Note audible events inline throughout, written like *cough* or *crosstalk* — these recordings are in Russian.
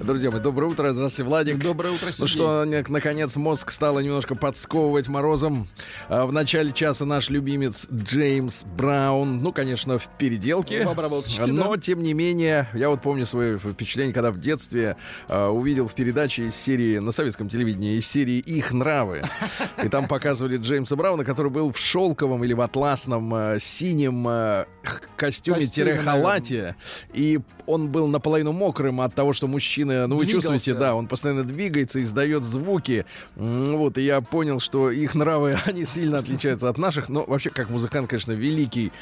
Друзья мои, доброе утро. Здравствуйте, Владик. Доброе утро, Ну Сергей. что, не- наконец, мозг стало немножко подсковывать морозом. А, В начале часа наш любимец Джеймс Браун, ну, конечно, в переделке. Но, тем не менее, я вот помню свое впечатление, когда в детстве а, увидел в передаче из серии, на советском телевидении, из серии «Их нравы». И там показывали Джеймса Брауна, который был в шелковом или в атласном а, синем костюме-халате. И он был наполовину мокрым от того, что мужчина, ну вы Двигался. чувствуете, да, он постоянно двигается, издает звуки. Вот, и я понял, что их нравы, *laughs* они сильно отличаются от наших. Но вообще, как музыкант, конечно, великий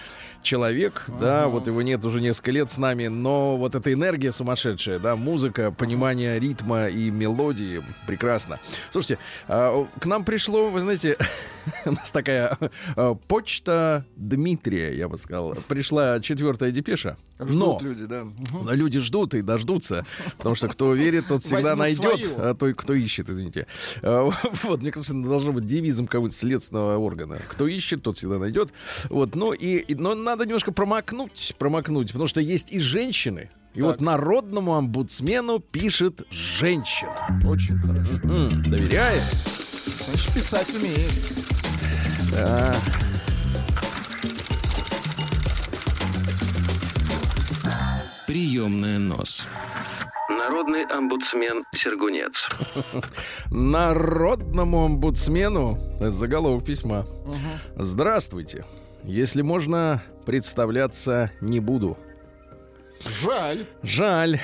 человек, да, вот его нет уже несколько лет с нами, но вот эта энергия сумасшедшая, да, музыка, понимание ритма и мелодии, прекрасно. Слушайте, а, к нам пришло, вы знаете, *laughs* у нас такая а, почта Дмитрия, я бы сказал. Пришла четвертая депеша. Ждут Но люди, да. Но люди ждут и дождутся, потому что кто верит, тот всегда Возьмут найдет, свою. а то, кто ищет, извините. А, *laughs* Вот, мне кажется, должно быть девизом какого-то следственного органа. Кто ищет, тот всегда найдет. Вот, ну и, и- но надо немножко промокнуть, промокнуть, потому что есть и женщины. И вот народному омбудсмену пишет женщина. Очень хорошо. М, доверяет? Значит, писать умеет. Приемная нос. Народный омбудсмен Сергунец. *laughs* Народному омбудсмену это заголовок письма. Здравствуйте. Если можно, представляться не буду. Жаль. Жаль.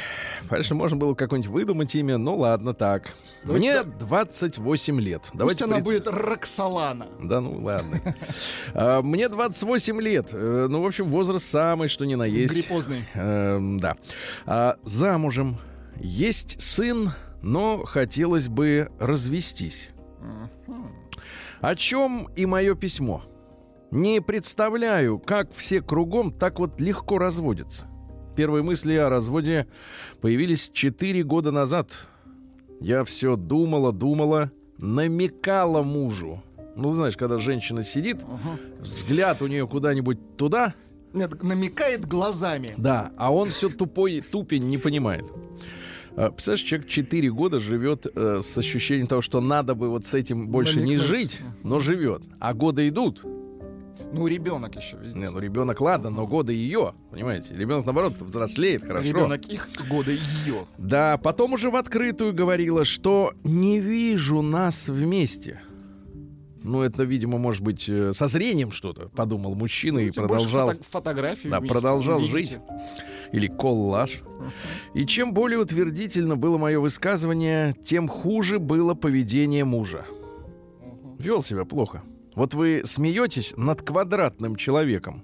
Конечно, можно было какое-нибудь выдумать имя, ну ладно, так. Мне 28 лет. Пусть Давайте она пред- будет Роксолана. Да ну ладно. *laughs* А, Мне 28 лет. Э, Ну, в общем, возраст самый, что ни на есть. Гриппозный. Эм, да. А, замужем. Есть сын, но хотелось бы развестись. О чем и мое письмо. Не представляю, как все кругом так вот легко разводятся. Первые мысли о разводе появились 4 года назад. Я все думала, думала, намекала мужу. Ну, знаешь, когда женщина сидит, взгляд у нее куда-нибудь туда, Нет, намекает глазами. да, а он все тупой, тупень не понимает. А, Представляешь, человек 4 года живет э, с ощущением того, что надо бы вот с этим больше не Намекнуть. жить, но живет. А годы идут. Ну, ребенок еще, видите. Не, ну ребенок, ладно, но годы ее, понимаете? Ребенок, наоборот, взрослеет, хорошо. Ребенок их года ее. Да, потом уже в открытую говорила, что не вижу нас вместе. Ну, это, видимо, может быть, э, со зрением что-то, подумал мужчина и продолжал. фото- фотографий Да, вместе продолжал увидите. жить. Или коллаж. И чем более утвердительно было мое высказывание, тем хуже было поведение мужа. Вел себя плохо. Вот вы смеетесь над квадратным человеком,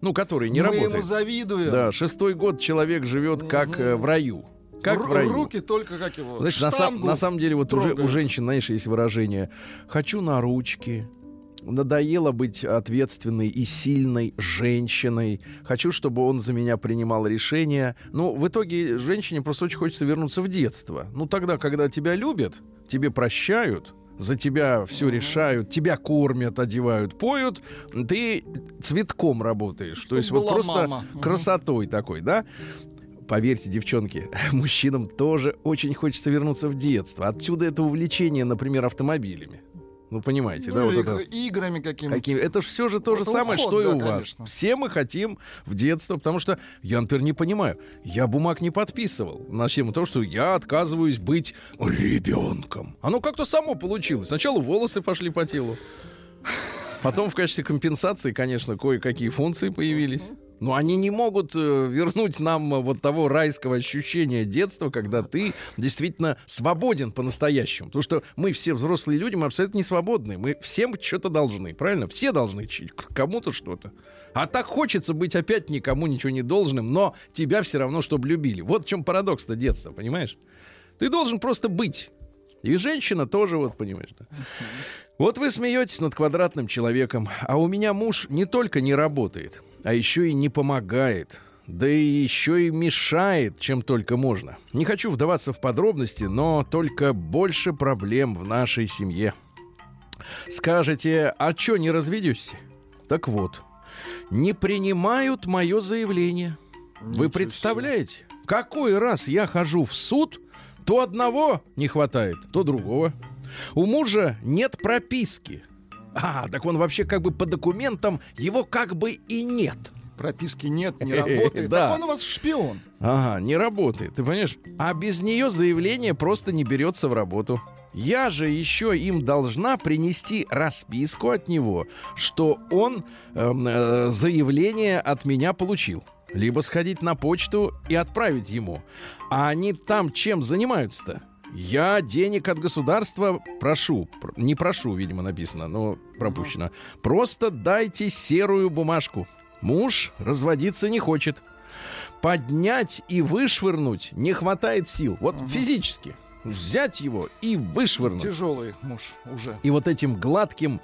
ну, который не Мы работает. ему завидуем. Да, шестой год человек живет как э, в раю. Как Ру- в раю. Руки только как его. Значит, на, сам- на самом деле, вот уже у женщин, знаешь, есть выражение «хочу на ручки», Надоело быть ответственной и сильной женщиной. Хочу, чтобы он за меня принимал решения. Ну, в итоге женщине просто очень хочется вернуться в детство. Ну, тогда, когда тебя любят, тебе прощают, за тебя все решают, тебя кормят, одевают, поют, ты цветком работаешь. То есть вот просто мама. Красотой такой, да? Поверьте, девчонки, *laughs* мужчинам тоже очень хочется вернуться в детство. Отсюда это увлечение, например, автомобилями. Ну, понимаете, да, Ну, вот или это... играми какими-то. Какие- Это же все же то же Это самое, уход, что и да, у вас. конечно. Все мы хотим в детство, потому что я, например, не понимаю. Я бумаг не подписывал на тему того, что я отказываюсь быть ребенком. Оно как-то само получилось. Сначала волосы пошли по телу. Потом в качестве компенсации, конечно, кое-какие функции появились. Но они не могут э, вернуть нам э, вот того райского ощущения детства, когда ты действительно свободен по-настоящему. Потому что мы все взрослые люди, мы абсолютно не свободны. Мы всем что-то должны, правильно? Все должны кому-то что-то. А так хочется быть опять никому ничего не должным, но тебя все равно, чтобы любили. Вот в чем парадокс-то детства, понимаешь? Ты должен просто быть. И женщина тоже, вот понимаешь, да. Вот вы смеетесь над квадратным человеком, а у меня муж не только не работает, а еще и не помогает. Да и еще и мешает, чем только можно. Не хочу вдаваться в подробности, но только больше проблем в нашей семье. Скажете, а чё не разведешься? Так вот, не принимают мое заявление. Вы Ничего представляете? Какой раз я хожу в суд, то одного не хватает, то другого. У мужа нет прописки. А, так он вообще как бы по документам его как бы и нет. Прописки нет, не работает. Да. Так он у вас шпион. Ага, не работает, ты понимаешь? А без нее заявление просто не берется в работу. Я же еще им должна принести расписку от него, что он эм, э, заявление от меня получил. Либо сходить на почту и отправить ему. А они там чем занимаются-то? Я денег от государства прошу. Пр- Не прошу, видимо, написано, но пропущено. Просто дайте серую бумажку. Муж разводиться не хочет. Поднять и вышвырнуть не хватает сил. Вот физически. Взять его и вышвырнуть. Тяжелый муж уже. И вот этим гладким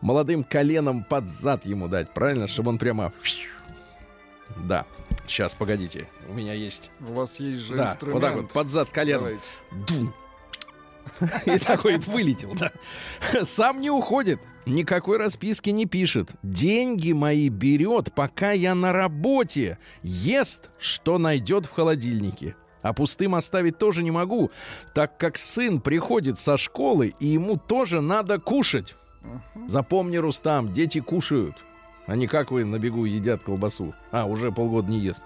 молодым коленом под зад ему дать, правильно? Чтобы он прямо... Да. Сейчас, погодите. У меня есть... У вас есть же Да, инструмент. вот так вот, под зад коленом. Дум. *laughs* И такой вылетел, да. Сам не уходит. Никакой расписки не пишет. Деньги мои берет, пока я на работе. Ест, что найдет в холодильнике. А пустым оставить тоже не могу, так как сын приходит со школы, и ему тоже надо кушать. Запомни, Рустам, дети кушают. А не как вы на бегу едят колбасу. А, уже полгода не ест.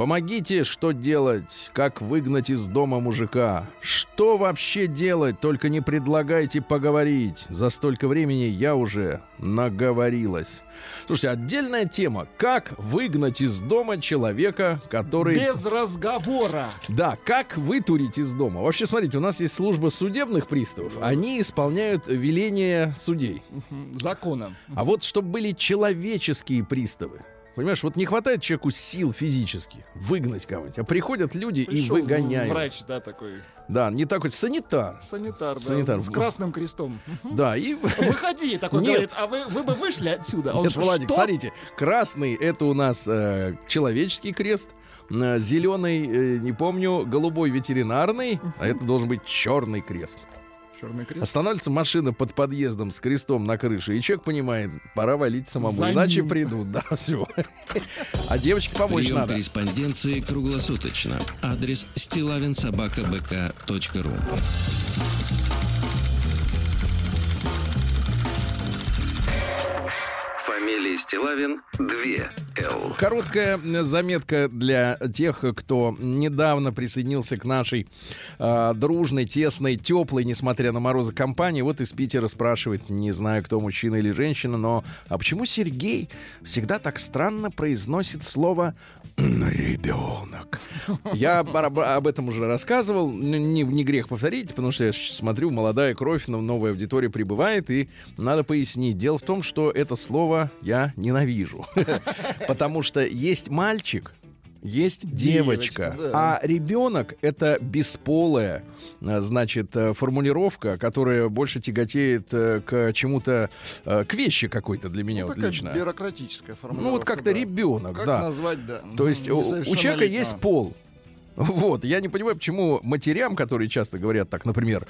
Помогите, что делать, как выгнать из дома мужика. Что вообще делать, только не предлагайте поговорить. За столько времени я уже наговорилась. Слушайте, отдельная тема. Как выгнать из дома человека, который... Без разговора. Да, как вытурить из дома? Вообще, смотрите, у нас есть служба судебных приставов. Они исполняют веления судей. Законом. А вот чтобы были человеческие приставы. Понимаешь, вот не хватает человеку сил физически выгнать кого-нибудь, а приходят люди и Пришел выгоняют. Врач, да, такой. Да, не такой санитар. Санитар, да. Санитар. С красным крестом. Да, и... Выходи, *laughs* такой Нет. говорит, а вы, вы бы вышли отсюда. А он Нет, Владик, «Что?» смотрите, красный это у нас э, человеческий крест, э, зеленый, э, не помню, голубой ветеринарный, а это должен быть черный крест. Черный крест. Останавливается машина под подъездом с крестом на крыше, и человек понимает, пора валить самому, За иначе ним. придут, да, *laughs* все. А девочке помочь Прием надо. корреспонденции круглосуточно. Адрес стилавинсобакабк.ру Фамилия Стилавин 2 Л. Короткая заметка для тех, кто недавно присоединился к нашей э, дружной, тесной, теплой, несмотря на морозы, компании. Вот из Питера спрашивает, не знаю, кто мужчина или женщина, но а почему Сергей всегда так странно произносит слово ребенок? Я об этом уже рассказывал, Н- не, не грех повторить, потому что я смотрю, молодая кровь, но новая аудитория прибывает, и надо пояснить. Дело в том, что это слово я ненавижу. *laughs* Потому что есть мальчик, есть девочка, Девочка, да. а ребенок это бесполая, э, значит, э, формулировка, которая больше тяготеет э, к чему-то, к вещи какой-то для меня Ну, вот лично. бюрократическая формулировка. Ну вот как-то да. ребенок, Как да. назвать, да. То есть у, человека есть пол. *laughs* Вот, я не понимаю, почему матерям, которые часто говорят так, например,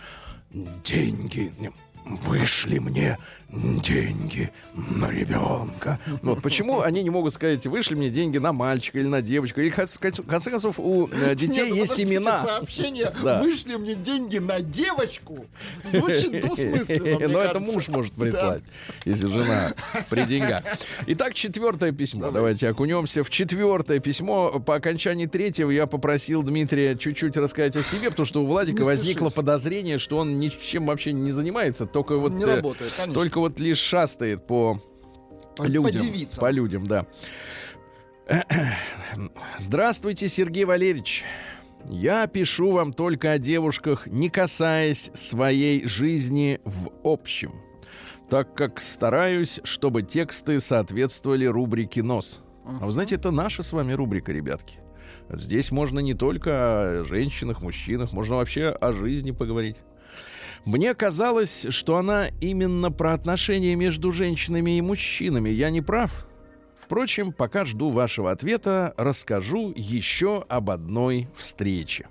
деньги, вышли мне деньги на ребенка. Вот почему они не могут сказать, вышли мне деньги на мальчика или на девочку. Или, в конце концов, у э, детей Нет, ну есть подождите, имена. Сообщение Да. «Вышли мне деньги на девочку» звучит двусмысленно, Но это муж может прислать, если жена при деньгах. Итак, четвертое письмо. Давайте окунемся в четвертое письмо. По окончании третьего я попросил Дмитрия чуть-чуть рассказать о себе, потому что у Владика возникло подозрение, что он ничем вообще не занимается, только вот Не э, работает, только вот лишь шастает по По людям. девицам. По людям, да. Здравствуйте, Сергей Валерьевич. Я пишу вам только о девушках, не касаясь своей жизни в общем, так как стараюсь, чтобы тексты соответствовали рубрике «Нос». А вы знаете, это наша с вами рубрика, ребятки. Здесь можно не только о женщинах, мужчинах, можно вообще о жизни поговорить. Мне казалось, что она именно про отношения между женщинами и мужчинами. Я не прав? Впрочем, пока жду вашего ответа, расскажу еще об одной встрече.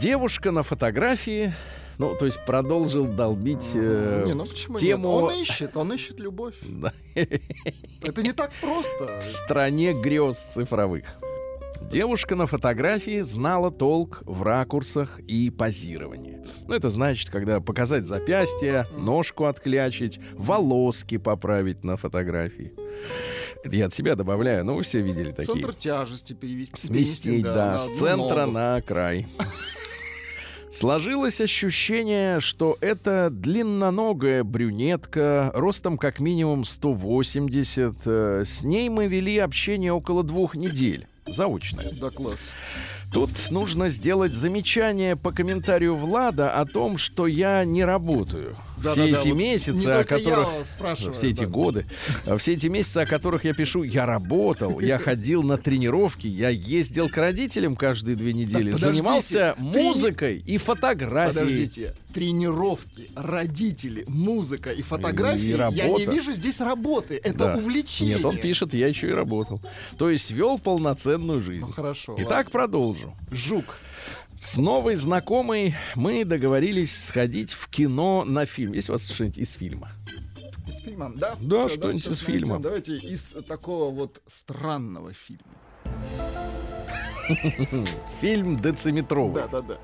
Девушка на фотографии, ну, то есть продолжил долбить э, Не, ну почему тему нет? Он ищет, он ищет любовь. *laughs* да, Это не так просто. в стране грез цифровых. Девушка на фотографии знала толк в ракурсах и позировании. Ну, это значит, когда показать запястье, ножку отклячить, волоски поправить на фотографии. Это я от себя добавляю, но вы все видели такие. Центр тяжести перевести. Сместить, да, на с одну центра ногу. на край. Сложилось ощущение, что это длинноногая брюнетка, ростом как минимум 180. э, С ней мы вели общение около двух недель. Заочное. Да, класс. Тут нужно сделать замечание по комментарию Влада о том, что я не работаю. Все Да-да-да, эти вот месяцы, не о которых... все эти да. годы, а все эти месяцы, о которых я пишу, я работал, я ходил на тренировки, я ездил к родителям каждые две недели, подождите, занимался музыкой и фотографией. Подождите, тренировки, родители, музыка и фотографии. И я не работа. вижу здесь работы. Это Да. увлечение. Нет, он пишет, я еще и работал. То есть вел полноценную жизнь. Ну, хорошо. Итак, продолжу. ладно. жук. С новой знакомой мы договорились сходить в кино на фильм. Есть у вас что-нибудь из фильма? Из фильма, да? Да, Э, что-нибудь из найдем. фильма. Давайте из такого вот странного фильма. *laughs* Фильм «Дециметровый». Да, да, да.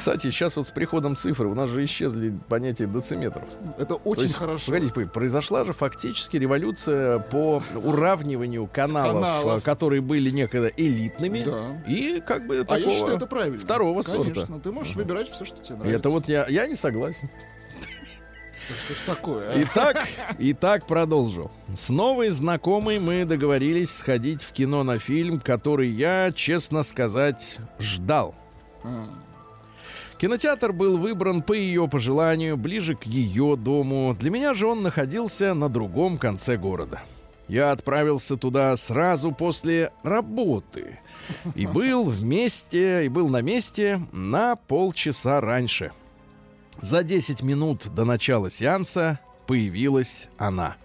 Кстати, сейчас вот с приходом цифры у нас же исчезли понятия дециметров. Это То очень есть, хорошо. Погодите, произошла же фактически революция по уравниванию каналов, Каналов. э, которые были некогда элитными, Да. и как бы А такого... я считаю, это правильно. второго Конечно, сорта. ты можешь выбирать все, что тебе нравится. это вот я, я не согласен. Что ж такое, а? Итак, *laughs* итак, продолжу. С новой знакомой мы договорились сходить в кино на фильм, который я, честно сказать, ждал. А. Кинотеатр был выбран по ее пожеланию, ближе к ее дому. Для меня же он находился на другом конце города. Я отправился туда сразу после работы. И был вместе, и был на месте на полчаса раньше. За 10 минут до начала сеанса появилась она.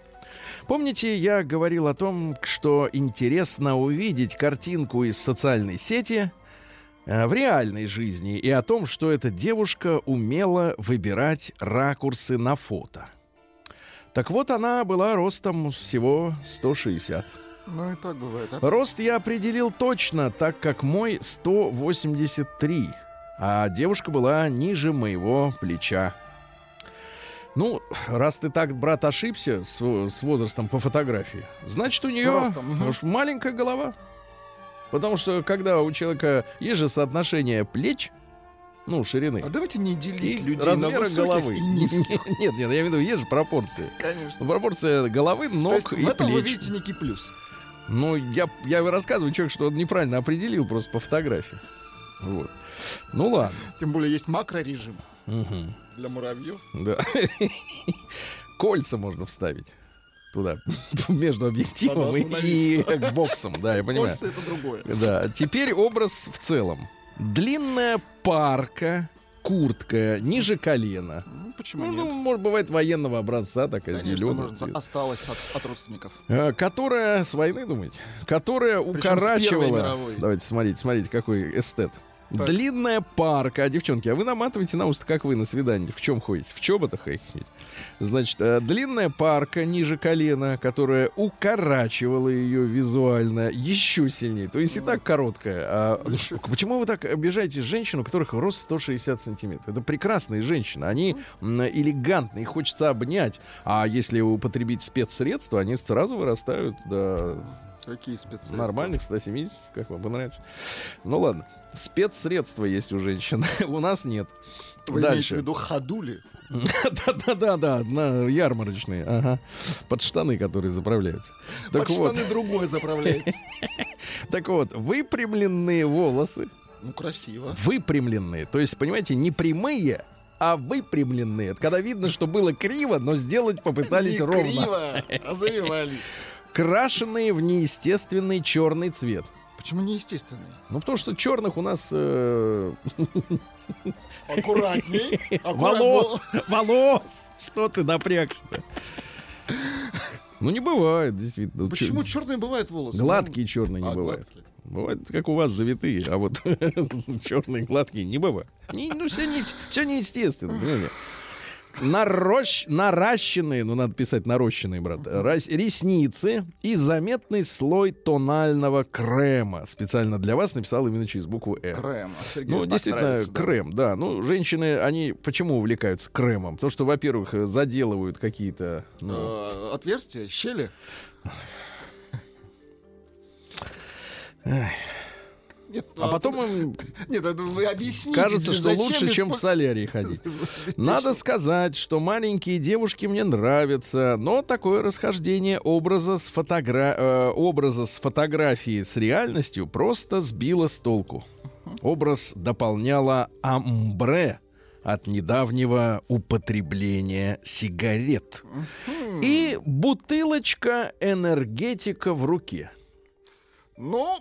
Помните, я говорил о том, что интересно увидеть картинку из социальной сети в реальной жизни и о том, что эта девушка умела выбирать ракурсы на фото. Так вот, она была ростом всего 160. Ну и так бывает. а? Рост я определил точно, так как мой 183, а девушка была ниже моего плеча. Ну, раз ты так, брат, ошибся с, с возрастом по фотографии, значит, у С нее маленькая голова. Потому что когда у человека есть же соотношение плеч, ну, ширины, А давайте не делить и людей размера на головы. и *laughs* низких. Нет, нет, я имею в виду, есть же пропорции. Конечно. Пропорция головы, То ног есть и в этом вы видите некий плюс. Ну, я, я рассказываю человек, что он неправильно определил просто по фотографии. Вот. Ну ладно. Тем более есть макрорежим Мгм. для муравьев. Да. *laughs* Кольца можно вставить туда, *laughs* между объективом и, *laughs* боксом. Да, я понимаю. Кольца это другое. Да. Теперь образ в целом. Длинная парка, куртка, ниже колена. Ну, почему Ну, ну, нет? может, бывает военного образца, такая Конечно, зеленая. может, осталось от, от родственников. Э, Которая с войны, думаете? Которая Причем укорачивала. Давайте смотрите, смотрите, какой эстет. Так. Длинная парка, а девчонки, а вы наматываете на уста, как вы на свидание? В чем ходите? В чоботах? Значит, э, длинная парка ниже колена, которая укорачивала ее визуально еще сильнее. То есть и так короткая. А Еще. почему вы так обижаете женщину, у которых рост 160 сантиметров? Это прекрасные женщины. Они элегантные, их хочется обнять. А если употребить спецсредства, они сразу вырастают до Какие специалисты? Нормальных 170, как вам понравится. Ну ладно. Спецсредства есть у женщин. *laughs* у нас нет. Вы имеете в Дальше. виду ходули? *laughs* Да-да-да-да, на ярмарочные. Ага. Под штаны, которые заправляются. Так Под вот, штаны другой заправляется. *laughs* так вот, выпрямленные волосы, Ну, красиво. выпрямленные, то есть, понимаете, не прямые, а выпрямленные. Это когда видно, что было криво, но сделать попытались Не ровно. криво, а завивались. Крашеные в неестественный черный цвет. почему неестественный? Ну, потому что черных у нас... э, *laughs* Аккуратней. волос! Волос! Что ты напрягся-то? Ну, не бывает, действительно. Ну, Почему черные бывают волосы? Гладкие черные не А, бывают. Бывает, как у вас завитые, а вот *laughs* черные гладкие не бывают. Не- ну, все, не, все неестественно. понимаете? Нарощ, наращенные, ну надо писать нарощенные, брат, рас- ресницы и заметный слой тонального крема. Специально для вас написал именно через букву «Р». Крем. Ну, действительно, нравится, да. крем, да. Ну, женщины, они почему увлекаются кремом? Потому что, во-первых, э, заделывают какие-то... ну, Э, Отверстия, щели. А потом им *laughs* Нет, это вы объясните. кажется, что лучше, чем в солярии ходить. *laughs* Надо сказать, что маленькие девушки мне нравятся, но такое расхождение образа с, фотогра... э, образа с фотографией с реальностью просто сбило с толку. Образ дополняла амбре от недавнего употребления сигарет. И бутылочка энергетика в руке. Ну,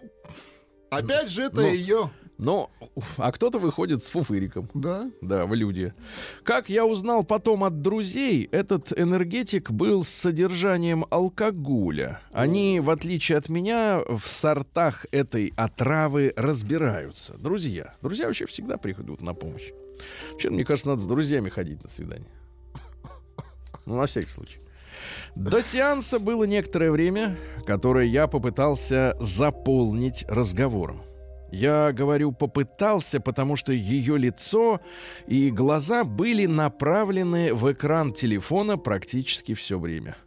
опять же, это Ну. ее. Но, а кто-то выходит с фуфыриком. Да. Да, в люди. Как я узнал потом от друзей, этот энергетик был с содержанием алкоголя. Они, в отличие от меня, в сортах этой отравы разбираются. Друзья. Друзья вообще всегда приходят на помощь. Вообще, мне кажется, надо с друзьями ходить на свидание. Ну, на всякий случай. До сеанса было некоторое время, которое я попытался заполнить разговором. Я говорю попытался, потому что ее лицо и глаза были направлены в экран телефона практически все время.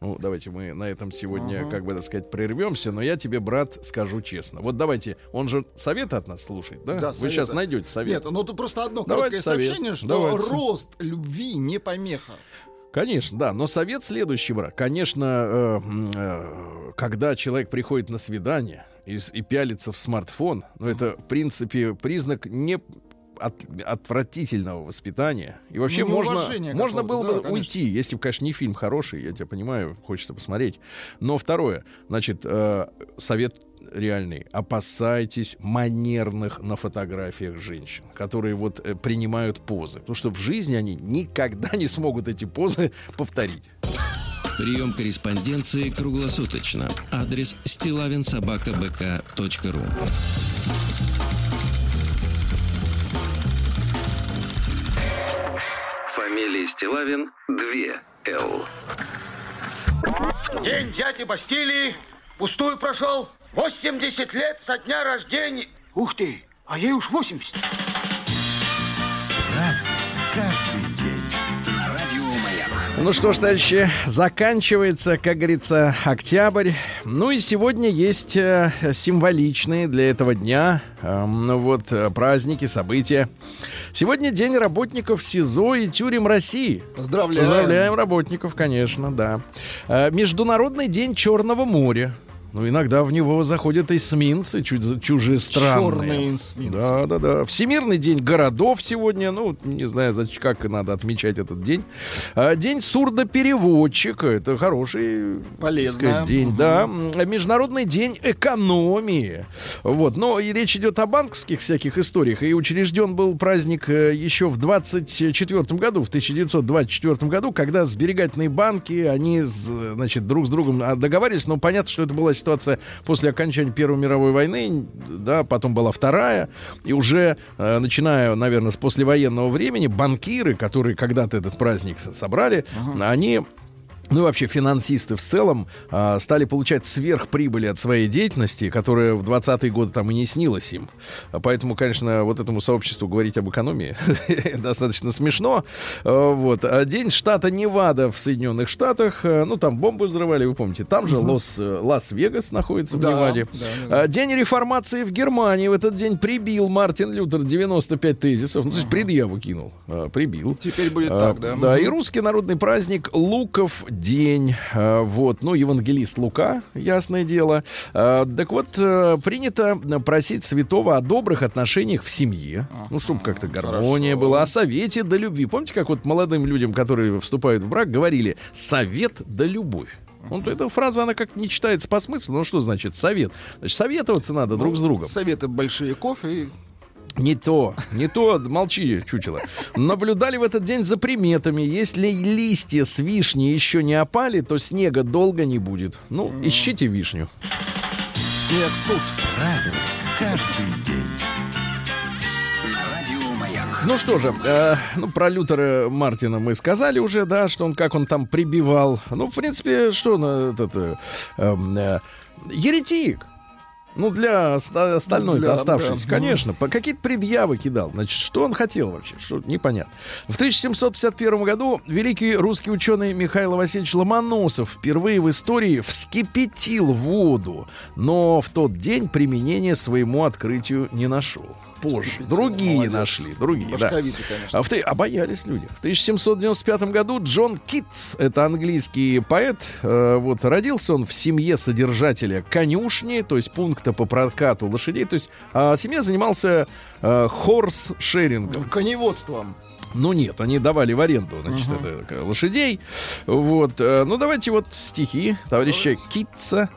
Ну, давайте мы на этом сегодня, Ага. как бы так сказать, прервемся, но я тебе, брат, скажу честно. Вот давайте, он же советы от нас слушает, да? Да, Вы советы. сейчас найдете совет. Нет, ну тут просто одно Давайте короткое совет. сообщение, что Давайте. рост любви не помеха. Конечно, да, но совет следующий, брат. Конечно, э, э, когда человек приходит на свидание и, и пялится в смартфон, ну, это, в принципе, признак не от- отвратительного воспитания. И вообще Ну, можно, можно было какого-то, бы да, конечно. уйти, если бы, конечно, не фильм хороший, я тебя понимаю, хочется посмотреть. Но второе, значит, э, совет реальный. Опасайтесь манерных на фотографиях женщин, которые вот э, принимают позы. Потому что в жизни они никогда не смогут эти позы повторить. Прием корреспонденции круглосуточно. Адрес стилавинсобакабк.ру Фамилия Стилавин 2 Л. День дяди Бастилии пустую прошел. 80 лет со дня рождения. Ух ты, а ей уж 80. Ну что ж, товарищи, заканчивается, как говорится, октябрь. Ну и сегодня есть э, символичные для этого дня ну вот э, праздники, события. Сегодня день работников СИЗО и тюрем России. Поздравляем. Поздравляем работников, конечно, да. Э, Международный день Черного моря. Ну, иногда в него заходят эсминцы, чуть чужестранные. Черные эсминцы. Да, да, да. Всемирный день городов сегодня. Ну, не знаю, как надо отмечать этот день. А, День сурдопереводчика. Это хороший Полезно. так сказать, день, Мгм. да. Международный день экономии. Вот. Но и речь идет о банковских всяких историях. И учрежден был праздник э, еще в 24 году, в 1924 году, когда сберегательные банки, они, з- значит, друг с другом а, договаривались. Но понятно, что это была ситуация после окончания Первой мировой войны, да, потом была Вторая. И уже, э, начиная, наверное, с послевоенного времени, банкиры, которые когда-то этот праздник собрали, они ну и вообще финансисты в целом а, стали получать сверхприбыли от своей деятельности, которая в 20-е годы там и не снилась им. Поэтому, конечно, вот этому сообществу говорить об экономии *laughs* достаточно смешно. А, Вот. А День штата Невада в Соединенных Штатах. Ну, там бомбы взрывали, вы помните. Там же Лос, э, Лас-Вегас находится в Неваде. да, да, да. День реформации в Германии. В этот день прибил Мартин Лютер 95 тезисов. Ну, то есть предъяву кинул. Прибил. Теперь будет так, да. Да, и русский народный праздник Луков день. А, Вот, ну, евангелист Лука, ясное дело. А, Так вот, э, принято просить святого о добрых отношениях в семье. Ну, чтобы как-то гармония хорошо. была. О совете да любви. Помните, как вот молодым людям, которые вступают в брак, говорили «совет да любовь». Ну, то эта фраза, она как не читается по смыслу. Ну, что значит совет? Значит, советоваться надо друг с другом. Советы большие кофе. Не то, не то, молчи, чучело. Наблюдали в этот день за приметами. Если листья с вишни еще не опали, то снега долго не будет. Ну, ищите вишню. Снег тут. Праздник каждый день. Радио Маяк. Ну что же, э, ну про Лютера Мартина мы сказали уже, да, что он как он там прибивал. Ну, в принципе, что он этот э, эм, э, еретик. Ну, для оста- остальной Для- оставшейся, да. конечно. По какие-то предъявы кидал. Значит, что он хотел вообще? Что непонятно. В 1751 году великий русский ученый Михаил Васильевич Ломоносов впервые в истории вскипятил воду, но в тот день применения своему открытию не нашел. Позже. Вскипятил. Другие Молодец. нашли, другие, да. Башковитый, конечно. А, в, а боялись люди. В 1795 году Джон Китс, это английский поэт, э, вот родился он в семье содержателя конюшни, то есть пункта по прокату лошадей. То есть а семья занимался э, хорс-шерингом. Коневодством. Ну нет, они давали в аренду, значит, это, к- лошадей. Вот. э, Ну давайте вот стихи товарища Китца.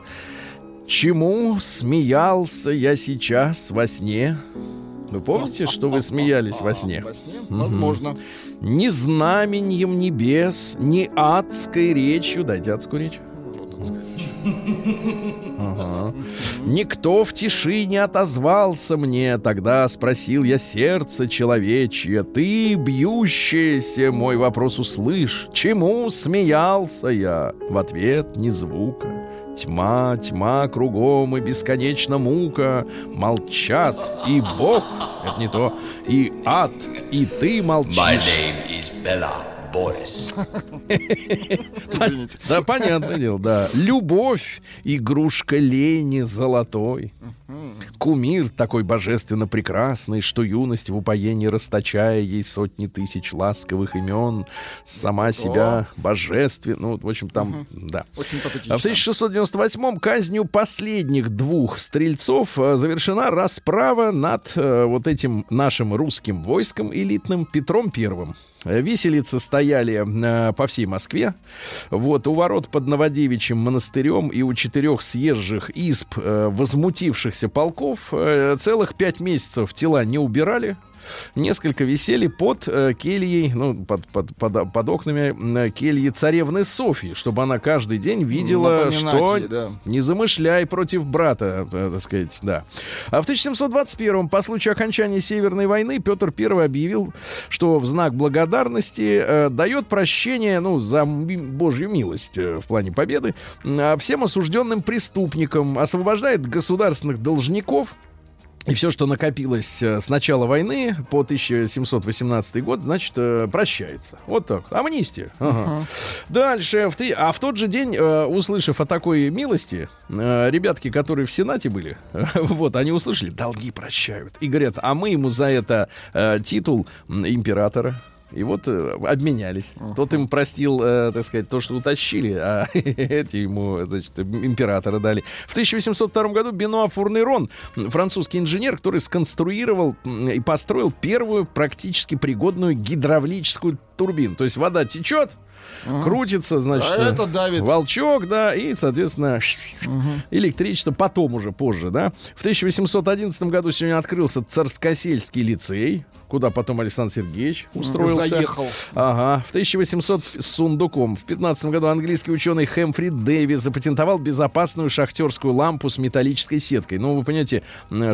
Чему смеялся я сейчас во сне? Вы помните, что вы смеялись во сне? Во сне? Возможно. Ни знаменьем небес, ни адской речью. Дайте адскую речь. Ага. Никто в тиши не отозвался мне. Тогда спросил я сердце человечье. Ты, бьющееся, мой вопрос услышь. Чему смеялся я? В ответ ни звука. Тьма, тьма кругом и бесконечно мука. Молчат и Бог, это не то, и ад, и ты молчишь. name is Bella Извините. Да, понятное дело, да. Любовь, игрушка лени золотой. Кумир такой божественно прекрасный, что юность в упоении расточая ей сотни тысяч ласковых имен, сама себя божественно. Ну, вот, в общем, там, да. Очень А в патетично. 1698-м казнью последних двух стрельцов э, завершена расправа над э, вот этим нашим русским войском элитным Петром Первым. Э, Виселицы стояли э, по всей Москве. Вот у ворот под Новодевичьим монастырем и у четырех съезжих изб э, возмутившихся полков целых пять месяцев тела не убирали. Несколько висели под э, кельей, ну, под, под, под, под окнами э, кельи царевны Софьи, чтобы она каждый день видела, что ей, да. не замышляй против брата, э, так сказать, да. А в 1721 по случаю окончания Северной войны Петр I объявил, что в знак благодарности э, дает прощение, ну, за Божью милость э, в плане победы э, всем осужденным преступникам, освобождает государственных должников, и все, что накопилось э, с начала войны по 1718 год, значит, э, прощается. Вот так. Амнистия. Ага. Дальше. В ты- А в тот же день, э, услышав о такой милости, ребятки, которые в Сенате были, *laughs* вот, они услышали, долги прощают. И говорят, а мы ему за это титул императора. И вот э, обменялись. Тот им простил, э, так сказать, то, что утащили, а *laughs* эти ему, значит, императора дали. В 1802 году Бенуа Фурнерон, французский инженер, который сконструировал и построил первую практически пригодную гидравлическую турбину. То есть вода течет, крутится, значит, А это давит. волчок, да, и, соответственно, электричество потом уже позже, да. В 1811 году сегодня открылся Царскосельский лицей, куда потом Александр Сергеевич устроился. Заехал. Ага. В 1800 с сундуком. В 15 году английский ученый Хэмфри Дэвис запатентовал безопасную шахтерскую лампу с металлической сеткой. Ну, вы понимаете,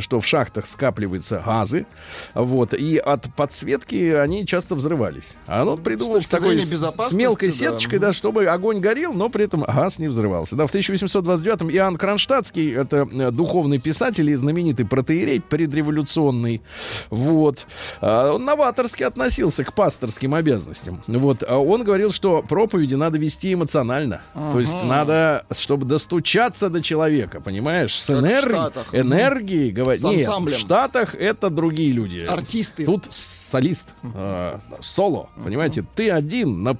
что в шахтах скапливаются газы, вот, и от подсветки они часто взрывались. А он придумал точки такой с- с мелкой да. сеточкой, да, чтобы огонь горел, но при этом газ не взрывался. Да, в 1829-м Иоанн Кронштадтский, это э, духовный писатель и знаменитый протеерей, предреволюционный, вот, он новаторски относился к пасторским обязанностям. Вот, а он говорил, что проповеди надо вести эмоционально. То есть надо, чтобы достучаться до человека, понимаешь, с энергией, энергией говорить. Нет, в Штатах это другие люди. Артисты. Тут солист, э, соло, понимаете, ты один на...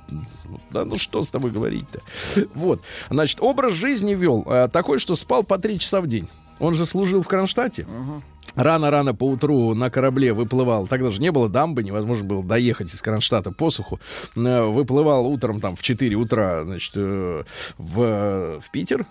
Да ну что с тобой говорить-то? Вот, значит, образ жизни вел э, такой, что спал по три часа в день. Он же служил в Кронштадте. Рано-рано по утру на корабле выплывал, тогда же не было дамбы, невозможно было доехать из Кронштадта по суху. Э, Выплывал утром там в 4 утра, значит, э, в, в Питер,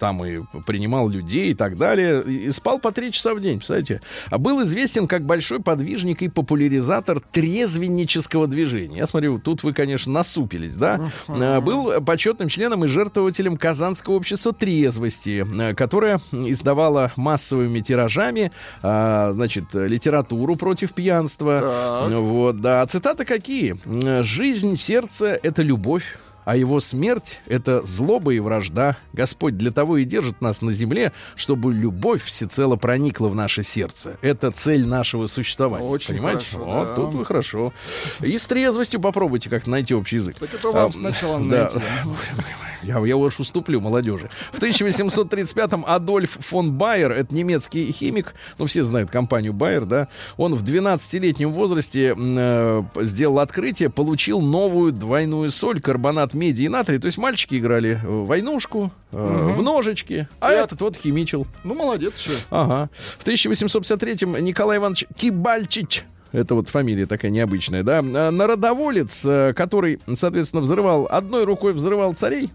там и принимал людей и так далее, и спал по 3 часа в день, представляете. А был известен как большой подвижник и популяризатор трезвеннического движения. Я смотрю, тут вы, конечно, насупились, да? Э, Был почетным членом и жертвователем Казанского общества трезвости, э, которое издавало массовыми тиражами а, значит, литературу против пьянства. Вот, да. А цитаты какие? Жизнь, сердце — это любовь. А его смерть — это злоба и вражда. Господь для того и держит нас на земле, чтобы любовь всецело проникла в наше сердце. Это цель нашего существования. Очень Понимаете? хорошо, вот, да. тут вы хорошо. И с трезвостью попробуйте как-то найти общий язык. Так это вам А, сначала да. найти. *laughs* Я, я уж уступлю молодежи. В 1835-м Адольф фон Байер, это немецкий химик, ну все знают компанию Байер, да, он в 12-летнем возрасте э, сделал открытие, получил новую двойную соль, карбонат меди и натрия. То есть мальчики играли в войнушку, э, в ножички, а этот вот химичил. Ну, молодец, что. Ага. В 1853-м Николай Иванович Кибальчич это вот фамилия такая необычная, да. а, Народоволец, э, который, соответственно, взрывал, одной рукой взрывал царей,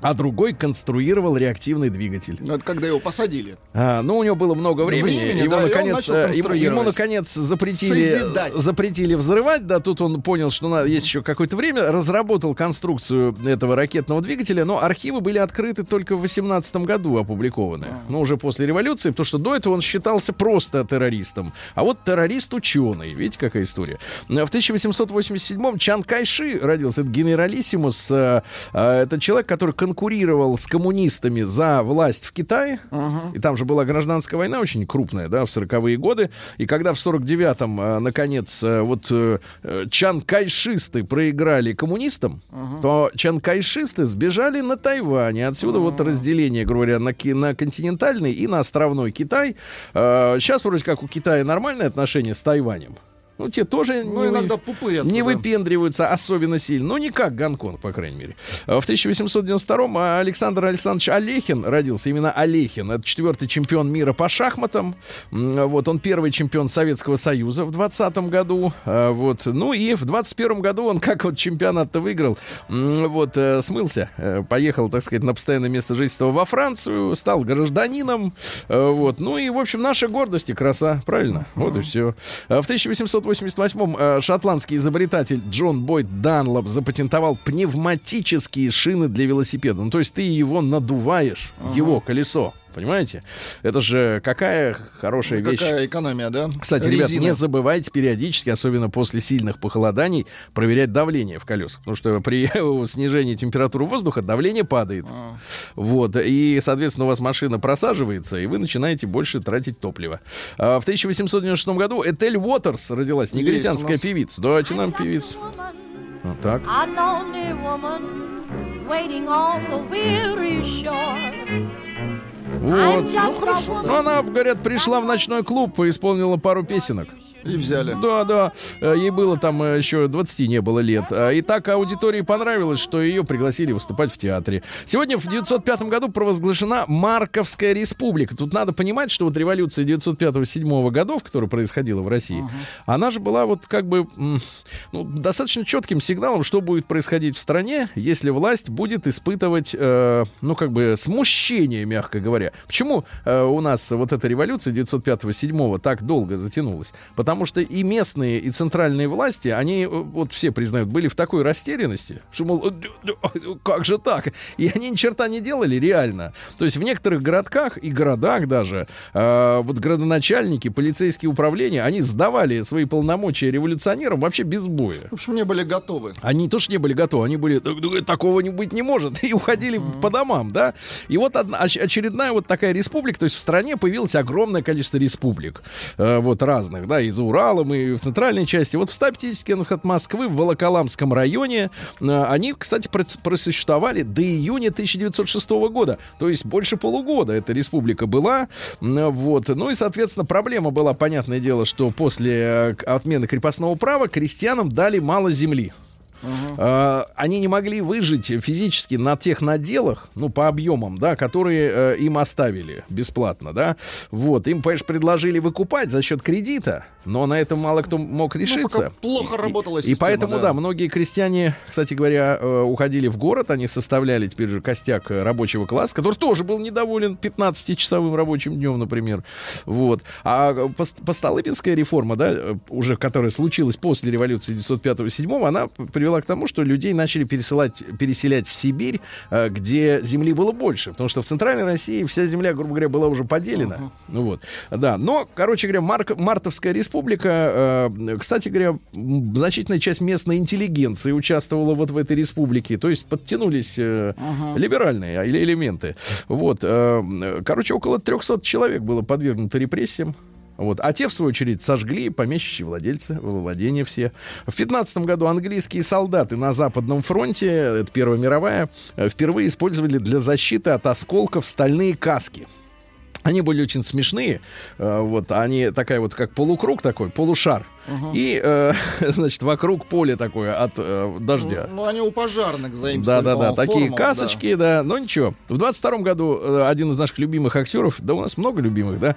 а другой конструировал реактивный двигатель. Ну, это когда его посадили. А, ну, у него было много времени. Времени, его, да, наконец, э, ему, ему, наконец, запретили, Созидать. запретили взрывать. Да, тут он понял, что надо, есть еще какое-то время. Разработал конструкцию этого ракетного двигателя, но архивы были открыты только в 18 году, опубликованы. А. Ну, уже после революции, потому что до этого он считался просто террористом. А вот террорист-ученый. Видите, какая история? В 1887-м Чан Кайши родился. Это генералиссимус. э, э, Это человек, который конкурировал с коммунистами за власть в Китае. И там же была гражданская война очень крупная, да, в 40-е годы. И когда в 49-м, э, наконец, э, вот э, э, Чан Кайшисты проиграли коммунистам, то Чан Кайшисты сбежали на Тайвань. И отсюда вот разделение, говоря, на, на континентальный и на островной Китай. Сейчас вроде как у Китая нормальные отношения с Тайванем. Ну, те тоже Ну, не, иногда пупырятся. не да. выпендриваются особенно сильно. Ну, не как Гонконг, по крайней мере. А В 1892-м Александр Александрович Олехин родился. Именно Олехин. Это четвертый чемпион мира по шахматам. Вот, он первый чемпион Советского Союза в 20 году. А, Вот. Ну и в 21 году он как вот чемпионат-то выиграл. Вот, э, смылся. Э, Поехал, так сказать, на постоянное место жительства во Францию. Стал гражданином. Э, Вот. Ну и, в общем, наша гордость и краса. Правильно? Вот и все. В 1888-м э, шотландский изобретатель Джон Бойд Данлоп запатентовал пневматические шины для велосипеда. Ну, то есть ты его надуваешь, его колесо. Понимаете? Это же какая хорошая вещь. Какая экономия, да? Кстати, ребят, Резина. не забывайте периодически, особенно после сильных похолоданий, проверять давление в колесах. Потому что при *laughs* снижении температуры воздуха давление падает. А. Вот. И, соответственно, у вас машина просаживается, и вы начинаете больше тратить топливо. А в 1896 году Этель Уотерс родилась, негритянская нас. певица. Давайте нам певицу. Вот так. A lonely woman waiting on the weary shore. Вот. Ну, хорошо. Ну, она, говорят, пришла в ночной клуб и исполнила пару песенок. И взяли. Да, да. Э, Ей было там э, еще 20 не было лет. А, И так аудитории понравилось, что ее пригласили выступать в театре. Сегодня в 905 году провозглашена Марковская республика. Тут надо понимать, что вот революция 905-7 годов, которая происходила в России, она же была вот как бы ну, достаточно четким сигналом, что будет происходить в стране, если власть будет испытывать, э, ну, как бы смущение, мягко говоря. Почему э, у нас вот эта революция 905-7 так долго затянулась? Потому что и местные, и центральные власти, они, э, вот все признают, были в такой растерянности, что, мол, «Э, дю- как же так? И они ни черта не делали реально. То есть в некоторых городках и городах даже э, вот градоначальники, полицейские управления, они сдавали свои полномочия революционерам вообще без боя. В общем, не были готовы. Они не то, что не были готовы, они были, «Да, да, такого не быть не может, *laughs* и уходили по домам, да. И вот одна, оч- очередная вот такая республика, то есть в стране появилось огромное количество республик, э, вот разных, да, и за Уралом, и в центральной части. Вот в 150 километрах от Москвы, в Волоколамском районе, э, они, кстати, прос- просуществовали до июня 1906 года, то есть больше полугода эта республика была, вот. Ну и, соответственно, проблема была, понятное дело, что после э, отмены крепостного права крестьянам дали мало земли. Э, они не могли выжить физически на тех наделах, ну, по объемам, да, которые э, им оставили бесплатно, да. Вот, им, конечно, предложили выкупать за счет кредита, но на этом мало кто мог решиться. пока плохо И- работала и, система, поэтому, да. да, многие крестьяне, кстати говоря, э, уходили в город, они составляли теперь же костяк рабочего класса, который тоже был недоволен 15-часовым рабочим днем, например. Вот. А пост- Постолыпинская реформа, да, уже которая случилась после революции 1905-1907, она п- привела к тому, что людей начали пересылать, переселять в Сибирь, э, где земли было больше. Потому что в Центральной России вся земля, грубо говоря, была уже поделена. Ну вот. Да. Но, короче говоря, Марк- Мартовская республика, э, кстати говоря, значительная часть местной интеллигенции участвовала вот в этой республике. То есть подтянулись э, либеральные или элементы. Вот. э, короче, около 300 человек было подвергнуто репрессиям. Вот. А те, в свою очередь, сожгли помещичьи владельцы, владения все. В 15 году английские солдаты на Западном фронте, это Первая мировая, э, впервые использовали для защиты от осколков стальные каски. Они были очень смешные. э, Вот, они такая вот, как полукруг такой, полушар. И, э, *laughs* значит, вокруг поле такое от э, дождя. Ну, они у пожарных Да, заимствовали, да, да, по-моему, такие форму, да. касочки, да. но ничего. В 22 году э, один из наших любимых актеров, да у нас много любимых, да,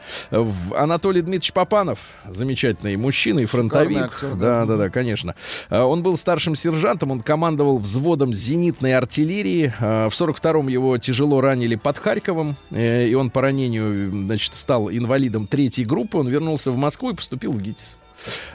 Анатолий Дмитриевич Попанов, замечательный мужчина и фронтовик. актер, да, да. да, да, конечно. Э, Он был старшим сержантом, он командовал взводом зенитной артиллерии. Э, В 42-м его тяжело ранили под Харьковом, и он по ранению, значит, стал инвалидом третьей группы. Он вернулся в Москву и поступил в ГИТИС.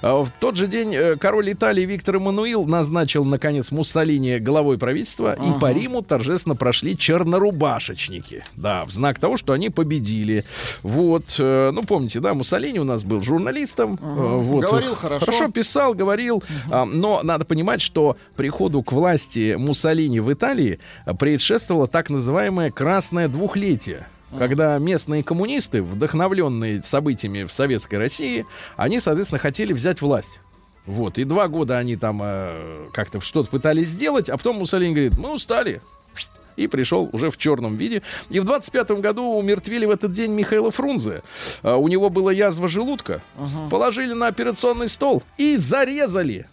А В тот же день э, король Италии Виктор Эммануил назначил, наконец, Муссолини главой правительства, и по Риму торжественно прошли чернорубашечники. Да, в знак того, что они победили. Вот, э, ну, помните, да, Муссолини у нас был журналистом. э, вот, Говорил хорошо. Хорошо писал, говорил. а, но надо понимать, что приходу к власти Муссолини в Италии предшествовало так называемое «красное двухлетие». Когда местные коммунисты, вдохновленные событиями в Советской России, они, соответственно, хотели взять власть. Вот, и два года они там э, как-то что-то пытались сделать, а потом Муссолини говорит, мы устали. И пришел уже в черном виде. И в 25-м году умертвили в этот день Михаила Фрунзе. А, у него была язва желудка. Положили на операционный стол и зарезали.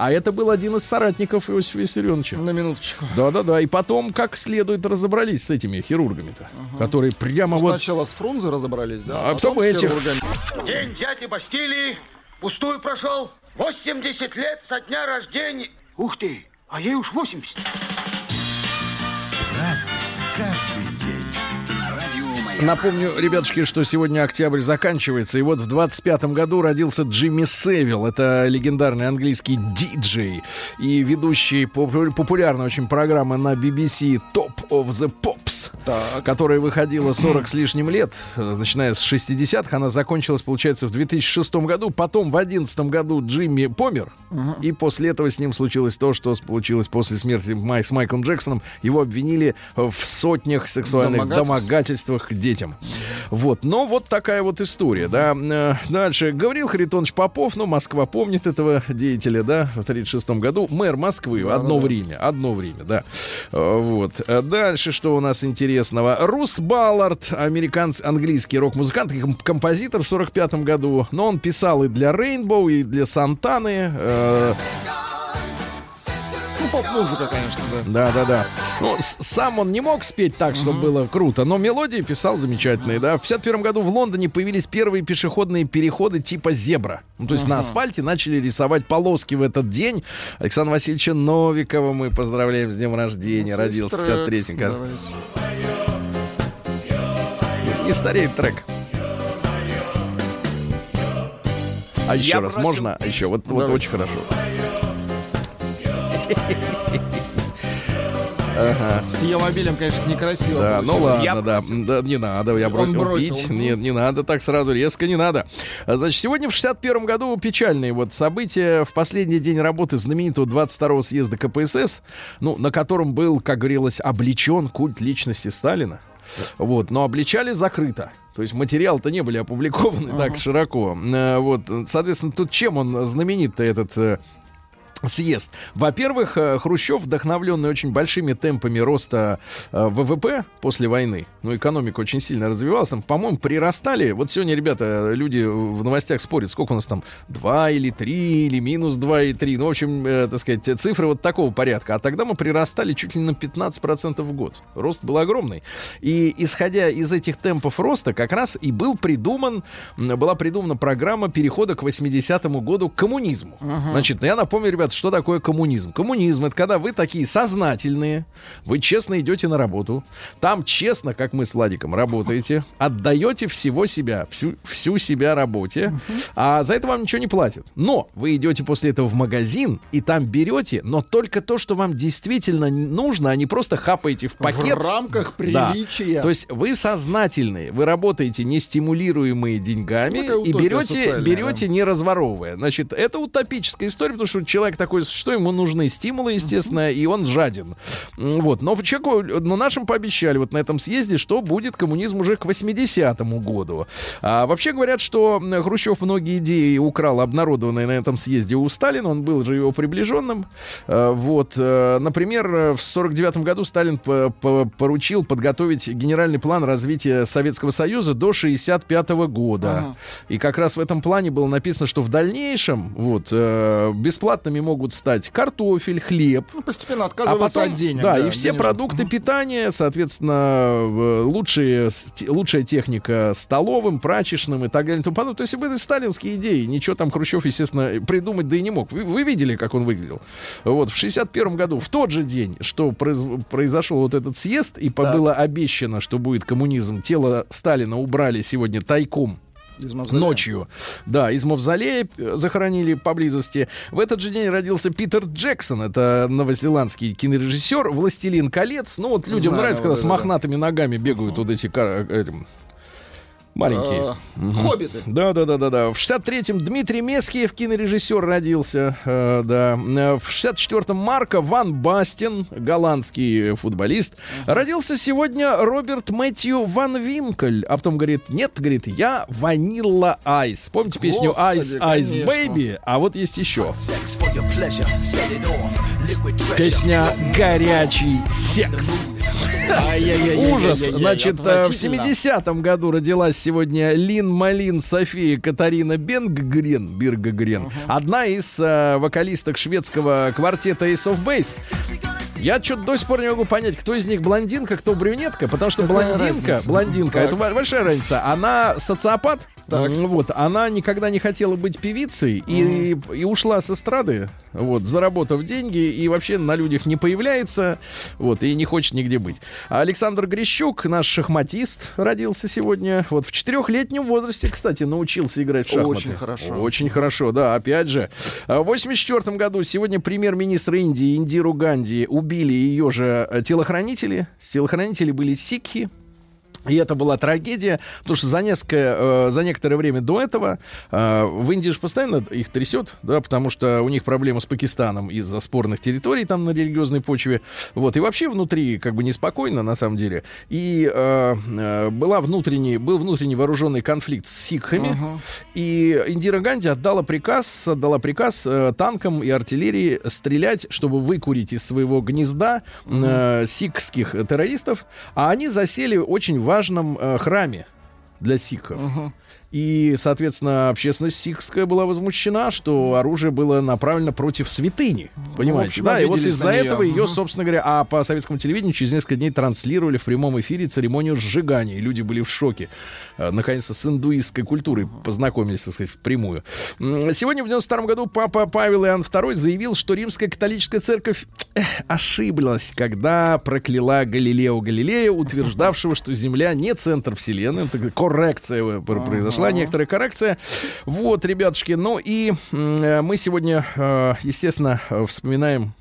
А это был один из соратников Иосифа Виссарионовича. На минуточку. Да-да-да. И потом как следует разобрались с этими хирургами-то, которые прямо вот... Сначала с Фрунзе разобрались, да? А потом с этих. хирургами. День дяди Бастилии пустую прошел. 80 лет со дня рождения. Ух ты, а ей уж 80. Разный, каждый Напомню, ребятушки, что сегодня октябрь заканчивается, и вот в 25-м году родился Джимми Севилл. Это легендарный английский диджей и ведущий попу- популярной очень программы на BBC Top of the Pops, Так. которая выходила 40 с лишним лет, э, начиная с 60-х. Она закончилась, получается, в 2006 году. Потом в 2011 году Джимми помер, и после этого с ним случилось то, что случилось после смерти Май- с Майклом Джексоном. Его обвинили в сотнях сексуальных Домогательств? домогательствах к детям. Вот, но вот такая вот история, да. Э, Дальше. Гаврил Харитонович Попов, ну, Москва помнит этого деятеля, да, в 36 году. Мэр Москвы, одно время, одно время, да. Э, Вот. Дальше, что у нас интересного? Рус Баллард, американский, английский рок-музыкант, композитор в 45 году. Но он писал и для Рейнбоу, и для Сантаны. э, Ну, поп-музыка, конечно, да. да, да, да. Ну, сам он не мог спеть так, чтобы было круто, но мелодии писал замечательные, да. В 51 году в Лондоне появились первые пешеходные переходы типа зебра. Ну, то есть на асфальте начали рисовать полоски в этот день. Александра Васильевича Новикова мы поздравляем с днем рождения. Родился в 53-м году. Не стареет трек. А еще Я раз, просил- можно? А Еще, вот, вот очень хорошо. Ага. С ее мобилем, конечно, некрасиво. Да, ну ладно, да. М, Да, не надо, я бросил, бросил. пить. Не, не надо так сразу, резко не надо. А, Значит, сегодня в 61 году печальные вот события. В последний день работы знаменитого 22-го съезда КПСС, ну, на котором был, как говорилось, облечен культ личности Сталина. Вот, но обличали закрыто. То есть материал-то не были опубликованы так широко. Э, Вот, соответственно, тут чем он знаменит-то этот э, съезд. Во-первых, э, Хрущев, вдохновленный очень большими темпами роста э, ВВП после войны, ну, экономика очень сильно развивалась, там, по-моему, прирастали. Вот сегодня, ребята, люди в новостях спорят, сколько у нас там, 2 или 3, или минус 2 и 3. Ну, в общем, э, так сказать, цифры вот такого порядка. А тогда мы прирастали чуть ли на 15% в год. Рост был огромный. И исходя из этих темпов роста, как раз и был придуман, была придумана программа перехода к 80-му году к коммунизму. Значит, я напомню, ребят, что такое коммунизм. Коммунизм это когда вы такие сознательные, вы честно идете на работу, там честно, как мы с Владиком, работаете, отдаете всего себя, всю, всю себя работе, а за это вам ничего не платят. Но вы идете после этого в магазин и там берете, но только то, что вам действительно нужно, а не просто хапаете в пакет. В рамках Да. приличия. То есть вы сознательные, вы работаете не стимулируемые деньгами Такая и берете, берете не разворовывая. Значит, это утопическая история, потому что человек такой, что ему нужны стимулы, естественно, и он жаден. Вот. Но человеку, но нашим пообещали вот на этом съезде, что будет коммунизм уже к 80-му году. А вообще говорят, что Хрущев многие идеи украл, обнародованные на этом съезде у Сталина. Он был же его приближенным. Э, Вот. э, Например, в 49 году Сталин по- по- поручил подготовить генеральный план развития Советского Союза до 65 года. Ага. И как раз в этом плане было написано, что в дальнейшем вот, э, бесплатными могут стать картофель, хлеб, Ну, постепенно а отказываться потом, от денег. да, и все денежных. продукты питания, соответственно, лучшие, лучшая техника столовым, прачечным и так далее. и тому подобное. То есть были сталинские идеи. Ничего там Хрущев, естественно, придумать да и не мог. Вы, вы видели, как он выглядел? Вот, в 61 году, в тот же день, что произ- произошел вот этот съезд, и Так. было обещано, что будет коммунизм, тело Сталина убрали сегодня тайком Из мавзолея. ночью. Да, из мавзолея э, захоронили поблизости. В этот же день родился Питер Джексон. Это новозеландский кинорежиссер. «Властелин колец». Ну, вот людям Знаю, нравится, вот когда с это да. мохнатыми ногами бегают вот эти э, этим, маленькие. Э, Хоббиты. Да, да, да, да, да. В 63-м Дмитрий Мескиев, кинорежиссер, родился. Э, да. В 64-м Марко Ван Бастин, голландский футболист. Родился сегодня Роберт Мэтью Ван Винкель. А потом говорит, нет, говорит, я Ванилла Айс. Помните песню Господи, Ice конечно. Baby? А вот есть еще. Песня «Горячий секс». Ужас. Значит, э, в отвратительно. 70-м году родилась сегодня Лин Малин София Катарина Бенггрен, Биргагрен. Одна из э, вокалисток шведского квартета Ace of Base. Я что-то до сих пор не могу понять, кто из них блондинка, кто брюнетка, потому что Какая блондинка, разница? блондинка, Так. это бо- большая разница. Она социопат, Так. Вот, она никогда не хотела быть певицей и, и ушла с эстрады, вот, заработав деньги и вообще на людях не появляется, вот, и не хочет нигде быть. Александр Грищук, наш шахматист, родился сегодня, вот, в четырехлетнем возрасте, кстати, научился играть в шахматы. Очень хорошо. Очень хорошо, да, опять же. А В 84 году сегодня премьер-министр Индии Индиру Ганди убили ее же э, телохранители. Телохранители были сикхи. И это была трагедия, потому что за, несколько, э, за некоторое время до этого э, в Индии же постоянно их трясет, да, потому что у них проблемы с Пакистаном из-за спорных территорий там на религиозной почве. Вот, и вообще внутри как бы неспокойно, на самом деле. И э, э, была внутренний, был внутренний вооруженный конфликт с сикхами. И Индира Ганди отдала приказ, отдала приказ э, танкам и артиллерии стрелять, чтобы выкурить из своего гнезда э, сикхских террористов. А они засели очень важном э, храме для сикхов. И, соответственно, общественность сикхская была возмущена, что оружие было направлено против святыни. Понимаете? общем, да, и вот из-за этого ее, Мгм. собственно говоря, а по советскому телевидению через несколько дней транслировали в прямом эфире церемонию сжигания. И люди были в шоке. Э, Наконец-то с индуистской культурой познакомились, так сказать, впрямую. Сегодня, в 92 году, папа Павел Иоанн II заявил, что римская католическая церковь эх, ошиблась, когда прокляла Галилео Галилея, утверждавшего, что Земля не центр Вселенной. Коррекция э, пр- произошла, некоторая коррекция. Вот, ребятушки, ну и э, мы сегодня, естественно, вспоминаем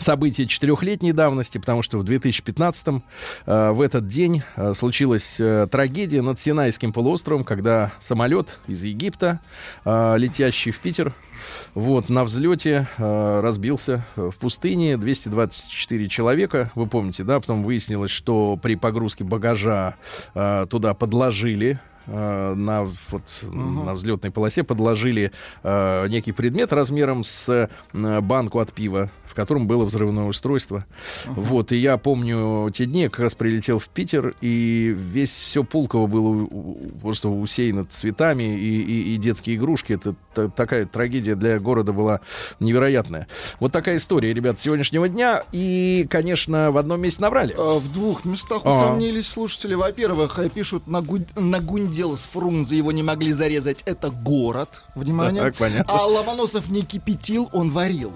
события четырехлетней давности, потому что в 2015-м э, в этот день э, случилась э, трагедия над Синайским полуостровом, когда самолет из Египта, э, летящий в Питер, вот, на взлете э, разбился в пустыне, 224 человека, вы помните, да, потом выяснилось, что при погрузке багажа э, туда подложили э, на, вот, на взлетной полосе подложили э, некий предмет размером с э, банку от пива, котором было взрывное устройство. Вот, и я помню те дни, я как раз прилетел в Питер, и весь все Пулково было просто усеяно цветами и, и- и детские игрушки. Это та- такая трагедия для города была невероятная. Вот такая история, ребят, сегодняшнего дня. И, конечно, в одном месте набрали. Э, В двух местах А. усомнились слушатели. Во-первых, э, пишут, Нагу- нагундел с Фрунзе, его не могли зарезать. Это город. Внимание. Так, понятно. А Ломоносов не кипятил, он варил.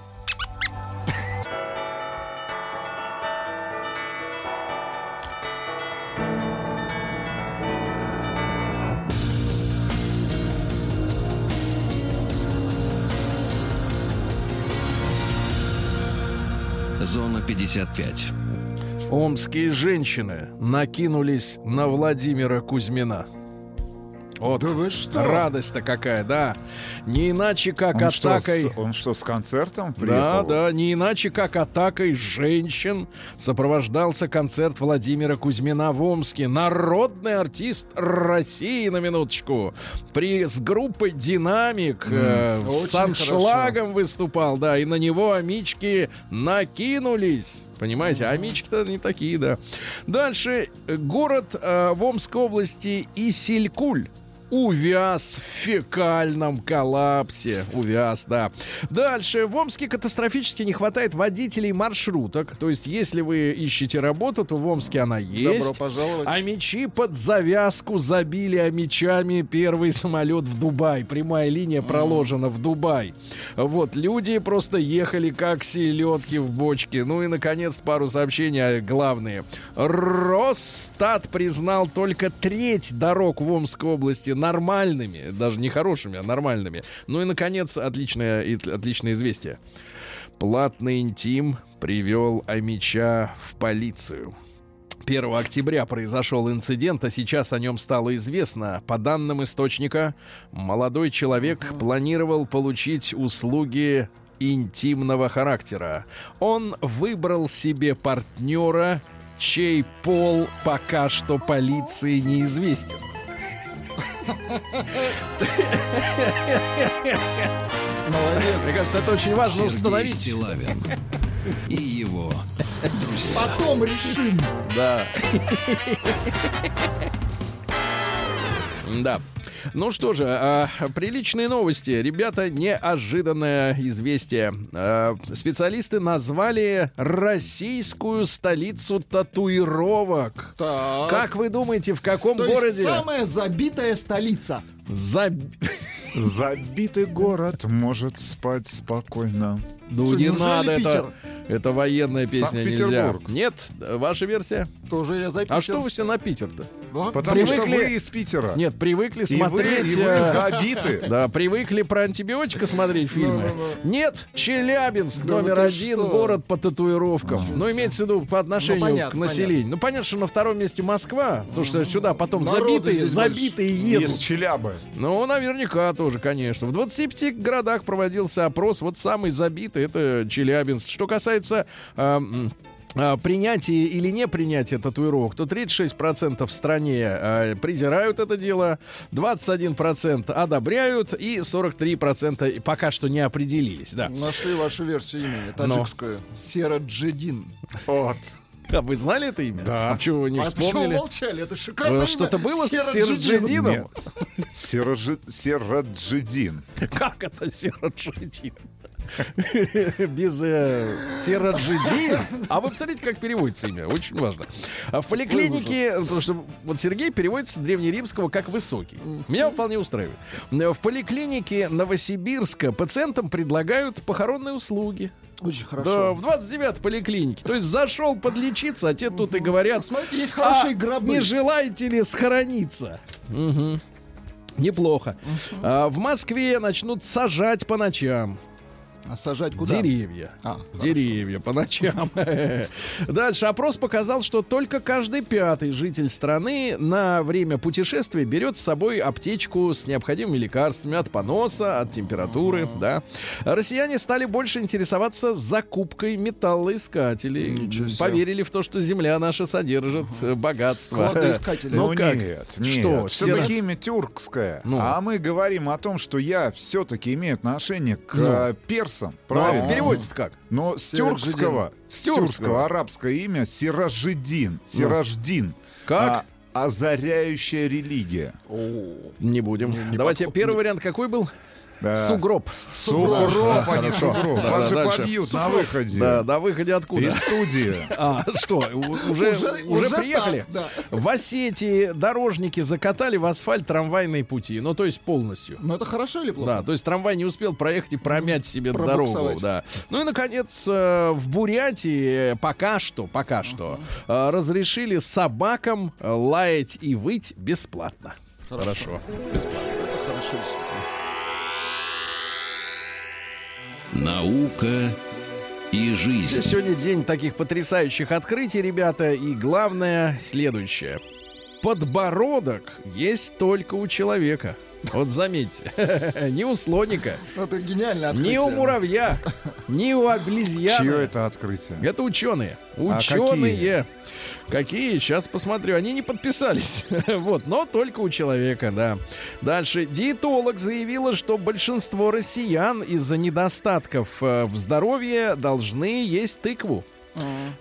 Зона 55. Омские женщины накинулись на Владимира Кузьмина. Вот. Да вы что? Радость-то какая, да. Не иначе, как Он что, атакой... с, он что, с концертом Да, приехал? да, не иначе, как атакой женщин сопровождался концерт Владимира Кузьмина в Омске. Народный артист России, на минуточку. При, с группой «Динамик» э, очень с аншлагом выступал, да, и на него амички накинулись. Понимаете, амички-то не такие, да. Дальше. Город э, в Омской области Исилькуль увяз в фекальном коллапсе. Увяз, да. Дальше. В Омске катастрофически не хватает водителей маршруток. То есть, если вы ищете работу, то в Омске она есть. Добро пожаловать. А мечи под завязку забили амичами первый самолет в Дубай. Прямая линия проложена в Дубай. Вот, люди просто ехали как селедки в бочке. Ну и, наконец, пару сообщений а, главные. Росстат признал только треть дорог в Омской области нормальными. Даже не хорошими, а нормальными. Ну и, наконец, отличное, отличное известие. Платный интим привел Амича в полицию. 1 октября произошел инцидент, а сейчас о нем стало известно. По данным источника, молодой человек планировал получить услуги интимного характера. Он выбрал себе партнера, чей пол пока что полиции неизвестен. Мне кажется, это очень важно Сергей установить. Стилавин и его друзья. Потом решим. Да. Да. Ну что же, а, приличные новости. Ребята, неожиданное известие. А, специалисты назвали российскую столицу татуировок. Так. Как вы думаете, в каком То есть городе? самая забитая столица. Заб- Забитый город может спать спокойно. Ну Что, не надо, это, Питер? это военная песня, нельзя. Нет, ваша версия? Тоже я запитер. А что вы все на Питер-то? Да? Потому что Привыкли- вы из Питера. Нет, привыкли и вы, смотреть... и вы э, забиты. Да, привыкли про антибиотика смотреть фильмы. Нет, Челябинск номер вы один что? город по татуировкам. Ну, имеется в виду по отношению Ну, понятно, к населению. Ну, понятно, что на втором месте Москва, потому что сюда потом забитые, забитые Из едут. Челябы. Ну, наверняка тоже, конечно. В 25 городах проводился опрос. Вот самый забитый это Челябинск. Что касается м, а, принятия или не принятия татуировок, то 36% в стране а, презирают это дело, 21% одобряют и 43% пока что не определились. Да. Нашли вашу версию имени, таджикскую. Сера Джедин. Вот. А вы знали это имя? Да. А чего вы не а почему вспомнили? молчали? Это шикарно. вас Что-то было с Серджидином? Сираджидин. Как это Сираджидин? *laughs* Без э, Сираджидин. А вы посмотрите, как переводится имя. Очень важно. А в поликлинике, потому что вот Сергей переводится древнеримского как высокий. Меня вполне устраивает. В поликлинике Новосибирска пациентам предлагают похоронные услуги. Очень Да, хорошо. в 29-й поликлинике. То есть зашел подлечиться, а те тут и говорят, Смотрите, есть хорошие «А гробы. Не желаете ли схорониться? Мгм. Неплохо. А, в Москве начнут сажать по ночам. А сажать куда? Деревья. А, Деревья по ночам. *laughs* Дальше опрос показал, что только каждый пятый житель страны на время путешествия берет с собой аптечку с необходимыми лекарствами от поноса, от температуры. Да. Россияне стали больше интересоваться закупкой металлоискателей. Поверили в то, что Земля наша содержит э, богатство. Кладоискатели. Ну Ну как? нет, нет. Что, Все-таки имя тюркское. Ну. А мы говорим о том, что я все-таки имею отношение к Ну. Э, персам. Ну, а Правильно? переводится как? Но с тюркского, с тюркского. арабское имя Сиражидин. Сираждин. Как? А, озаряющая религия. Не будем. Давайте, первый вариант какой был? Да. Сугроб. Сугроб, а не сугроб. Да, Вас да, же побьют на выходе. Да, на выходе откуда? Из студии. А, что, уже, уже, Уже- приехали? так, да. В Осетии дорожники закатали в асфальт трамвайные пути. Ну, то есть полностью. Ну это хорошо или плохо? Да, то есть трамвай не успел проехать и промять себе дорогу. Да. Ну и, наконец, э, в Бурятии пока что, пока что э, разрешили собакам э, лаять и выть бесплатно. Хорошо. Бесплатно. Наука и жизнь. Сегодня день таких потрясающих открытий, ребята. И главное следующее. Подбородок есть только у человека. Вот заметьте. *laughs* Не у слоника, Это гениальное открытие. не у муравья, не у *laughs* обезьяны. Чье это открытие? Это ученые. А Ученые. Какие? Сейчас посмотрю. Они не подписались. *laughs* вот, но только у человека, да. Дальше. Диетолог заявила, что большинство россиян из-за недостатков э, в здоровье должны есть тыкву.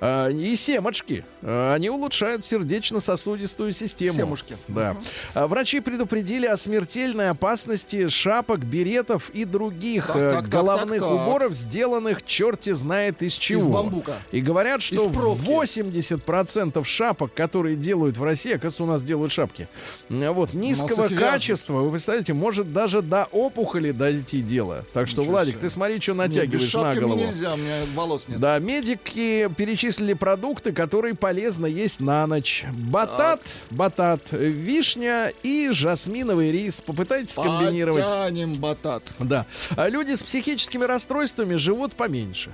А, и семечки. А, Они улучшают сердечно-сосудистую систему. Семушки. Да. А Врачи предупредили о смертельной опасности шапок, беретов и других Так, э, так, так, головных так, так. уборов, сделанных черти знает из чего. Из бамбука. И говорят, что Из пробки. 80% шапок, которые делают в России, оказывается, у нас делают шапки. Вот, низкого качества, вы представляете, может даже до опухоли дойти дело. Так что, Ничего Владик, себе. ты смотри, что без натягиваешь на шапки мне голову. нельзя, у меня волос нет. Да, медики перечислили продукты, которые полезно есть на ночь. Батат, батат, вишня и жасминовый рис. Попытайтесь скомбинировать. Потянем батат. Да. А люди с психическими расстройствами живут поменьше.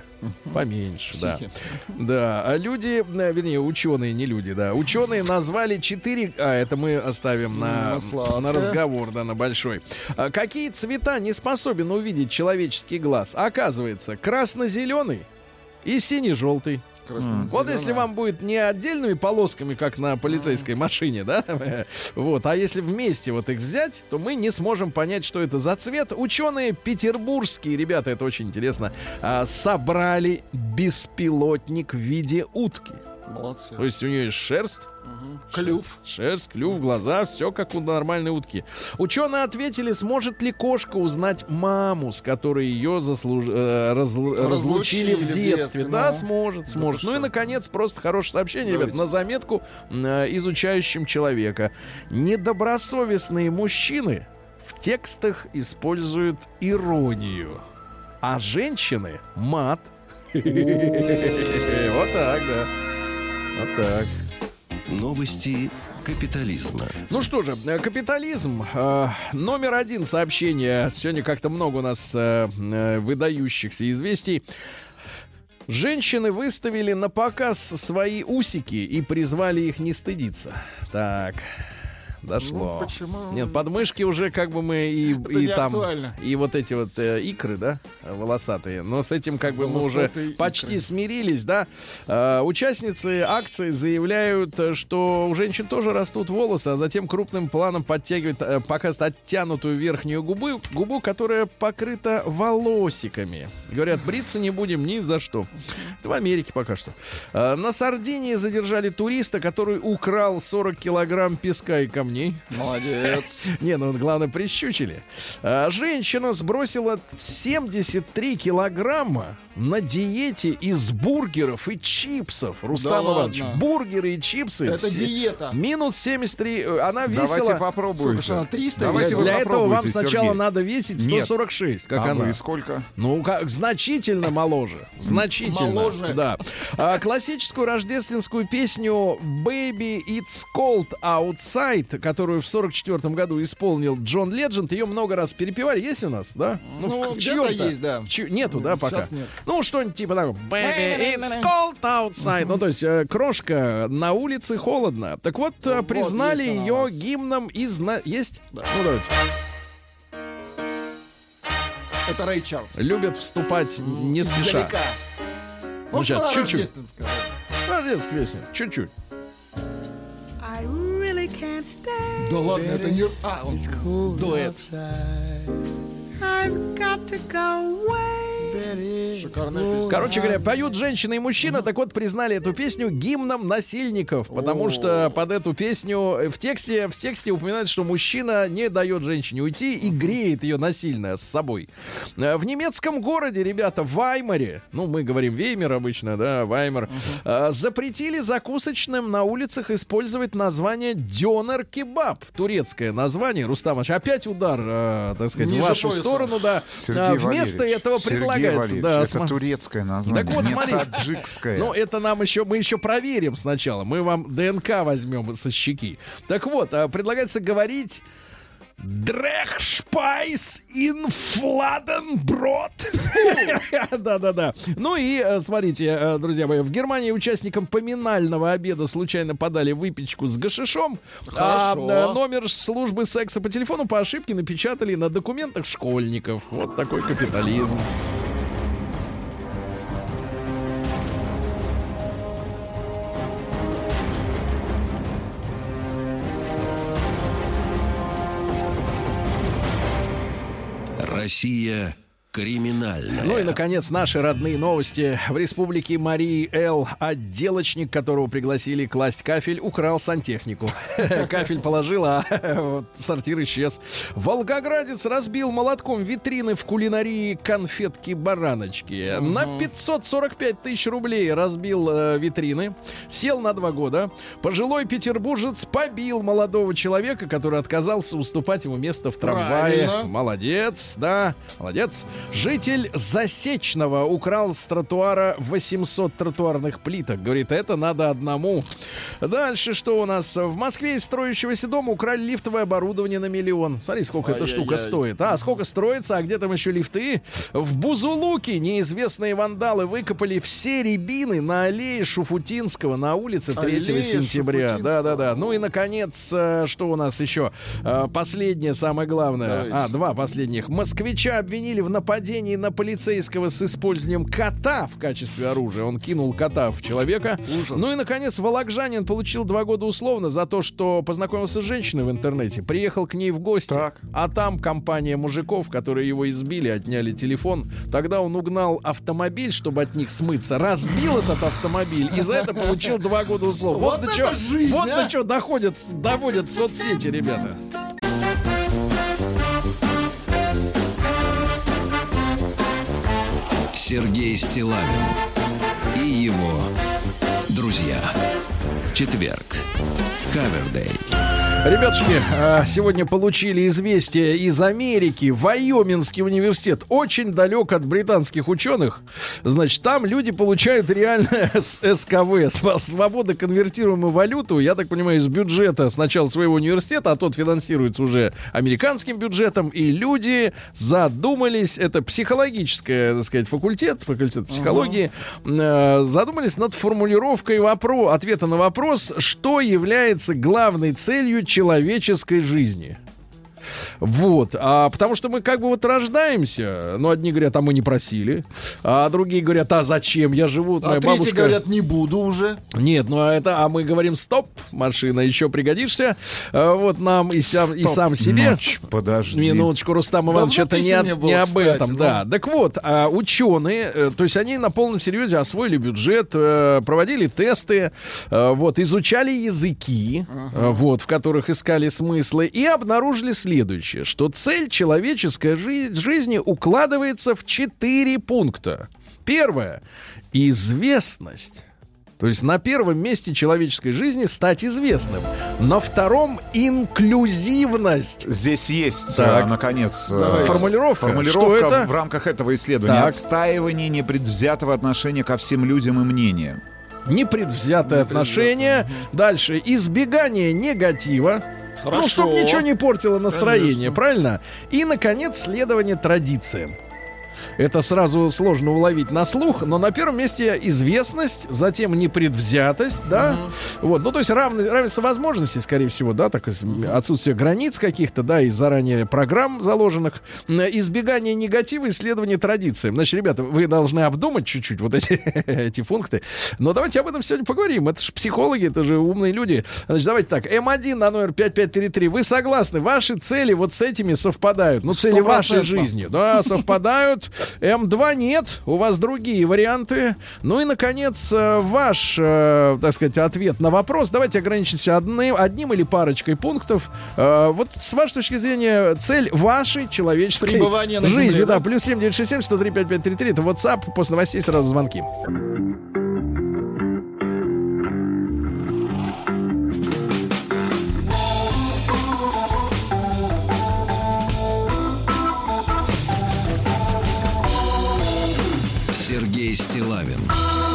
Поменьше, да. Психи. Да. А люди, э, вернее, ученые, не люди, да. Ученые назвали четыре... А, это мы оставим на, На на разговор, да, на большой. А какие цвета не способен увидеть человеческий глаз? Оказывается, красно-зеленый и синий-желтый. Вот если вам будет не отдельными полосками, как на полицейской машине, да, *laughs* вот, а если вместе вот их взять, то мы не сможем понять, что это за цвет. Ученые петербургские, ребята, это очень интересно, а, собрали беспилотник в виде утки. Молодцы. То есть у нее есть шерсть, Клюв. Шерсть, клюв, глаза, все как у нормальной утки. Ученые ответили, сможет ли кошка узнать маму, с которой ее заслуж- э, разл- разлучили в в детстве. детстве, Да, ну. сможет, Да сможет. ты ну и, наконец, просто хорошее сообщение, ребят, Давайте. на заметку э, изучающим человека. Недобросовестные мужчины в текстах используют иронию, а женщины — мат. *laughs* Вот так, да. Вот так. Новости капитализма. Ну что же, э, капитализм. э, номер один сообщение. Сегодня как-то много у нас э, э, выдающихся известий. Женщины выставили на показ свои усики и призвали их не стыдиться. Так. Дошло. Ну, почему? Нет, подмышки уже как бы мы и, и там актуально. и вот эти вот э, икры, да, волосатые. Но с этим как бы мы уже Волосатые почти икры. смирились, да. Э, участницы акции заявляют, э, что у женщин тоже растут волосы, а затем крупным планом подтягивают, э, показывают оттянутую верхнюю губу, губу, которая покрыта волосиками. Говорят, бриться не будем ни за что. Это в Америке пока что. Э, на Сардинии задержали туриста, который украл 40 килограмм песка и камней. Молодец. *laughs* Не, ну главное прищучили. А, женщина сбросила 73 килограмма на диете из бургеров и чипсов. Рустам Да Иванович, ладно? бургеры и чипсы. Это диета. Минус 73. э, Она Давайте весила... попробуйте. Сколько ж она, 300 Давайте вы Для этого вам сначала Сергей. надо весить Нет. 146, как а она. вы сколько? Ну, как, значительно моложе. Значительно. Моложе. Да. А, классическую рождественскую песню Baby It's Cold Outside, которую в 44 году исполнил Джон Ледженд, ее много раз перепевали. Есть у нас, да? Ну, в- в где-то есть, да. В чью- Нету, да, пока? Сейчас нет. Ну, что-нибудь типа такого. Baby It's Cold Outside. Ну, то есть, э, крошка, на улице холодно. Так вот, э, Вот признали у ее гимном из... на- Есть? Ну, давайте. Это Рэй Чарльз. Любят вступать не спеша. Издалека. Ну, Ну, что чуть-чуть. рождественская. Рождественская песня. Чуть-чуть. I really can't stay. Да ладно, это не... А, он дуэт. I've got to go away. Шикарная песня. Короче говоря, поют женщина и мужчина, так вот признали эту песню гимном насильников, потому О. что под эту песню э, в тексте, в тексте упоминается, что мужчина не дает женщине уйти и греет ее насильно с собой. Э, В немецком городе, ребята, в Ваймаре, ну мы говорим Веймер обычно, да, Ваймар, э, запретили закусочным на улицах использовать название дёнер кебаб, турецкое название, Рустамович, опять удар, так сказать, в Ниже вашу пояса. сторону, да. Сергей Вместо Валерьевич, этого Сергей Валерьевич, да, это сма- турецкое название, Так вот, таджикское. Ну, это нам еще, мы еще проверим сначала. Мы вам ДНК возьмем со щеки. Так вот, а, предлагается говорить Дрехшпайс инфладенброд. *laughs* Да-да-да. Ну и, э, смотрите, э, друзья мои, в Германии участникам поминального обеда случайно подали выпечку с гашишом, а э, номер службы секса по телефону по ошибке напечатали на документах школьников. Вот такой капитализм. Россия криминальная. Ну и, наконец, наши родные новости. В республике Марии Эл отделочник, которого пригласили класть кафель, украл сантехнику. *laughs* Кафель положил, а *laughs* сортир исчез. Волгоградец разбил молотком витрины в кулинарии конфетки-бараночки. На 545 тысяч рублей разбил э, витрины. Сел на два года. Пожилой петербуржец побил молодого человека, который отказался уступать ему место в трамвае. Молодец, да, молодец. Житель Засечного украл с тротуара 800 тротуарных плиток. Говорит, это надо одному. Дальше что у нас? В Москве из строящегося дома украли лифтовое оборудование на миллион. Смотри, сколько эта штука Ай-яй-яй. стоит. А, сколько строится, а где там еще лифты? В Бузулуке неизвестные вандалы выкопали все рябины на аллее Шуфутинского на улице 3 Аллея сентября. Да-да-да. Ну и, наконец, э, что у нас еще? Э, Последнее, самое главное. Давайте. А, два последних. Москвича обвинили в нападении на полицейского с использованием кота в качестве оружия. Он кинул кота в человека. Ужас. Ну и, наконец, Вологжанин получил два года условно за то, что познакомился с женщиной в интернете, приехал к ней в гости, Так. а там компания мужиков, которые его избили, отняли телефон. Тогда он угнал автомобиль, чтобы от них смыться, разбил этот автомобиль и за это получил два года условно. Вот до это чё- жизнь, вот а! до чего доходят, доводят соцсети, ребята. Сергей Стилавин и его друзья. Четверг. Кавердей. Ребятушки, а, сегодня получили известие из Америки. Вайоминский университет очень далек от британских ученых. Значит, там люди получают реально с- СКВ, св- свободно конвертируемую валюту, я так понимаю, из бюджета сначала своего университета, а тот финансируется уже американским бюджетом, и люди задумались, это психологическое, так сказать, факультет, факультет психологии, э, задумались над формулировкой вопро- ответа на вопрос, что является главной целью человеческой жизни. Вот, а потому что мы как бы вот рождаемся, но одни говорят, а мы не просили, а другие говорят, а зачем я живу, Вот А моя третьи бабушка... говорят, не буду уже. Нет, ну а это, а мы говорим, стоп, машина, еще пригодишься, А, вот нам и сам, и Стоп, сам себе. ночь, подожди. Минуточку, Рустам Иванович, Давно это не, не было, не об кстати, этом, ну. да. Так вот, а, ученые, э, то есть они на полном серьезе освоили бюджет, э, проводили тесты, э, вот, изучали языки, э, вот, в которых искали смыслы, и обнаружили следующее, что цель человеческой жи- жизни укладывается в четыре пункта. Первое — известность. То есть на первом месте человеческой жизни стать известным. На втором — инклюзивность. Здесь есть, Так. э, наконец, э, Давайте. Формулировка. формулировка Что это? в рамках этого исследования. Так. Отстаивание непредвзятого отношения ко всем людям и мнениям. Непредвзятое отношение. Дальше избегание негатива. Ну, Хорошо. чтобы ничего не портило настроение, Конечно. правильно? И, наконец, следование традициям. Это сразу сложно уловить на слух, но на первом месте известность, затем непредвзятость, да, вот, ну то есть равны- равенство возможностей, скорее всего, да, так отсутствие границ каких-то, да, и заранее программ заложенных, избегание негатива, исследование традициям. Значит, ребята, вы должны обдумать чуть-чуть вот эти, *laughs* эти пункты, но давайте об этом сегодня поговорим. Это же психологи, это же умные люди. Значит, давайте так, М1 на номер 5533, вы согласны? Ваши цели вот с этими совпадают? Ну, цели вашей жизни. Да, совпадают. М2 нет, у вас другие варианты. Ну и, наконец, э, ваш, э, так сказать, ответ на вопрос. Давайте ограничимся одним, одним или парочкой пунктов. Э, Вот с вашей точки зрения, цель вашей человеческой Пребывание на жизни. земле, да, да? плюс 7967 103 5533. Это WhatsApp. После новостей сразу звонки. Сергей Стилавин.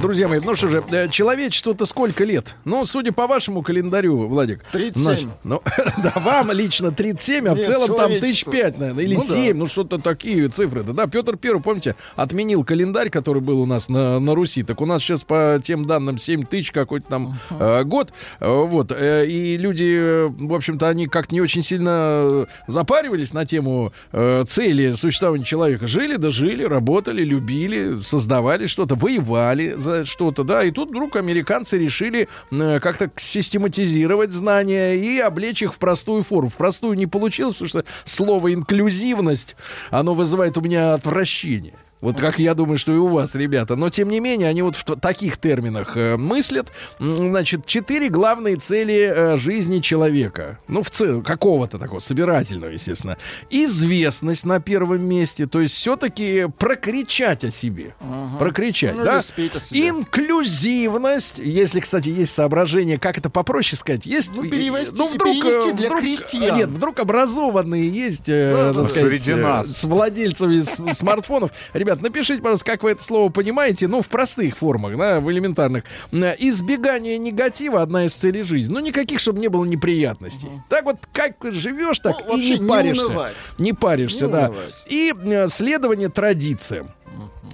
Друзья мои, ну что же, э, человечеству-то сколько лет? Ну, судя по вашему календарю, Владик. 37. ну, *laughs* да, вам лично 37, а в целом там тысяч пять, наверное, или Ну да. 7, ну что-то такие цифры. Да, да, Петр Первый, помните, отменил календарь, который был у нас на, на Руси. Так у нас сейчас по тем данным 7 тысяч какой-то там э, год. Э, вот. э, и люди, в общем-то, они как-то не очень сильно запаривались на тему э, цели существования человека. Жили, да жили, работали, любили, создавали что-то, воевали за что-то, да. И тут вдруг американцы решили э, как-то систематизировать знания и облечь их в простую форму. В простую не получилось, потому что слово инклюзивность, оно вызывает у меня отвращение. Вот как я думаю, что и у вас, ребята. Но, тем не менее, они вот в таких терминах э, мыслят. Значит, четыре главные цели э, жизни человека. Ну, в целом, какого-то такого, собирательного, естественно. Известность на первом месте. То есть все-таки прокричать о себе. Прокричать, Ну, да? Инклюзивность. Если, кстати, есть соображение, как это попроще сказать. Есть, Ну, перевести- ну, вдруг, перевести э, для вдруг- крестьян. Нет, вдруг образованные есть, э, Да, так да. сказать, Среди э, нас. с владельцами смартфонов. Ребят, напишите, пожалуйста, как вы это слово понимаете, ну, в простых формах, да, в элементарных. Избегание негатива одна из целей жизни. Ну, никаких, чтобы не было неприятностей. Так вот, как живешь, так Ну, и не не паришься. унывать. Не паришься, Не да. унывать. И э, следование традициям.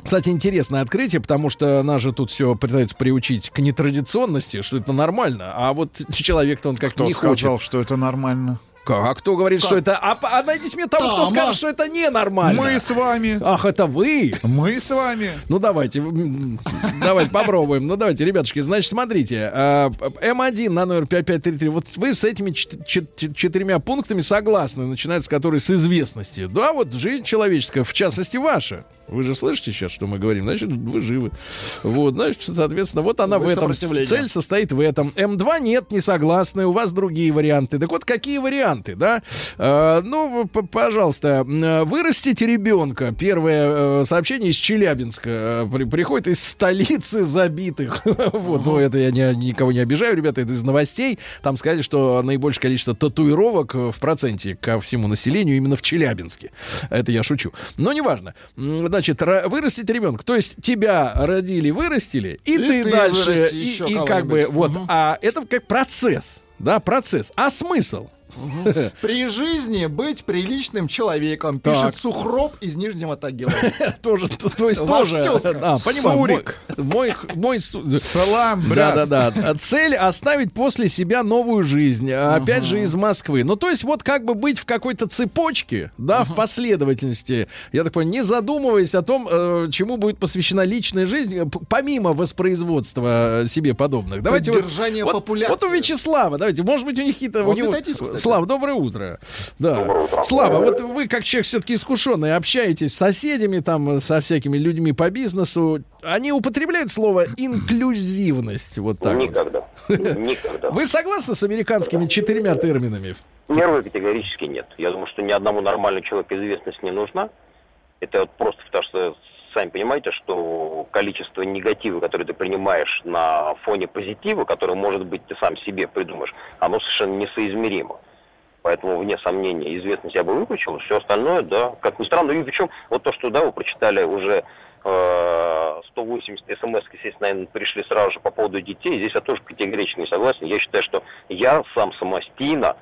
Кстати, интересное открытие, потому что нас же тут все пытаются приучить к нетрадиционности, что это нормально, а вот человек-то он как Кто не сказал, хочет. что это нормально? Как? А кто говорит, что это... А, а найдите мне того, кто Тама. скажет, что это ненормально. Мы с вами. Ах, это вы? Мы с вами. Ну, давайте, давайте попробуем. Ну, давайте, ребятушки, значит, смотрите. э, М1 на номер 5533. Вот вы с этими чет- чет- четырьмя пунктами согласны, начинается с которой с известности. Да, вот жизнь человеческая, в частности, ваша. Вы же слышите сейчас, что мы говорим? Значит, вы живы. Вот, значит, соответственно, вот она Вы в этом. Цель состоит в этом. М2 нет, не согласны, у вас другие варианты. Так вот, какие варианты, да? Э, ну, пожалуйста, м, вырастите ребенка. Первое э, сообщение из Челябинска э, при- приходит из столицы забитых. *laughs* вот, ну, это я не- никого не обижаю, ребята, это из новостей. Там сказали, что наибольшее количество татуировок э, в проценте ко всему населению именно в Челябинске. Это я шучу. Но неважно. М, Значит, ра- вырастить ребенка. То есть тебя родили, вырастили, и, И ты, ты дальше, и, и как бы, вот, Мгм. а это как процесс, да, процесс. А смысл? При жизни быть приличным человеком, Так. пишет Сухроб из Нижнего Тагила. *laughs* тоже, то, есть тоже, тезка. а, Сурик. мой, мой Салам, Да, брат. да, да. Цель оставить после себя новую жизнь. а, Опять же, из Москвы. Ну, то есть, вот как бы быть в какой-то цепочке, да, в последовательности. Я так понимаю, не задумываясь о том, э, чему будет посвящена личная жизнь, э, помимо воспроизводства э, себе подобных. Давайте вот- Поддержание вот, популяции. Вот у Вячеслава, давайте, может быть, у них какие-то... у Он него... Слав, доброе утро. Да. Слава, вот вы как человек все-таки искушенный, общаетесь с соседями, там, со всякими людьми по бизнесу. Они употребляют слово инклюзивность. Вот так. Никогда. Никогда. Вы согласны с американскими четырьмя терминами? Первый категорически нет. Я думаю, что ни одному нормальному человеку известность не нужна. Это вот просто потому что сами понимаете, что количество негатива, которое ты принимаешь на фоне позитива, который, может быть, ты сам себе придумаешь, оно совершенно несоизмеримо. Поэтому, вне сомнения, известность я бы выключил, все остальное, да, как ни странно, и причем вот то, что, да, вы прочитали уже э, 180 смс, естественно, наверное, пришли сразу же по поводу детей, здесь я тоже категорически не согласен, я считаю, что я сам самостийно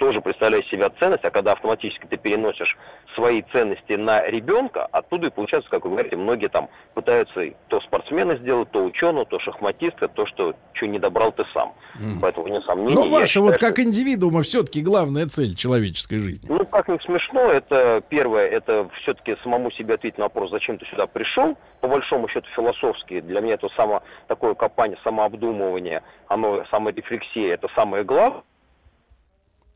тоже представляю себя ценность, а когда автоматически ты переносишь свои ценности на ребенка, оттуда и получается, как вы говорите, многие там пытаются то спортсмена сделать, то ученого, то шахматиста, то, что что не добрал ты сам. Мгм. Поэтому, вне сомнений, Ну, я ваша считаю, вот что- как индивидуума все-таки главная цель человеческой жизни. ну, как ни смешно, это первое, это все-таки самому себе ответить на вопрос, зачем ты сюда пришел, по большому счету философски, для меня это само такое копание, самообдумывание, оно, саморефлексия, это самое главное.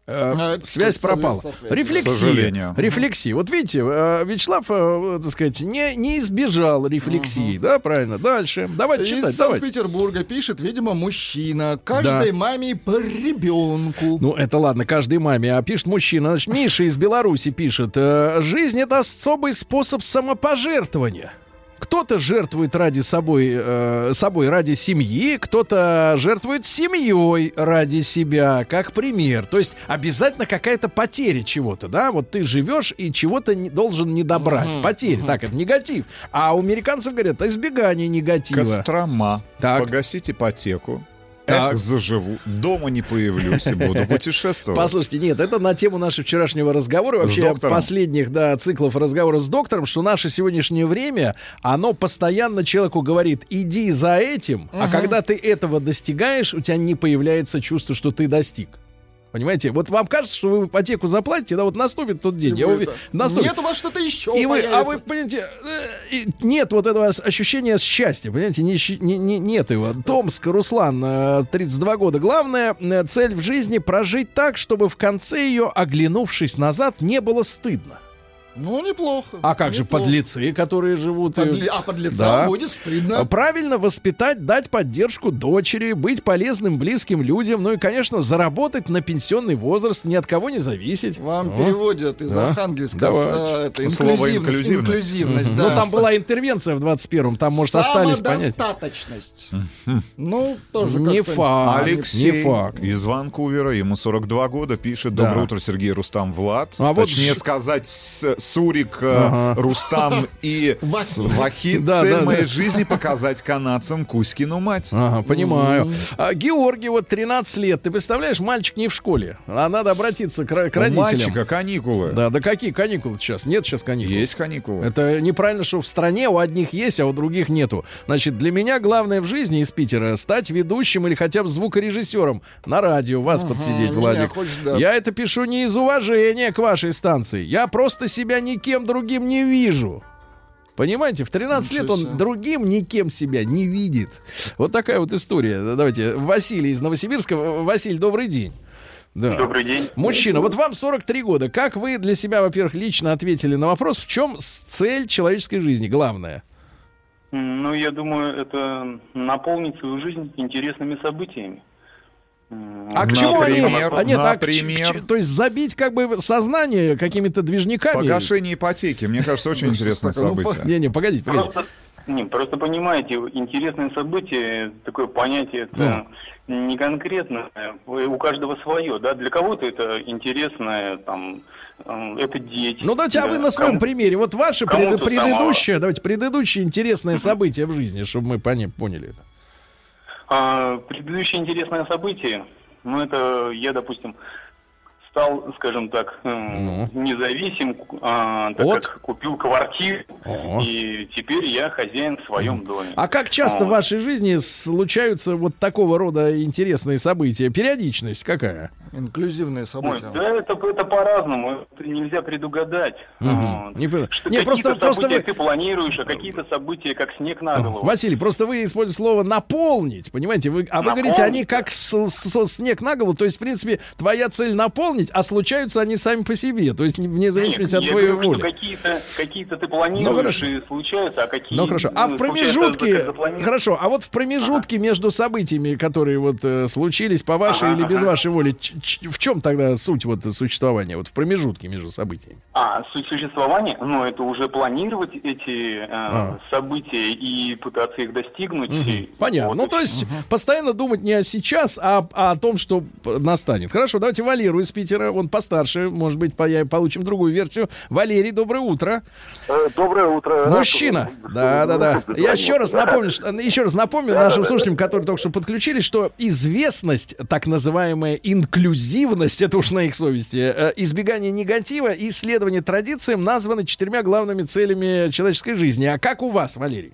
Э, А, связь пропала. Рефлексия. Рефлексия. Вот видите, э, Вячеслав, э, так сказать, не, не избежал рефлексии, да, правильно? Дальше. Давайте Из читать, давайте. Санкт-Петербурга пишет, видимо, мужчина. Каждой маме по ребенку. Ну, это ладно, каждой маме. А пишет мужчина. Значит, Миша из Беларуси пишет. э, Жизнь — это особый способ самопожертвования. Кто-то жертвует ради собой, э, собой ради семьи, кто-то жертвует семьей ради себя, как пример. То есть обязательно какая-то потеря чего-то, да? Вот ты живешь и чего-то не, должен не добрать. Потеря, так, это негатив. А у американцев говорят, избегание негатива. Кострома. Так. Погасить ипотеку. Так. Эх, заживу. Дома не появлюсь и буду путешествовать. Послушайте, нет, это на тему нашего вчерашнего разговора, вообще последних, да, циклов разговоров с доктором, что наше сегодняшнее время, оно постоянно человеку говорит, иди за этим, а когда ты этого достигаешь, у тебя не появляется чувство, что ты достиг. Понимаете? Вот вам кажется, что вы ипотеку заплатите, да, вот наступит тот день. Я уверен, наступит. Нет у вас что-то еще И вы, а вы, понимаете, э, нет вот этого ощущения счастья, понимаете, не, не- не- нет его. Томск, Руслан, э, 32 года. Главная э, цель в жизни прожить так, чтобы в конце ее, оглянувшись назад, не было стыдно. Ну, неплохо. А как же неплохо. подлецы, которые живут... Подли- А под лицом Да. будет стыдно. Правильно воспитать, дать поддержку дочери, быть полезным близким людям, ну и, конечно, заработать на пенсионный возраст, ни от кого не зависеть. Вам Ну. переводят из Да. Архангельска Давай. с, э, это, Слово инклюзивность. инклюзивность. инклюзивность, Ну, да. там С- была интервенция в 21-м, там, может, остались понятия. Самодостаточность. Ну, тоже Не как-то- факт. Алексей Не факт. из Ванкувера, ему 42 года, пишет Да. «Доброе утро, Сергей Рустам Влад». А вот Точнее ж- сказать, с- Сурик, э, Ага. Рустам и *laughs* Вахид. Да, Цель да, моей да. жизни показать канадцам Кузькину мать. Ага, понимаю. А, Георгий, вот 13 лет. Ты представляешь, мальчик не в школе. А надо обратиться к, к У родителям. мальчика каникулы. Да, да какие каникулы сейчас? Нет сейчас каникул. Есть каникулы. Это неправильно, что в стране у одних есть, а у других нету. Значит, для меня главное в жизни из Питера стать ведущим или хотя бы звукорежиссером на радио, вас подсидеть, меня Владик. хочешь, да. Я это пишу не из уважения к вашей станции. Я просто себя никем другим не вижу. Понимаете, в 13 лет он другим никем себя не видит. Вот такая вот история. Давайте, Василий из Новосибирска. Василий, добрый день. Да. Добрый день. Мужчина, вот вам 43 года. Как вы для себя, во-первых, лично ответили на вопрос, в чем цель человеческой жизни, главное? Ну, я думаю, это наполнить свою жизнь интересными событиями. А к чему они? Например, А нет, а к например? к то есть забить как бы сознание какими-то движниками? Погашение ипотеки. Мне кажется, очень интересное такое? Ну, событие. Не-не, погодите, погодите. Просто, не, просто понимаете, интересные события, такое понятие, это не конкретное, у каждого свое, да, для кого-то это интересное, там, э, это дети. Ну давайте, а да, вы на своем кому- примере. Вот ваше пред- предыдущее, давайте, предыдущее интересное событие в жизни, чтобы мы поняли это. А, предыдущее интересное событие, ну это я, допустим, стал, скажем так, э, независим, а, так Ну. От? как купил квартиру, О. и теперь я хозяин в своем доме. А как часто в Вот. вашей жизни случаются вот такого рода интересные события? Периодичность какая? Инклюзивные Ой, события. да, это, это по-разному, это нельзя предугадать. Мгм. Вот. Не. Что Не, какие-то просто- просто вы- ты планируешь, а какие-то события как снег на голову. Василий, просто вы используете слово наполнить, понимаете? Вы, а вы говорите, Наполнить, они как с- с- снег на голову, то есть, в принципе, твоя цель наполнить, заметь, а случаются они сами по себе, то есть не- вне зависимости Нет, от твоей говорю, воли. Какие-то, какие-то ты Ну, планируешь хорошо. и случаются, а какие... Ну хорошо, а ну, в промежутке, хорошо, а вот в промежутке между событиями, которые вот э, случились по вашей Ага, или без ага. вашей воли, в чем тогда суть вот существования, вот в промежутке между событиями? А, суть существования, ну, это уже планировать эти э, А. события и пытаться их достигнуть. и- Понятно. вот, ну, то есть постоянно думать не о сейчас, а, а о том, что настанет. Хорошо, давайте Валеру из Питера, он постарше, может быть, поя- получим другую версию. Валерий, доброе утро. Доброе утро. Мужчина. Да, да, да. Я еще раз напомню, что- еще раз напомню нашим слушателям, которые только что подключились, что известность, так называемая инклюзивность, это уж на их совести, э, избегание негатива и исследование традициям названы четырьмя главными целями человеческой жизни. А как у вас, Валерий?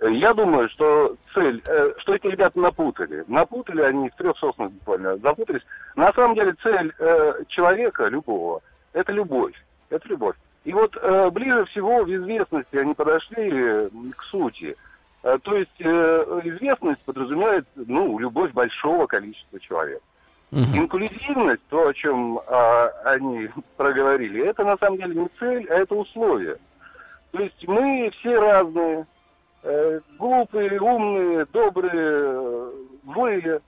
Я думаю, что цель, э, что эти ребята напутали. Напутали они в трех соснах буквально, запутались. На самом деле цель э, человека, любого, это любовь. Это любовь. И вот э, ближе всего в известности они подошли к сути. Э, то есть э, известность подразумевает, ну, любовь большого количества человек. Инклюзивность, то, о чем а, они *laughs* проговорили, это на самом деле не цель, а это условие. То есть мы все разные, э, глупые, умные, добрые, э, злые.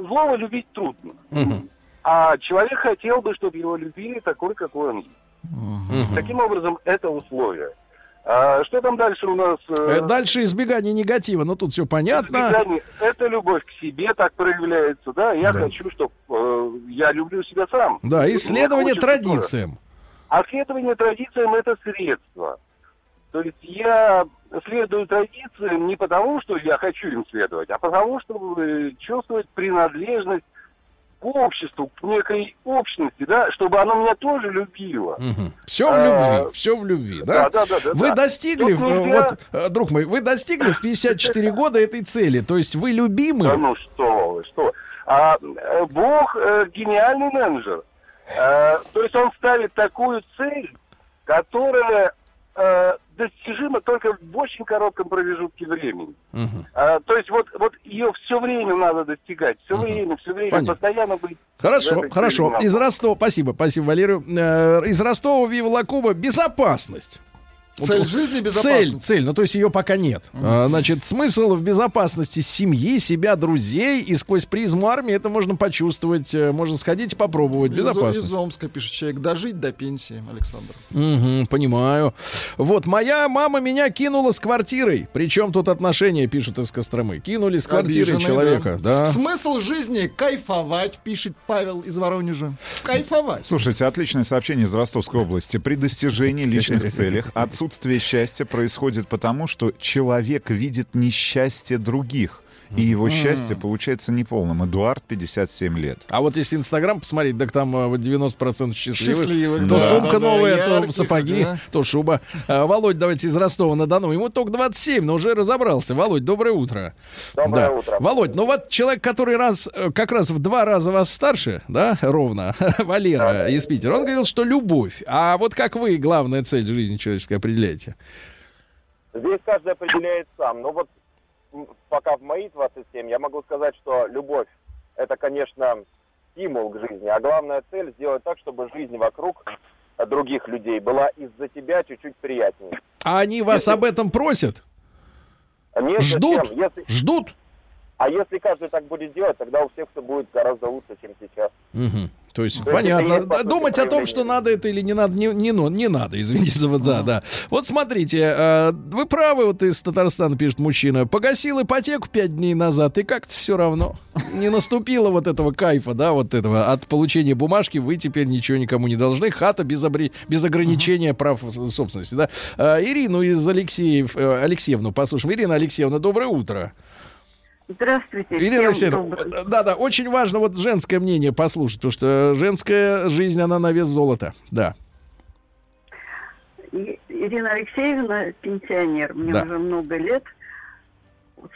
Злого любить трудно. А человек хотел бы, чтобы его любили такой, какой он есть. Таким образом, это условие. А что там дальше у нас? э, Э, Дальше избегание негатива. Ну, тут все понятно. избегание? Это любовь к себе так проявляется, да? Я хочу, чтобы я люблю себя сам. Да, исследование хочется тоже. традициям. А следование традициям это средство. То есть я следую традициям не потому, что я хочу им следовать, а потому, чтобы чувствовать принадлежность к обществу, к некой общности, да, чтобы оно меня тоже любило. Все в А, любви, все в любви, да? да, да, да, Вы да. достигли, Тут э, нельзя- вот, э, друг мой, вы достигли в 54 *laughs* года этой цели. То есть вы любимы. Да ну что вы, что. А, э, Бог э, гениальный менеджер. Э, то есть он ставит такую цель, которая э, достижима только в очень коротком промежутке времени. А, то есть вот, вот ее все время надо достигать, все время, все время, Понятно. постоянно быть. Хорошо, хорошо. Из Ростова, спасибо, спасибо, Валерию. Э, Из Ростова Вива Лакуба безопасность. Цель жизни Цель, безопасность. цель, ну то есть ее пока нет. А, Значит, смысл в безопасности семьи, себя, друзей, и сквозь призму армии это можно почувствовать, э, можно сходить и попробовать. Безопасность. из Омска пишет человек. Дожить до пенсии, Александр. Мгм, понимаю. Вот, моя мама меня кинула с квартирой. Причем тут отношения, пишут из Костромы. Кинули с квартирой Обиженный, человека. Да. Смысл жизни кайфовать, пишет Павел из Воронежа. Кайфовать. Слушайте, отличное сообщение из Ростовской области. При достижении личных *laughs* целях отсутствие счастья происходит потому, что человек видит несчастье других. И его счастье получается неполным. Эдуард, 57 лет. А вот если Инстаграм посмотреть, так там э, вот 90% счастливых. Счастливых, То да, сумка да, да, новая, то ярких, сапоги, да. то шуба. А, Володь, давайте из Ростова-на-Дону. Ему только 27, но уже разобрался. Володь, доброе утро. Доброе Да. утро. Володь, ну вот человек, который раз, э, как раз в два раза вас старше, да, ровно, *laughs* Валера из Питера, он говорил, что любовь. А вот как вы главная цель жизни человеческой определяете? Здесь каждый определяет сам. Но вот м, пока в мои 27 я могу сказать, что любовь это, конечно, стимул к жизни, а главная цель сделать так, чтобы жизнь вокруг других людей была из-за тебя чуть-чуть приятнее. А они вас об этом просят? Нет, Ждут? Если- Ждут? А если каждый так будет делать, тогда у всех все будет гораздо лучше, чем сейчас. Мгм. То есть, То понятно. есть, Да, Думать о том, что надо это или не надо, не, не, ну, не надо, извините за вот за, да. Вот смотрите, э, вы правы, вот из Татарстана пишет мужчина, погасил ипотеку пять дней назад, и как-то все равно. Не наступило вот этого кайфа, да, вот этого. От получения бумажки вы теперь ничего никому не должны. Хата без, обре- без ограничения прав собственности, да. Э, Ирину из Алексеев, э, Алексеевну послушаем. Ирина Алексеевна, доброе утро. Здравствуйте. Ирина Алексеевна, добрый- да, да, очень важно вот женское мнение послушать, потому что женская жизнь, она на вес золота, да. Ирина Алексеевна, пенсионер, мне Да. уже много лет.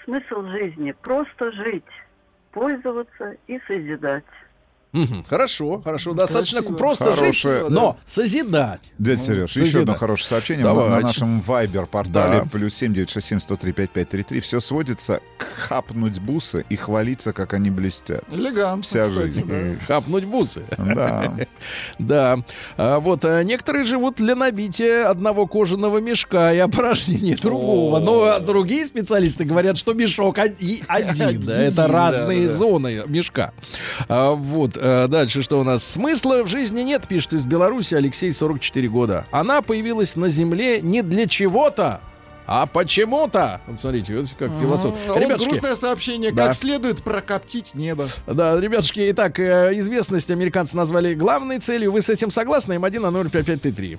Смысл жизни – просто жить, пользоваться и созидать. Хорошо, хорошо, достаточно Красиво. просто Хорошее- жить, но созидать. Дядя Сереж, еще Созидать. одно хорошее сообщение Давайте. на нашем Вайбер-портале Да. плюс семь девять шесть семь сто три пять пять три три. Все сводится к хапнуть бусы и хвалиться, как они блестят. Элегантно, Вся кстати, жизнь. да. Хапнуть бусы. Да. *laughs* Да. А, вот а, некоторые живут для набития одного кожаного мешка и опорожнения другого. Но а, другие специалисты говорят, что мешок один. *laughs* да, это разные зоны мешка. А, вот. А, дальше что у нас? Смысла в жизни нет, пишет из Беларуси Алексей, 44 года. Она появилась на Земле не для чего-то, а почему-то. Вот смотрите, вот как философ. А Ребятушки, грустное сообщение. Да. Как следует прокоптить небо. да, ребятушки, итак, э, известность американцы назвали главной целью. Вы с этим согласны? М1 на 05533.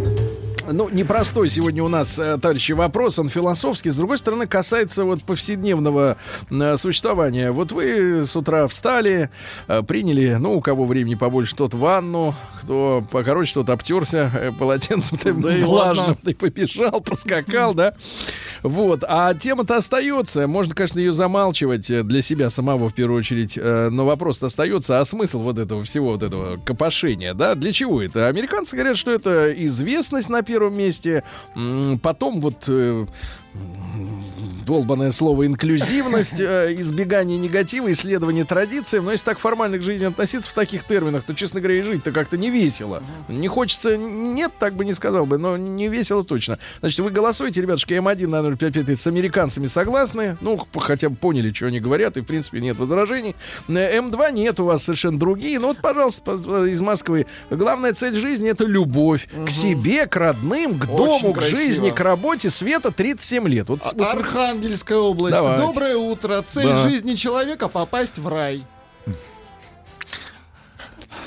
Ну, непростой сегодня у нас, э, товарищи, вопрос. Он философский. С другой стороны, касается вот повседневного э, существования. Вот вы с утра встали, э, приняли, ну, у кого времени побольше, тот ванну, кто покороче, тот обтерся э, полотенцем тем Да и влажным, ты побежал, проскакал, да? Вот. А тема-то остается. Можно, конечно, ее замалчивать для себя самого в первую очередь. Но вопрос остается. А смысл вот этого всего, вот этого копошения, да? Для чего это? Американцы говорят, что это известность на первом месте. М, Потом вот э, долбанное слово инклюзивность, э, избегание негатива, исследование традициям. Но если так формально к жизни относиться в таких терминах, то, честно говоря, и жить-то как-то не весело. Не хочется, нет, так бы не сказал бы, но не весело точно. Значит, вы голосуете, ребятушки, М1 на 055 с американцами согласны? Ну, хотя бы поняли, что они говорят, и, в принципе, нет возражений. Э, М2 нет, у вас совершенно другие. Ну, вот, пожалуйста, по- из Москвы. Главная цель жизни — это любовь к себе, к родным, к Очень дому, к красиво. жизни, к работе. Света 37 лет. Вот, А- Архангельская область. Давайте. Доброе утро. Цель Да. жизни человека попасть в рай.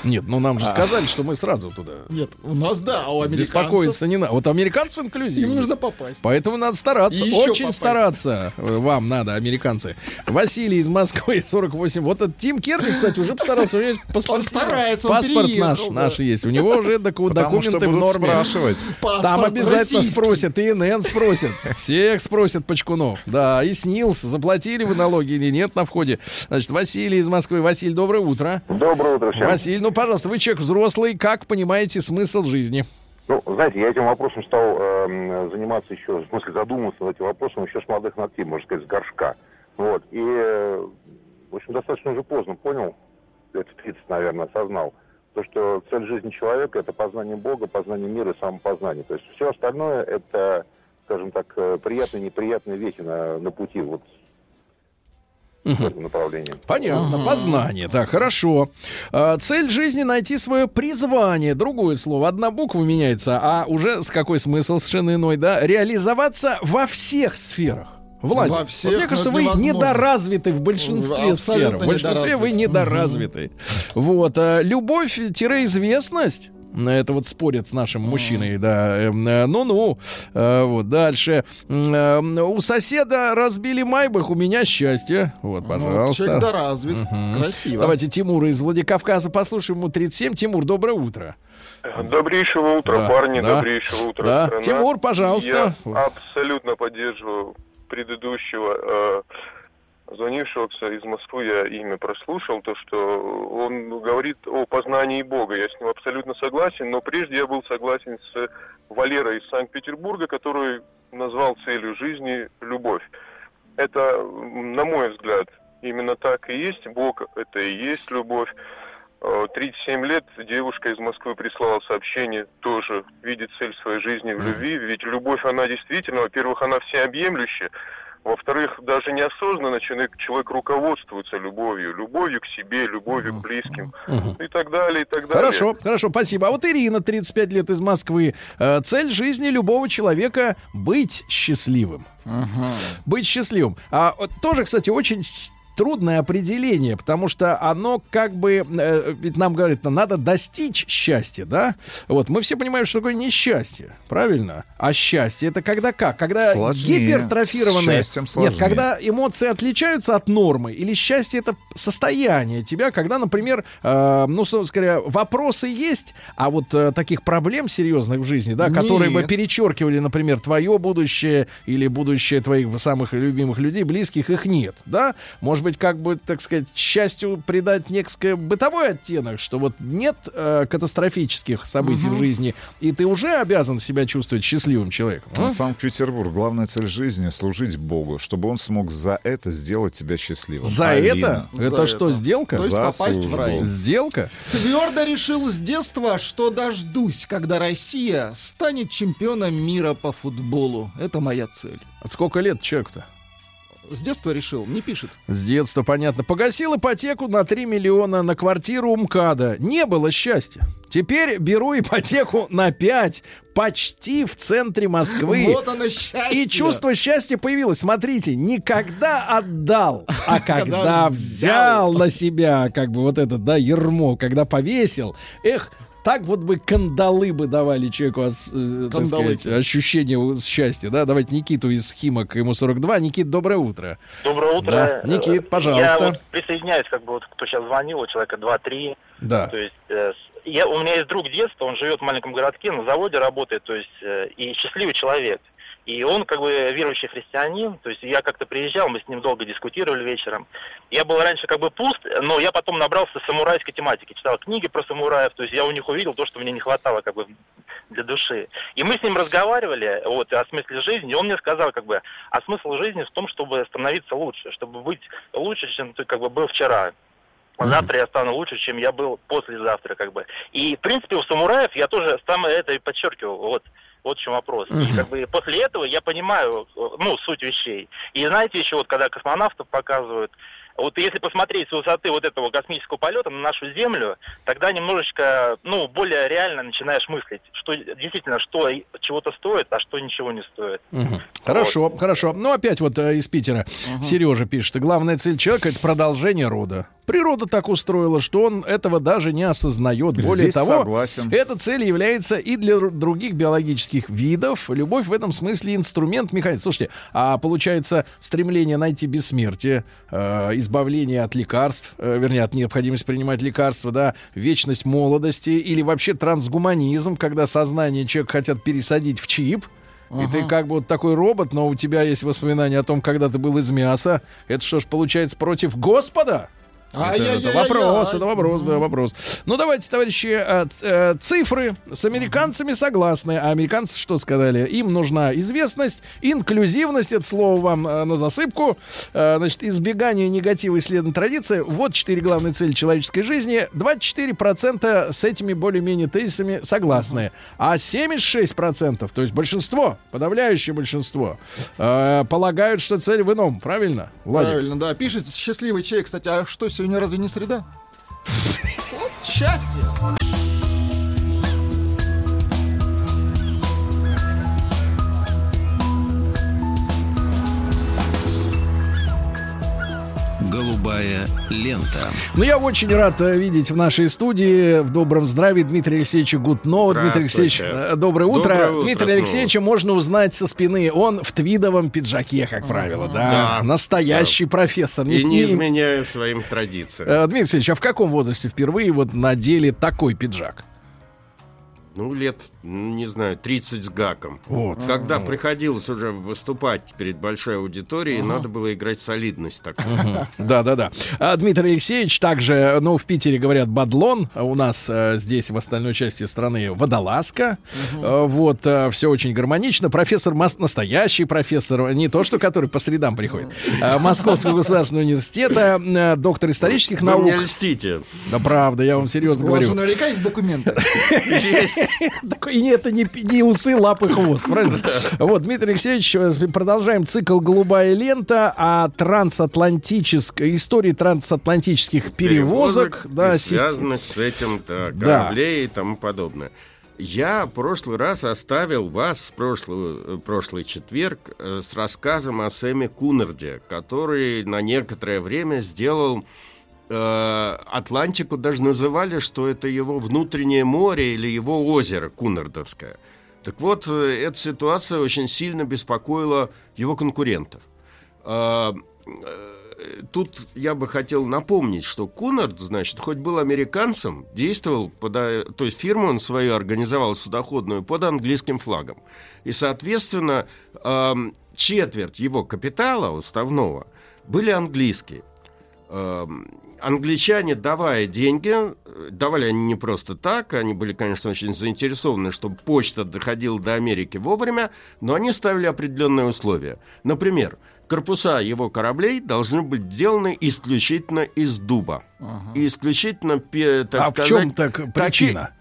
Нет, ну нам же сказали, что мы сразу туда. Нет, у нас да, а у американцев Беспокоиться не надо. Вот американцев инклюзивность. им нужно попасть. Поэтому надо стараться, И очень попасть. стараться. Вам надо, американцы. Василий из Москвы, *laughs* 48. Вот этот Тим Керни, кстати, уже постарался. У него есть паспорт, Он старается, он паспорт переехал, наш, да. наш есть. У него уже доку- Потому что документы в норме. спрашивать. Паспорт Там обязательно российский. спросят, и ИНН спросят. Всех спросят Почкунов. Да, и СНИЛС. Заплатили вы налоги или нет на входе. Значит, Василий из Москвы. Василий, доброе утро. Доброе утро всем. Василий, ну, пожалуйста, вы человек взрослый. Как понимаете смысл жизни? Ну, знаете, я этим вопросом стал эм, заниматься еще, в смысле задумываться над этим вопросом еще с молодых ногтей, можно сказать, с горшка. Вот. И, э, в общем, достаточно уже поздно понял, лет в 30, наверное, осознал, то, что цель жизни человека – это познание Бога, познание мира и самопознание. То есть все остальное – это, скажем так, э, приятные, неприятные вещи на, на пути вот в этом направлении. Понятно, познание, да, хорошо. А, цель жизни найти свое призвание. Другое слово. Одна буква меняется, а уже с какой смысл совершенно иной, да? Реализоваться во всех сферах. Владик, Во вот всех, мне но кажется, вы невозможно. недоразвиты в большинстве Абсолютно сфер. В большинстве вы недоразвиты. Вот. а, Любовь-известность. Это вот спорят с нашим мужчиной, да. эм, э, Ну-ну. Э, Вот дальше. Э, У соседа разбили майбах, у меня счастье. Вот, Ну, пожалуйста. человек доразвит. Красиво. Давайте Тимура из Владикавказа послушаем. Ему 37. Тимур, доброе утро. Добрейшего утра, Да, парни, да. добрейшего утра, Да. страна. Тимур, пожалуйста. Я абсолютно поддерживаю предыдущего э, звонившего из Москвы, я имя прослушал, то, что он говорит о познании Бога. Я с ним абсолютно согласен, но прежде я был согласен с Валерой из Санкт-Петербурга, который назвал целью жизни любовь. Это, на мой взгляд, именно так и есть. Бог — это и есть любовь. Э, 37 лет девушка из Москвы прислала сообщение, тоже видит цель своей жизни в любви. Ведь любовь, она действительно, во-первых, она всеобъемлющая. Во-вторых, даже неосознанно человек, человек руководствуется любовью. Любовью к себе, любовью к близким. И так далее, и так далее. Хорошо, хорошо, спасибо. А вот Ирина, 35 лет из Москвы. Э, Цель жизни любого человека — быть счастливым. Быть счастливым. А тоже, кстати, очень трудное определение, потому что оно как бы, э, ведь нам говорят, надо достичь счастья, да? Вот, мы все понимаем, что такое несчастье, правильно? А счастье это когда как? Когда Сложнее. гипертрофированное... Нет, когда эмоции отличаются от нормы, или счастье это состояние тебя, когда, например, э, ну, собственно говоря, вопросы есть, а вот э, таких проблем серьезных в жизни, да, которые бы Нет. перечеркивали, например, твое будущее или будущее твоих самых любимых людей, близких, их нет, да? Может быть, как бы, так сказать, счастью придать некое бытовой оттенок, что вот нет э, катастрофических событий в жизни, и ты уже обязан себя чувствовать счастливым человеком. а? Санкт-Петербург. Главная цель жизни — служить Богу, чтобы он смог за это сделать тебя счастливым. За Алина. это? Это что, сделка? То есть За попасть в рай. службу. Сделка? Твердо решил с детства, что дождусь, когда Россия станет чемпионом мира по футболу. Это моя цель. От сколько лет человеку-то? С детства решил, не пишет. С детства, понятно. Погасил ипотеку на 3 миллиона на квартиру у МКАДа. Не было счастья. Теперь беру ипотеку *laughs* на 5, почти в центре Москвы. Вот оно счастье. И чувство счастья появилось. Смотрите, не когда отдал, а *laughs* когда взял на себя, как бы вот это, да, ермо, когда повесил. Эх, так вот бы кандалы бы давали человеку ос- э, сказать, ощущение счастья, да? Давайте Никиту из Химок, ему 42. Никит, доброе утро. Доброе утро. Да. Никит, пожалуйста. Я вот присоединяюсь, как бы вот кто сейчас звонил, у человека 2-3. Да. То есть э, я, у меня есть друг детства, он живет в маленьком городке, на заводе работает, то есть э, и счастливый человек. И он как бы верующий христианин, то есть я как-то приезжал, мы с ним долго дискутировали вечером. Я был раньше как бы пуст, но я потом набрался самурайской тематики, читал книги про самураев, то есть я у них увидел то, что мне не хватало как бы для души. И мы с ним разговаривали вот, о смысле жизни, и он мне сказал, как бы, а смысл жизни в том, чтобы становиться лучше, чтобы быть лучше, чем ты как бы был вчера. Завтра я стану лучше, чем я был послезавтра, как бы. И, в принципе, у самураев я тоже самое это и подчеркивал. Вот, вот в чем вопрос. И Мгм. как бы после этого я понимаю, э, ну, суть вещей. И знаете еще, вот когда космонавтов показывают, вот если посмотреть с высоты вот этого космического полета на нашу Землю, тогда немножечко, ну, более реально начинаешь мыслить, что действительно, что чего-то стоит, а что ничего не стоит. Мгм. Хорошо, хорошо. Ну, опять вот э, из Питера Сережа пишет. Главная цель человека — это продолжение рода. Природа так устроила, что он этого даже не осознает. Более Здесь того, согласен. эта цель является и для ру- других биологических видов. Любовь в этом смысле инструмент механизм. Слушайте, а получается стремление найти бессмертие, э, избавление от лекарств, э, вернее, от необходимости принимать лекарства, да, вечность молодости или вообще трансгуманизм, когда сознание человека хотят пересадить в чип. И ты как бы вот такой робот, но у тебя есть воспоминания о том, когда ты был из мяса. Это что ж получается против Господа? Это, это вопрос, это вопрос, да, вопрос. Ну, давайте, товарищи, э, э, цифры с американцами согласны. А американцы что сказали? Им нужна известность, инклюзивность, это слово вам э, на засыпку, значит, избегание негатива исследования традиции. Вот четыре главные цели человеческой жизни. 24% с этими более-менее тезисами согласны. А 76%, то есть большинство, подавляющее большинство, полагают, что цель в ином. Правильно, Владик? Правильно, да. Пишет счастливый человек, кстати, а что, сегодня разве не среда? Вот счастье. Голубая лента. Ну, я очень рад э, видеть в нашей студии в добром здравии Дмитрия Алексеевича Гутнова. Дмитрий Алексеевич, э, доброе утро. Доброе утро Дмитрия снова. Алексеевича можно узнать со спины. Он в твидовом пиджаке, как правило, да. Да. Настоящий профессор. И не Не- изменяю своим традициям. Э, Дмитрий Алексеевич, а в каком возрасте впервые вот надели такой пиджак? Ну, лет, ну, не знаю, 30 с гаком. Вот. Когда приходилось уже выступать перед большой аудиторией, надо было играть солидность такую. Да, да, да. А, Дмитрий Алексеевич также, ну, в Питере говорят бадлон, а у нас э, здесь в остальной части страны водолазка. Э, вот, все очень гармонично. Профессор, настоящий профессор, не то, что который по средам приходит, Московского *laughs* государственного университета, э, доктор исторических наук. мне льстите. Да, правда, я вам серьезно У вас говорю. наверняка есть документы. *laughs* Есть. *laughs* Такой, и не, это не, не усы, лапы, хвост, правильно? Вот, Дмитрий Алексеевич, э, продолжаем цикл «Голубая лента» о трансатлантической, истории трансатлантических перевозок. Перевозок да, связанных с этим да, Да. кораблей и тому подобное. Я в прошлый раз оставил вас в прошлый, э, прошлый четверг э, с рассказом о Сэме Кунарде, который на некоторое время сделал Атлантику, даже называли, что это его внутреннее море или его озеро Кунардовское. Так вот, э, эта ситуация очень сильно беспокоила его конкурентов. А, э, Тут я бы хотел напомнить, что Кунард, значит, хоть был американцем, действовал, под, э, то есть фирму он свою организовал судоходную под английским флагом. И, соответственно, эм, четверть его капитала уставного были английские. Англичане, давая деньги, э, давали они не просто так, они были, конечно, очень заинтересованы, чтобы почта доходила до Америки вовремя, но они ставили определенные условия. Например, корпуса его кораблей должны быть сделаны исключительно из дуба. И исключительно, так А в сказать, чем так таки- причина?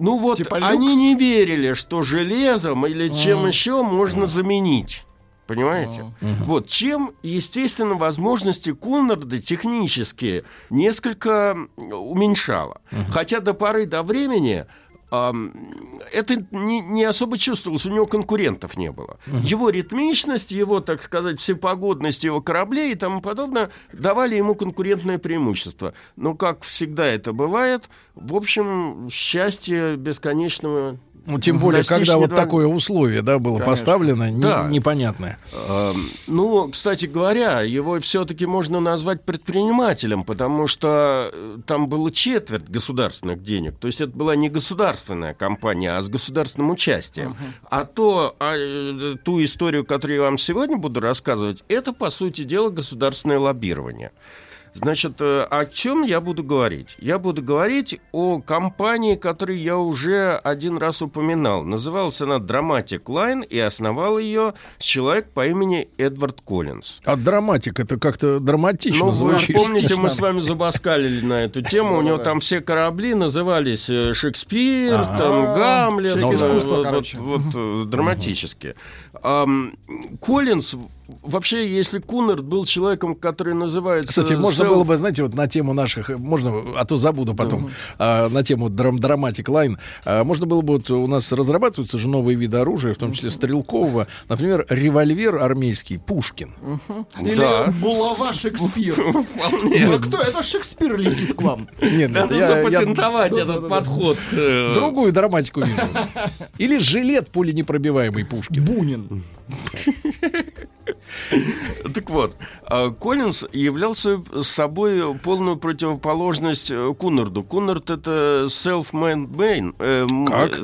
Ну вот, Типа они люкс? не верили, что железом или чем А. еще можно заменить. Понимаете? Вот чем, естественно, возможности Куннарда технические несколько уменьшало. Хотя до поры до времени это не, не особо чувствовалось, у него конкурентов не было. Его ритмичность, его, так сказать, всепогодность его кораблей и тому подобное давали ему конкурентное преимущество. Но, как всегда это бывает, в общем, счастье бесконечного Ну, тем более, когда вот такое условие, да, было Конечно. поставлено, не- Да. непонятное. Эм, Ну, кстати говоря, его все-таки можно назвать предпринимателем, потому что э, там было четверть государственных денег. То есть это была не государственная компания, а с государственным участием. А то, а, э, ту историю, которую я вам сегодня буду рассказывать, это, по сути дела, государственное лоббирование. Значит, э, о чем я буду говорить? Я буду говорить о компании, которую я уже один раз упоминал. Называлась она Dramatic Line, и основал ее человек по имени Эдвард Коллинз. А драматик это как-то драматично Ну, вы звучит. помните, мы с вами забаскалили на эту тему. У него там все корабли назывались э, Шекспир, там Гамлет. Человек э, искусства, вот- короче. Вот, драматически. Ам, Коллинз, вообще, если Кунард был человеком, который называется... Кстати, можно self- было бы, знаете, вот на тему наших, можно, а то забуду потом, а, на тему драм, Dramatic Line, а, можно было бы, вот у нас разрабатываются же новые виды оружия, в том числе стрелкового, например, револьвер армейский Пушкин. Или Да. булава Шекспир. *laughs* Вполне. Ну, кто? Это Шекспир летит к вам. Нет, Надо запатентовать этот подход. э, другую драматику вижу. *laughs* Или жилет пуленепробиваемый Пушкин. Бунин. *laughs* Так вот, а, Коллинз являлся собой полную противоположность э, Куннарду. Куннард это self-made man. э, Как? э,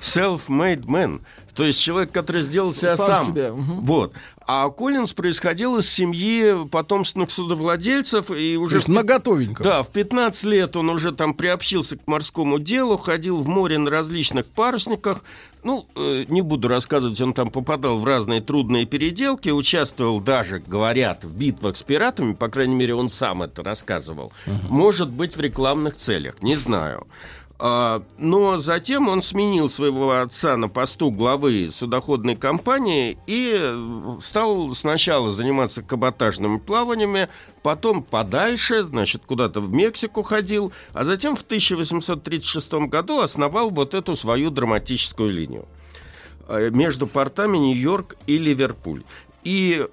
Self-made man. То есть человек, который сделал себя Сам сам. себя. Вот. А Коллинз происходил из семьи потомственных судовладельцев и То уже есть наготовенько. да, в 15 лет он уже там приобщился к морскому делу, ходил в море на различных парусниках. Ну, э, не буду рассказывать, он там попадал в разные трудные переделки, участвовал даже, говорят, в битвах с пиратами, по крайней мере, он сам это рассказывал. Может быть, в рекламных целях, не знаю. А, но затем он сменил своего отца на посту главы судоходной компании и э, стал сначала заниматься каботажными плаваниями, потом подальше, значит, куда-то в Мексику ходил, а затем в 1836 году основал вот эту свою драматическую линию э, между портами Нью-Йорк и Ливерпуль. И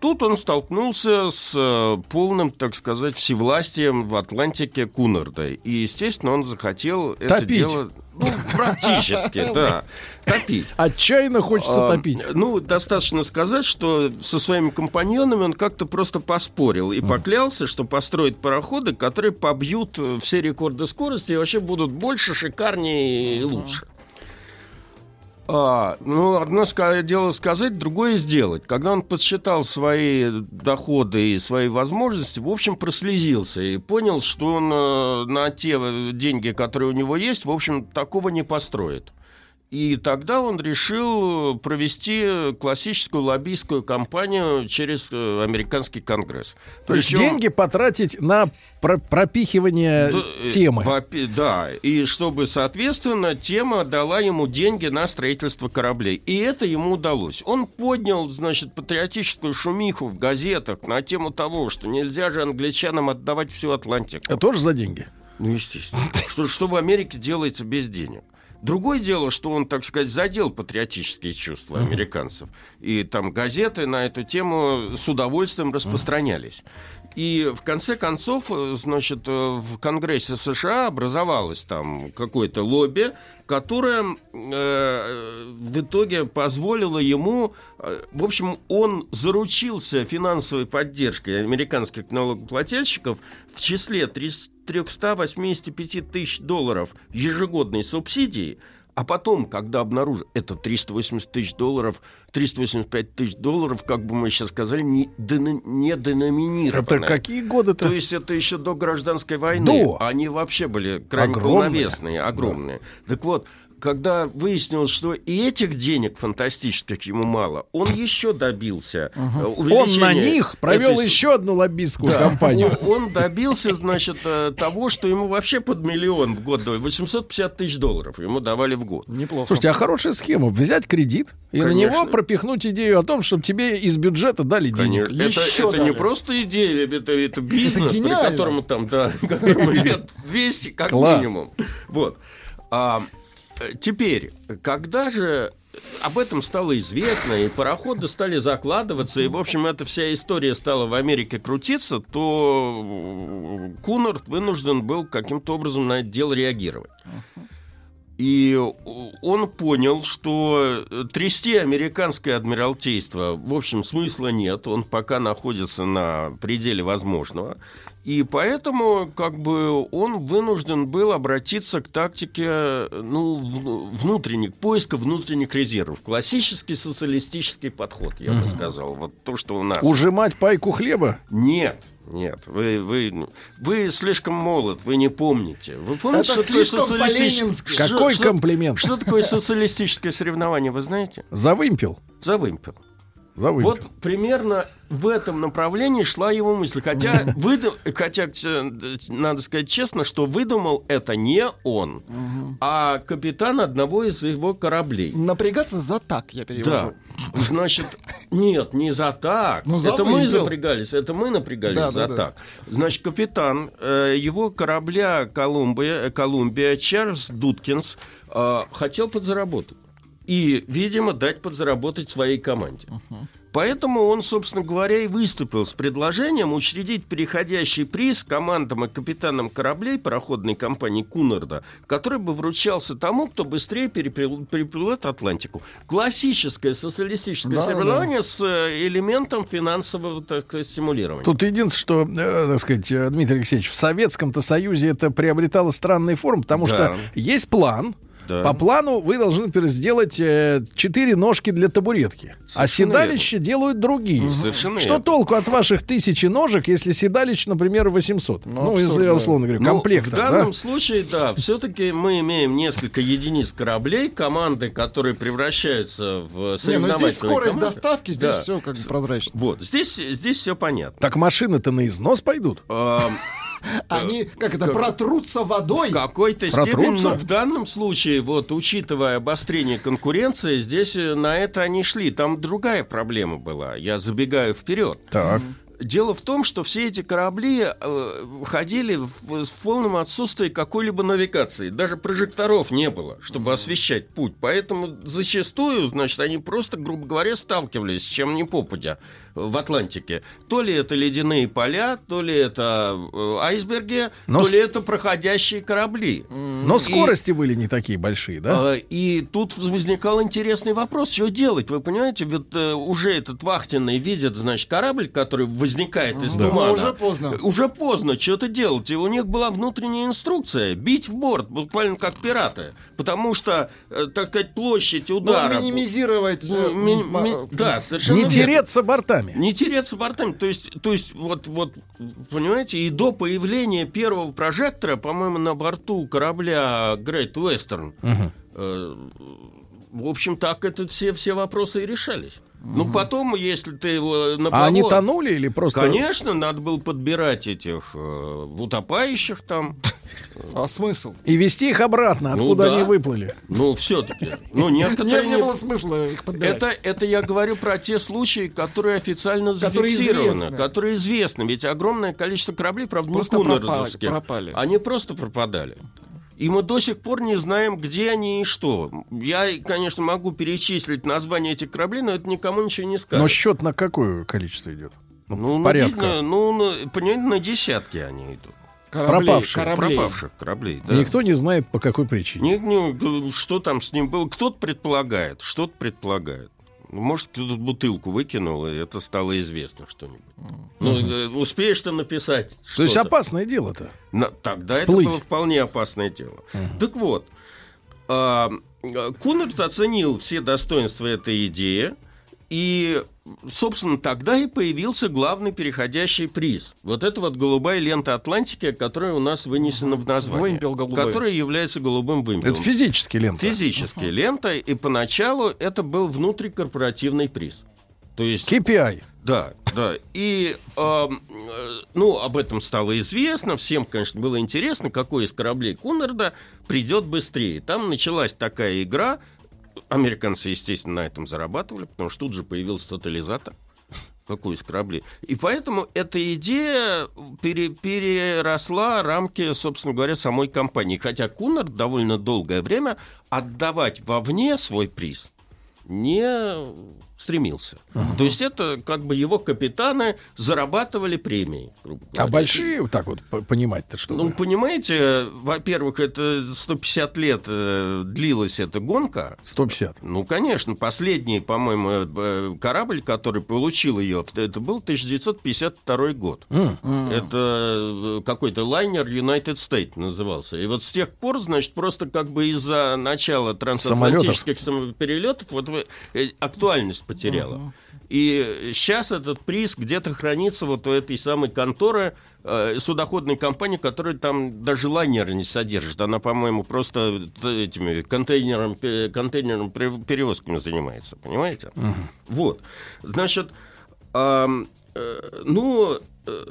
тут он столкнулся с э, полным, так сказать, всевластием в Атлантике Кунарда. И, естественно, он захотел это Топить. дело... Ну, практически, *laughs* да. Топить. Отчаянно хочется А, топить. Ну, достаточно сказать, что со своими компаньонами он как-то просто поспорил и поклялся, что построит пароходы, которые побьют э, все рекорды скорости и вообще будут больше, шикарнее и лучше. А, ну, одно дело сказать, другое сделать. Когда он подсчитал свои доходы и свои возможности, в общем, прослезился и понял, что он э, на те э, деньги, которые у него есть, в общем, такого не построит. И тогда он решил провести классическую лоббистскую кампанию через э, американский конгресс. То есть Причем- деньги потратить на про- пропихивание да, э, темы. Да, и чтобы, соответственно, тема дала ему деньги на строительство кораблей. И это ему удалось. Он поднял, значит, патриотическую шумиху в газетах на тему того, что нельзя же англичанам отдавать всю Атлантику. Это тоже за деньги. Ну, естественно. Что, что в Америке делается без денег. Другое дело, что он, так сказать, задел патриотические чувства американцев. И там газеты на эту тему с удовольствием распространялись. И в конце концов, э, значит, э, в Конгрессе США образовалось там какое-то лобби, которое э, в итоге позволило ему, э, в общем, он заручился финансовой поддержкой американских налогоплательщиков в числе 385 тысяч долларов ежегодной субсидии, а потом, когда обнаружил, это 380 тысяч долларов, 385 тысяч долларов, как бы мы сейчас сказали, не, дено- не деноминированное. Это какие годы-то? То есть это еще до гражданской войны. До. Они вообще были крайне Огромные. полновесные, огромные. Так вот, когда выяснилось, что и этих денег фантастических ему мало, он еще добился э, Он на них провел этой еще одну лоббистскую да. кампанию. Он, он добился, значит, э, того, что ему вообще под миллион в год дали. 850 тысяч долларов ему давали в год. Неплохо. Слушайте, а хорошая схема. Взять кредит и на него пропихнуть идею о том, чтобы тебе из бюджета дали денег. Конечно. Это, Еще это не просто идея, это, это бизнес, при гениально. котором там, да, *laughs* которому *laughs* лет 200 как Класс. минимум. Вот. А, теперь, когда же об этом стало известно, и пароходы стали закладываться, и, в общем, эта вся история стала в Америке крутиться, то э, Кунард вынужден был каким-то образом на это дело реагировать. И он понял, что трясти американское адмиралтейство, в общем, смысла нет. Он пока находится на пределе возможного. И поэтому, как бы, он вынужден был обратиться к тактике ну, внутренних, поиска внутренних резервов. Классический социалистический подход, я бы сказал. Вот то, что у нас. Ужимать пайку хлеба? Нет, нет, вы, вы, вы слишком молод, вы не помните. Вы помните, Это что такое слишком социалистическое... что- Какой что- комплимент? Что такое социалистическое соревнование, вы знаете? За вымпел. За вымпел. За вымпел. Вот примерно в этом направлении шла его мысль. Хотя, *laughs* выду- хотя э, надо сказать честно, что выдумал это не он, а капитан одного из его кораблей. Напрягаться за так, я Да. перевожу. Значит, нет, не за так. Ну, это мы запрягались, это мы напрягались Да, за да, да. так. Значит, капитан э, его корабля Колумбия, Колумбия Чарльз Дудкинс э, хотел подзаработать. И, видимо, дать подзаработать своей команде. Поэтому он, собственно говоря, и выступил с предложением учредить переходящий приз командам и капитанам кораблей пароходной компании Кунарда, который бы вручался тому, кто быстрее переплыл- переплывет Атлантику. Классическое социалистическое Да, соревнование с э, элементом финансового так сказать, стимулирования. Тут единственное, что, э, так сказать, э, Дмитрий Алексеевич, в Советском-то Союзе это приобретало странный форм, потому Да. что есть план. Да. По плану вы должны например, сделать э, четыре ножки для табуретки, а Совершенно седалища делают другие. Совершенно Что верно. толку от ваших тысячи ножек, если седалищ, например, 800? Ну, абсурд, я да. условно говорю, Ну, комплекта, в данном да? случае, да, все-таки мы имеем несколько единиц кораблей, команды, которые превращаются в Не, ну соревновательные здесь скорость команды. доставки, здесь Да. все как бы прозрачно. Вот, здесь, здесь все понятно. Так машины-то на износ пойдут. Они, как это, протрутся водой. В какой-то степени, но в данном случае, вот учитывая обострение конкуренции, здесь э, на это они шли. Там другая проблема была. Я забегаю вперед. Так. Дело в том, что все эти корабли э, ходили в, в полном отсутствии какой-либо навигации. Даже прожекторов не было, чтобы освещать путь. Поэтому зачастую, значит, они просто, грубо говоря, сталкивались с чем ни попадя в Атлантике. То ли это ледяные поля, то ли это э, айсберги, Но то ли это проходящие корабли. Но скорости были не такие большие, да? А, И тут возникал интересный вопрос, что делать. Вы понимаете, ведь э, уже этот вахтенный видит, значит, корабль, который возникает из Да. тумана. Ну, уже поздно. Уже поздно, что-то делать. И у них была внутренняя инструкция бить в борт, буквально как пираты. Потому что, э, так сказать, площадь удара... Ну, минимизировать... ми- ми- да, совершенно Не верно. тереться бортами. Не тереться бортами. То есть, то есть вот, вот, понимаете, и до появления первого прожектора, по-моему, на борту корабля Great Western, э, в общем, так это все, все вопросы и решались. Ну, потом, если ты его на А они плаву- тонули или просто... Конечно, надо было подбирать этих э, утопающих там. *laughs* А смысл? И вести их обратно, Ну откуда да. они выплыли. Ну, все-таки. Ну, *laughs* Не, некоторые... не не- было смысла их подбирать. Это, это я говорю про те случаи, которые официально зафиксированы, которые известны. Ведь огромное количество кораблей, правда, не Просто кунардовских, пропали- пропали. они просто пропадали. И мы до сих пор не знаем, где они и что. Я, конечно, могу перечислить название этих кораблей, но это никому ничего не скажет. Но счет на какое количество идет? Ну, на, порядка. де- ну, на- понимаете, на десятки они идут. Кораблей, Пропавшие. кораблей. Пропавших кораблей, да. Никто не знает, по какой причине. Не- не, что там с ним было? Кто-то предполагает, что-то предполагает. Может, кто-то бутылку выкинул, и это стало известно что-нибудь. Ну, э, успеешь ты написать То есть что-то. опасное дело-то. На- тогда это Плыть. было вполне опасное дело. Так вот, а, а, Кунерс оценил все достоинства этой идеи, и, собственно, тогда и появился главный переходящий приз. Вот это вот голубая лента Атлантики, которая у нас вынесена в название. Вымпел голубой. Которая является голубым вымпелом. Это физически лента. Физически лента, и поначалу это был внутрикорпоративный приз. То есть KPI. да, да. И, э, ну, об этом стало известно. Всем, конечно, было интересно, какой из кораблей Кунарда придет быстрее. Там началась такая игра. Американцы, естественно, на этом зарабатывали, потому что тут же появился тотализатор. *laughs* Какой из кораблей. И поэтому эта идея пере- переросла рамки, собственно говоря, самой компании. Хотя Кунард довольно долгое время отдавать вовне свой приз не стремился. То есть это как бы его капитаны зарабатывали премии. грубо А большие, вот так вот по- понимать-то что? Ну, понимаете, во-первых, это 150 лет э, длилась эта гонка. 150. Ну, конечно, последний, по-моему, э, корабль, который получил ее, это был 1952 год. М. Это э, какой-то лайнер United States назывался. И вот с тех пор, значит, просто как бы из-за начала трансатлантических самолетов. перелетов вот э, актуальность потеряла. И сейчас этот приз где-то хранится вот у этой самой конторы, э, судоходной компании, которая там даже лайнеры не содержит. Она, по-моему, просто этими контейнером, контейнером пере- перевозками занимается, понимаете? Вот. Значит, ам, э, ну... э,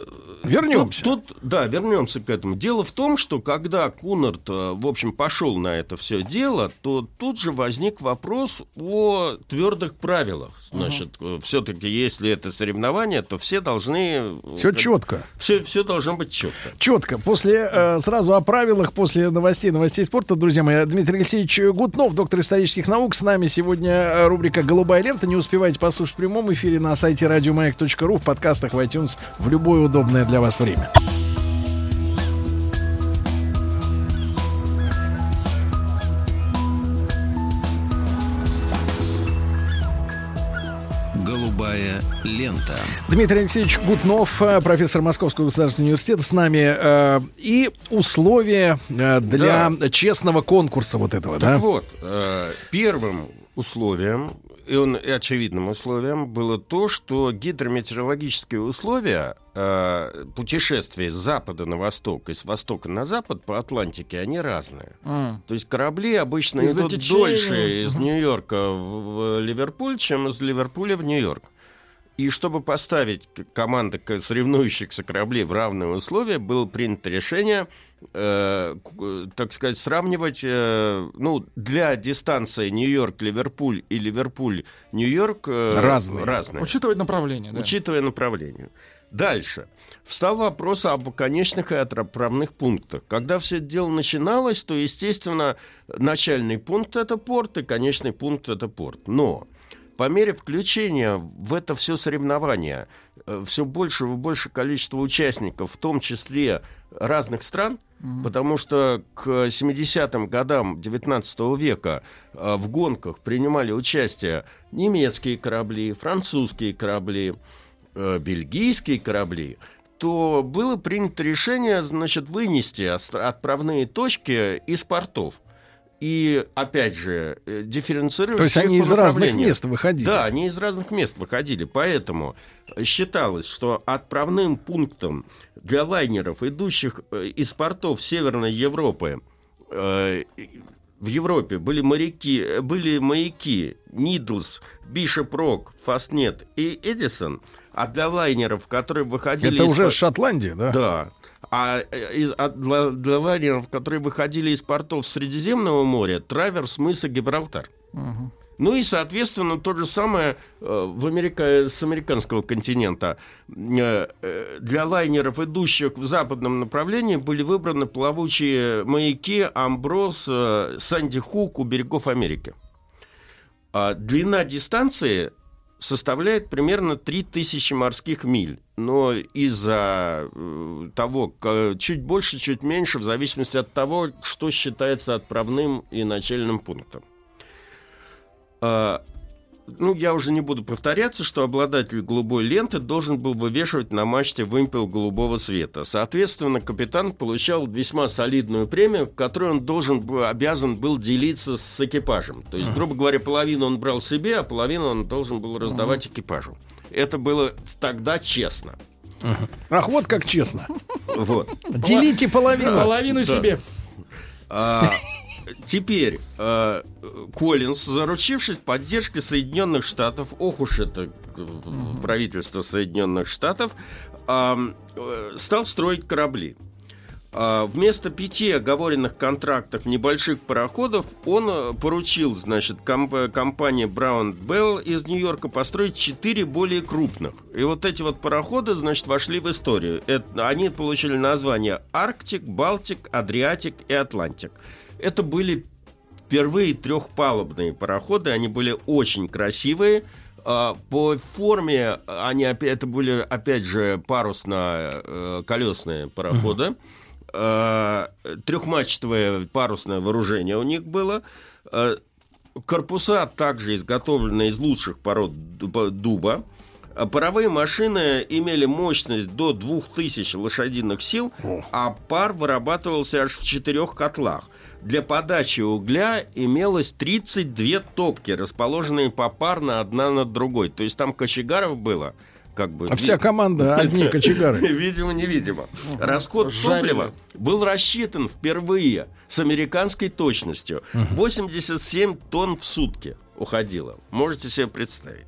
Вернемся. Тут, тут, да, вернемся к этому. Дело в том, что когда Кунарт, э, в общем, пошел на это все дело, то тут же возник вопрос о твердых правилах. Значит, все-таки, если это соревнование, то все должны... Все четко. Все, все должно быть четко. Четко. После, э, сразу о правилах, после новостей, новостей спорта, друзья мои, Дмитрий Алексеевич Гутнов, доктор исторических наук, с нами сегодня э, рубрика «Голубая лента». Не успевайте послушать в прямом эфире на сайте радиомаяк.ру, в подкастах в iTunes, в любое удобное для вас время. Голубая лента. Дмитрий Алексеевич Гутнов, э, профессор Московского государственного университета, с нами. э, И условия э, для честного конкурса вот этого, Так да? вот, первым условием, и, он, и очевидным условием было то, что гидрометеорологические условия э, путешествия с запада на восток и с востока на запад по Атлантике, они разные. М. То есть корабли обычно Из-за идут течения. дольше из Нью-Йорка в, в Ливерпуль, чем из Ливерпуля в Нью-Йорк. И чтобы поставить команды соревнующихся кораблей в равные условия, было принято решение, э, так сказать, сравнивать, э, ну, для дистанции Нью-Йорк-Ливерпуль и Ливерпуль-Нью-Йорк э, Разные. разные Учитывать направление, да. учитывая направление. Дальше. Встал вопрос об конечных и отправных пунктах. Когда все это дело начиналось, то, естественно, начальный пункт – это порт, и конечный пункт – это порт. Но по мере включения в это все соревнование все больше и больше количество участников, в том числе разных стран, потому что к 70-м годам 19 века э, в гонках принимали участие немецкие корабли, французские корабли, э, бельгийские корабли, то было принято решение, значит, вынести отправные точки из портов. И, опять же, э, дифференцировать То есть они из разных мест выходили? Да, они из разных мест выходили. Поэтому считалось, что отправным пунктом для лайнеров, идущих э, из портов Северной Европы, э, в Европе были моряки, э, были маяки Нидлс, Бишоп Рок, Фастнет и Эдисон, а для лайнеров, которые выходили Это из уже Шотландия, да? да. А э, а для, для лайнеров, которые выходили из портов Средиземного моря, траверс мыса Гибралтар. Ну и, соответственно, то же самое э, в Америка... с американского континента. Э, Для лайнеров, идущих в западном направлении, были выбраны плавучие маяки Амброс, Санди Хук у берегов Америки. А длина дистанции составляет примерно 3000 морских миль. Но из-за э, того, чуть больше, чуть меньше, в зависимости от того, что считается отправным и начальным пунктом. А, ну, я уже не буду повторяться, что обладатель голубой ленты должен был вывешивать на мачте вымпел голубого цвета. Соответственно, капитан получал весьма солидную премию, которую он должен был, обязан был делиться с экипажем. То есть, грубо говоря, половину он брал себе, а половину он должен был раздавать экипажу. Это было тогда честно. Ах, вот как честно. Вот. Делите половину. Половину себе. А, теперь Коллинз, заручившись поддержкой Соединенных Штатов, ох уж это э, правительство Соединенных Штатов, э, стал строить корабли. А, Вместо пяти оговоренных контрактов небольших пароходов он э, поручил, значит, комп- компании Brown Bell из Нью-Йорка построить четыре более крупных. И вот эти вот пароходы, значит, вошли в историю. Это- они получили название Арктик, Балтик, Адриатик и Атлантик. Это были впервые трехпалубные пароходы, они были очень красивые. А, По форме они опять, это были, опять же, парусно-колесные пароходы. Э, Трехмачтовое парусное вооружение у них было. Э, Корпуса также изготовлены из лучших пород дуба-. А Паровые машины имели мощность до 2000 лошадиных сил, а пар вырабатывался аж в четырех котлах. Для подачи угля имелось 32 топки, расположенные попарно одна над другой. То есть там кочегаров было как бы... А вся команда *laughs* одни кочегары. *laughs* Видимо, невидимо. Расход Жарили. топлива был рассчитан впервые с американской точностью. 87 тонн в сутки уходило. Можете себе представить.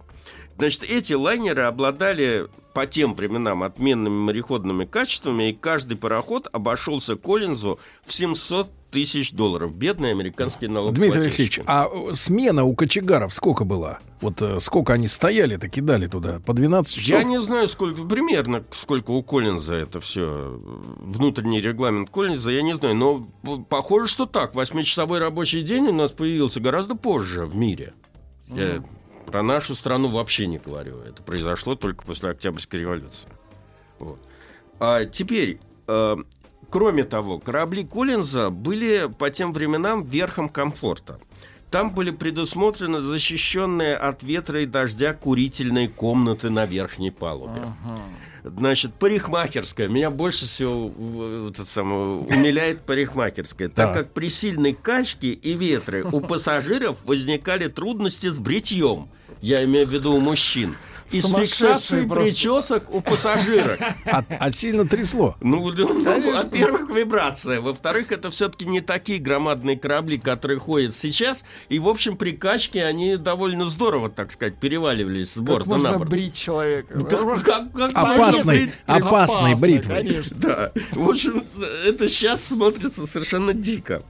Значит, эти лайнеры обладали по тем временам отменными мореходными качествами, и каждый пароход обошелся Коллинзу в 700 тысяч долларов. Бедный американский налогоплательщик. Дмитрий Алексеевич, а смена у кочегаров сколько была? Вот э, сколько они стояли-то, кидали туда? По 12 часов? Я не знаю, сколько примерно, сколько у Коллинза это все. Внутренний регламент Коллинза, я не знаю. Но похоже, что так. Восьмичасовой рабочий день у нас появился гораздо позже в мире. Я про нашу страну вообще не говорю. Это произошло только после Октябрьской революции. Вот. А теперь, э, кроме того, корабли Коллинза были по тем временам верхом комфорта. Там были предусмотрены защищенные от ветра и дождя курительные комнаты на верхней палубе. Значит, парикмахерская. Меня больше всего в- вот это самое, умиляет парикмахерская. Так Так. как при сильной качке и ветре у пассажиров возникали трудности с бритьем. Я имею в виду у мужчин. И с Сумасшедшие фиксацией просто. причесок у пассажиров. От, от сильно трясло. Ну, ну, во-первых, вибрация. Во-вторых, это все-таки не такие громадные корабли, которые ходят сейчас. И, в общем, при качке они довольно здорово, так сказать, переваливались с Как борта на можно борт. брить человека? Да, как- как можно брить- опасной бритвой. конечно. Да. В общем, это сейчас смотрится совершенно дико.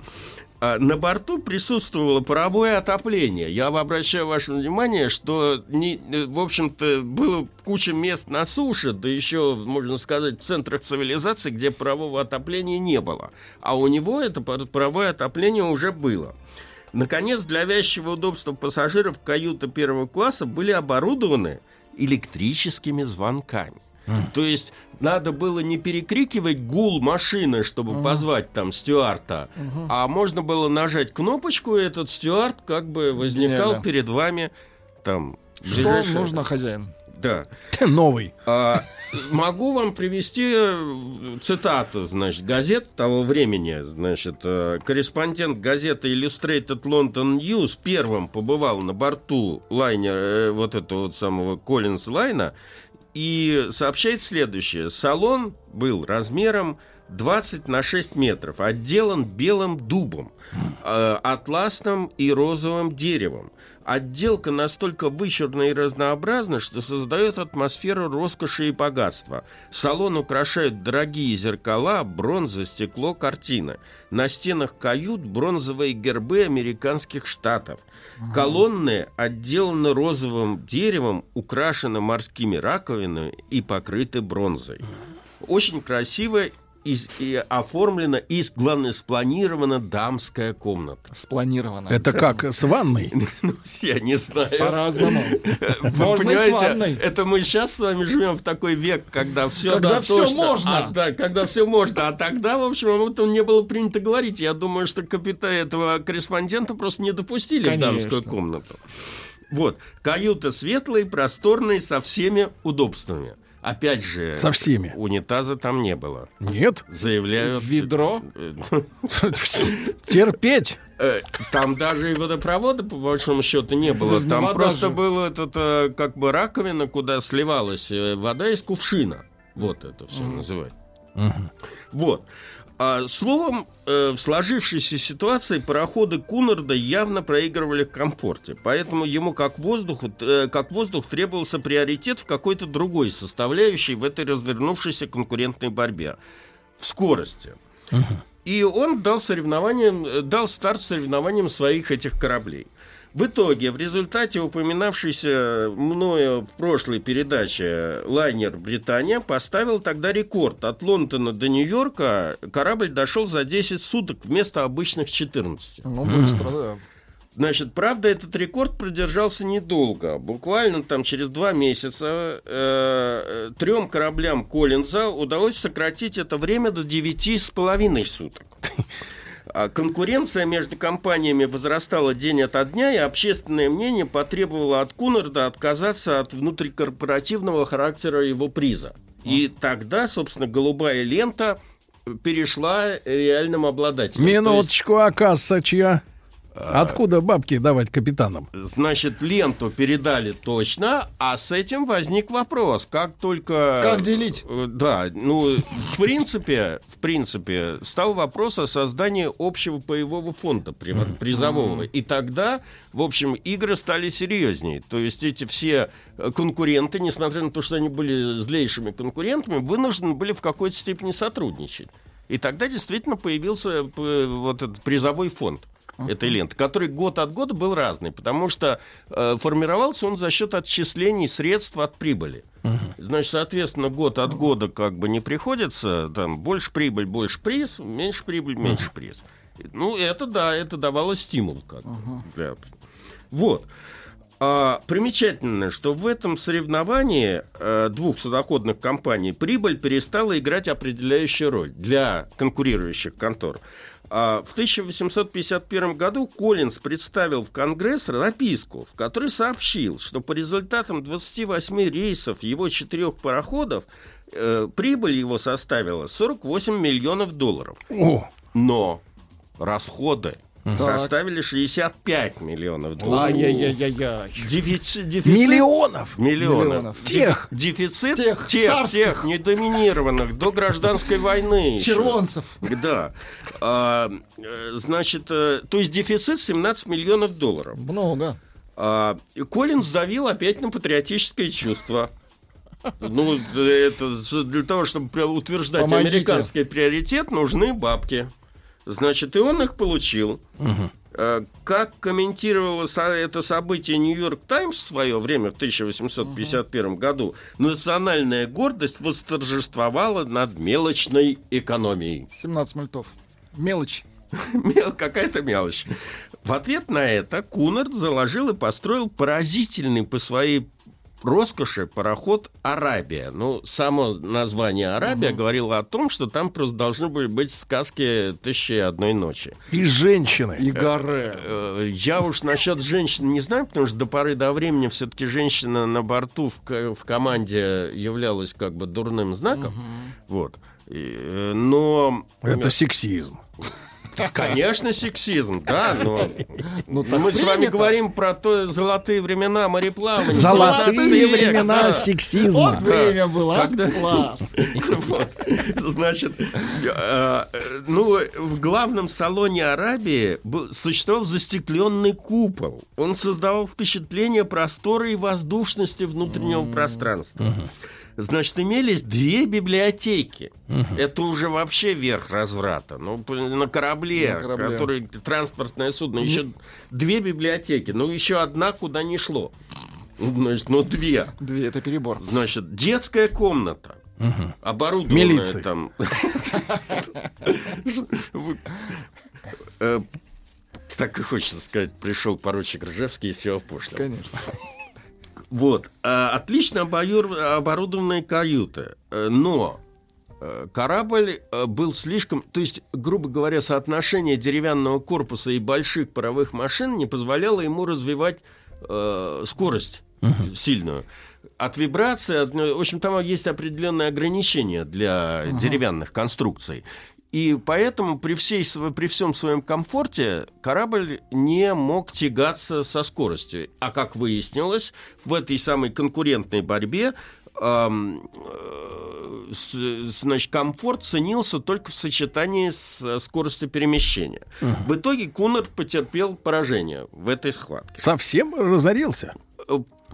А На борту присутствовало паровое отопление. Я обращаю ваше внимание, что, не, э, в общем-то, было куча мест на суше, да еще, можно сказать, в центрах цивилизации, где парового отопления не было. А у него это пар- паровое отопление уже было. Наконец, для вязчего удобства пассажиров каюты первого класса были оборудованы электрическими звонками. То есть надо было не перекрикивать гул машины, чтобы позвать там стюарта, а можно было нажать кнопочку, и этот стюарт как бы возникал Гениально. перед вами там. Что ближайшее- нужно хозяин? Да. Новый. А, могу вам привести э, цитату, значит, газет того времени. Значит, э, корреспондент газеты Illustrated London News первым побывал на борту лайнера, э, вот этого вот самого Коллинз Лайна, и сообщает следующее. Салон был размером 20 на 6 метров, отделан белым дубом, э, атласным и розовым деревом. Отделка настолько вычурна и разнообразна, что создает атмосферу роскоши и богатства. Салон украшают дорогие зеркала, бронза, стекло, картины. На стенах кают бронзовые гербы американских штатов. Колонны отделаны розовым деревом, украшены морскими раковинами и покрыты бронзой. Очень красиво и, и оформлена и, главное, спланирована дамская комната. Спланирована. Это как, с ванной? *laughs* Я не знаю. По-разному. Вы *laughs* Можно и с понимаете, ванной. это мы сейчас с вами живем в такой век, когда все Когда всё можно. А, да, когда все можно. А тогда, в общем, об этом не было принято говорить. Я думаю, что капитана этого корреспондента просто не допустили Конечно. в дамскую комнату. Вот. Каюта светлая, просторная, со всеми удобствами. Опять же, Со всеми. унитаза там не было. Нет. Заявляют... Ведро? *laughs* Терпеть. Э, Там даже и водопровода, по большому счету, не было. Там вода просто же. было этот, э, как бы раковина, куда сливалась э, вода из кувшина. Вот это все называется. Вот. А, словом, э, в сложившейся ситуации пароходы Кунарда явно проигрывали в комфорте, поэтому ему как воздуху, э, как воздух требовался приоритет в какой-то другой составляющей в этой развернувшейся конкурентной борьбе в скорости. И он дал соревнованиям, э, дал старт соревнованиям своих этих кораблей. В итоге, в результате упоминавшейся мною в прошлой передаче лайнер «Британия» поставил тогда рекорд. От Лондона до Нью-Йорка корабль дошел за 10 суток вместо обычных 14. Ну, быстро, да. Значит, правда, этот рекорд продержался недолго. Буквально там через два месяца э, трем кораблям Коллинза удалось сократить это время до девяти с половиной суток. А Конкуренция между компаниями возрастала день ото дня, и общественное мнение потребовало от Кунарда отказаться от внутрикорпоративного характера его приза. И тогда, собственно, голубая лента перешла реальным обладателям. То есть- Минуточку, а касса чья? Откуда бабки давать капитанам? Значит, ленту передали точно, а с этим возник вопрос, как только... Как делить? Э, Да, ну, в принципе, в принципе, стал вопрос о создании общего боевого фонда при- призового. И тогда, в общем, игры стали серьезнее. То есть эти все э, конкуренты, несмотря на то, что они были злейшими конкурентами, вынуждены были в какой-то степени сотрудничать. И тогда действительно появился э, вот этот призовой фонд этой ленты, который год от года был разный, потому что э, формировался он за счет отчислений средств от прибыли. Значит, соответственно, год от года как бы не приходится, там, больше прибыль, больше приз, меньше прибыль, меньше приз. Ну, это да, это давало стимул как бы. Да. Вот. А, примечательно, что в этом соревновании э, двух судоходных компаний прибыль перестала играть определяющую роль для конкурирующих контор. А, в 1851 году Коллинз представил в Конгресс записку, в которой сообщил, что по результатам 28 рейсов его четырех пароходов э, прибыль его составила 48 миллионов долларов. О, Но расходы Так. составили 65 миллионов долларов. Ай-яй-яй-яй-яй. Дефицит, дефицит- Миллионов? Миллионов. Миллионов. Тех. Дефи- Дефицит Тех, тех, царских. тех, недоминированных до гражданской войны. еще. Червонцев. Да. А, э, значит, э, то есть дефицит 17 миллионов долларов. Много. А, и Коллинз давил опять на патриотическое чувство. Ну, это з- для того, чтобы утверждать Помогите. американский приоритет, нужны бабки. Значит, и он их получил. Э, Как комментировало это событие Нью-Йорк Таймс в свое время, в 1851 году, национальная гордость восторжествовала над мелочной экономией. 17 мультов. Мелочь. *laughs* Мел, какая-то мелочь. В ответ на это Кунард заложил и построил поразительный по своей роскоши пароход «Арабия». Ну, само название «Арабия» говорило о том, что там просто должны были быть сказки «Тысячи и одной ночи». и женщины. И горе. Э, Я уж насчет женщин не знаю, потому что до поры до времени все-таки женщина на борту в, в команде являлась как бы дурным знаком. Вот. И, э, но... Это сексизм. *laughs* Конечно, сексизм, да, но Ну, но мы с вами принято. говорим про то золотые времена мореплавания. Золотые 17 век, времена да. сексизма. Вот время было, а? Когда- класс. *laughs* Значит, э, ну, в главном салоне Арабии существовал застекленный купол. Он создавал впечатление простора и воздушности внутреннего пространства. Значит, имелись две библиотеки. Это уже вообще верх разврата. Ну, на корабле, На корабле. который транспортное судно, еще две библиотеки. Ну, еще одна куда не шло. Значит, ну, две. Две, это перебор. Значит, детская комната. Оборудованная Милиции. там. *laughs* Э, Так и хочется сказать, пришел поручик Ржевский и все опошлил. Конечно. Вот. э, Отлично оборудованные каюты. Э, Но э, корабль э, был слишком... То есть, грубо говоря, соотношение деревянного корпуса и больших паровых машин не позволяло ему развивать э, скорость сильную. От вибрации, от- в общем, там есть определенные ограничения для деревянных конструкций. И поэтому при, всей, при всем своем комфорте корабль не мог тягаться со скоростью. А как выяснилось, в этой самой конкурентной борьбе э, значит, комфорт ценился только в сочетании с э, скоростью перемещения. В итоге Кунард потерпел поражение в этой схватке. Совсем разорился.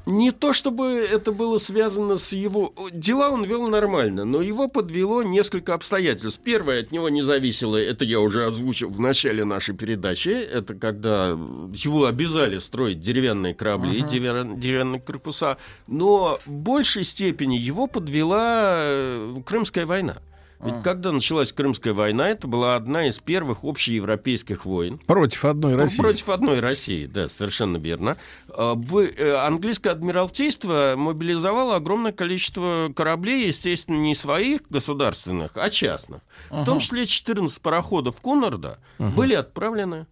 Не то чтобы это было связано с его... Дела он вел нормально, но его подвело несколько обстоятельств. Первое, от него не зависело, это я уже озвучил в начале нашей передачи, это когда его обязали строить деревянные корабли, деревя- деревянные корпуса, но в большей степени его подвела э, Крымская война. Ведь когда началась Крымская война, это была одна из первых общеевропейских войн. Против одной Ну, России. Против одной России, да, совершенно верно. А, э, Английское адмиралтейство мобилизовало огромное количество кораблей, естественно, не своих государственных, а частных. В том числе 14 пароходов Коннорда были отправлены.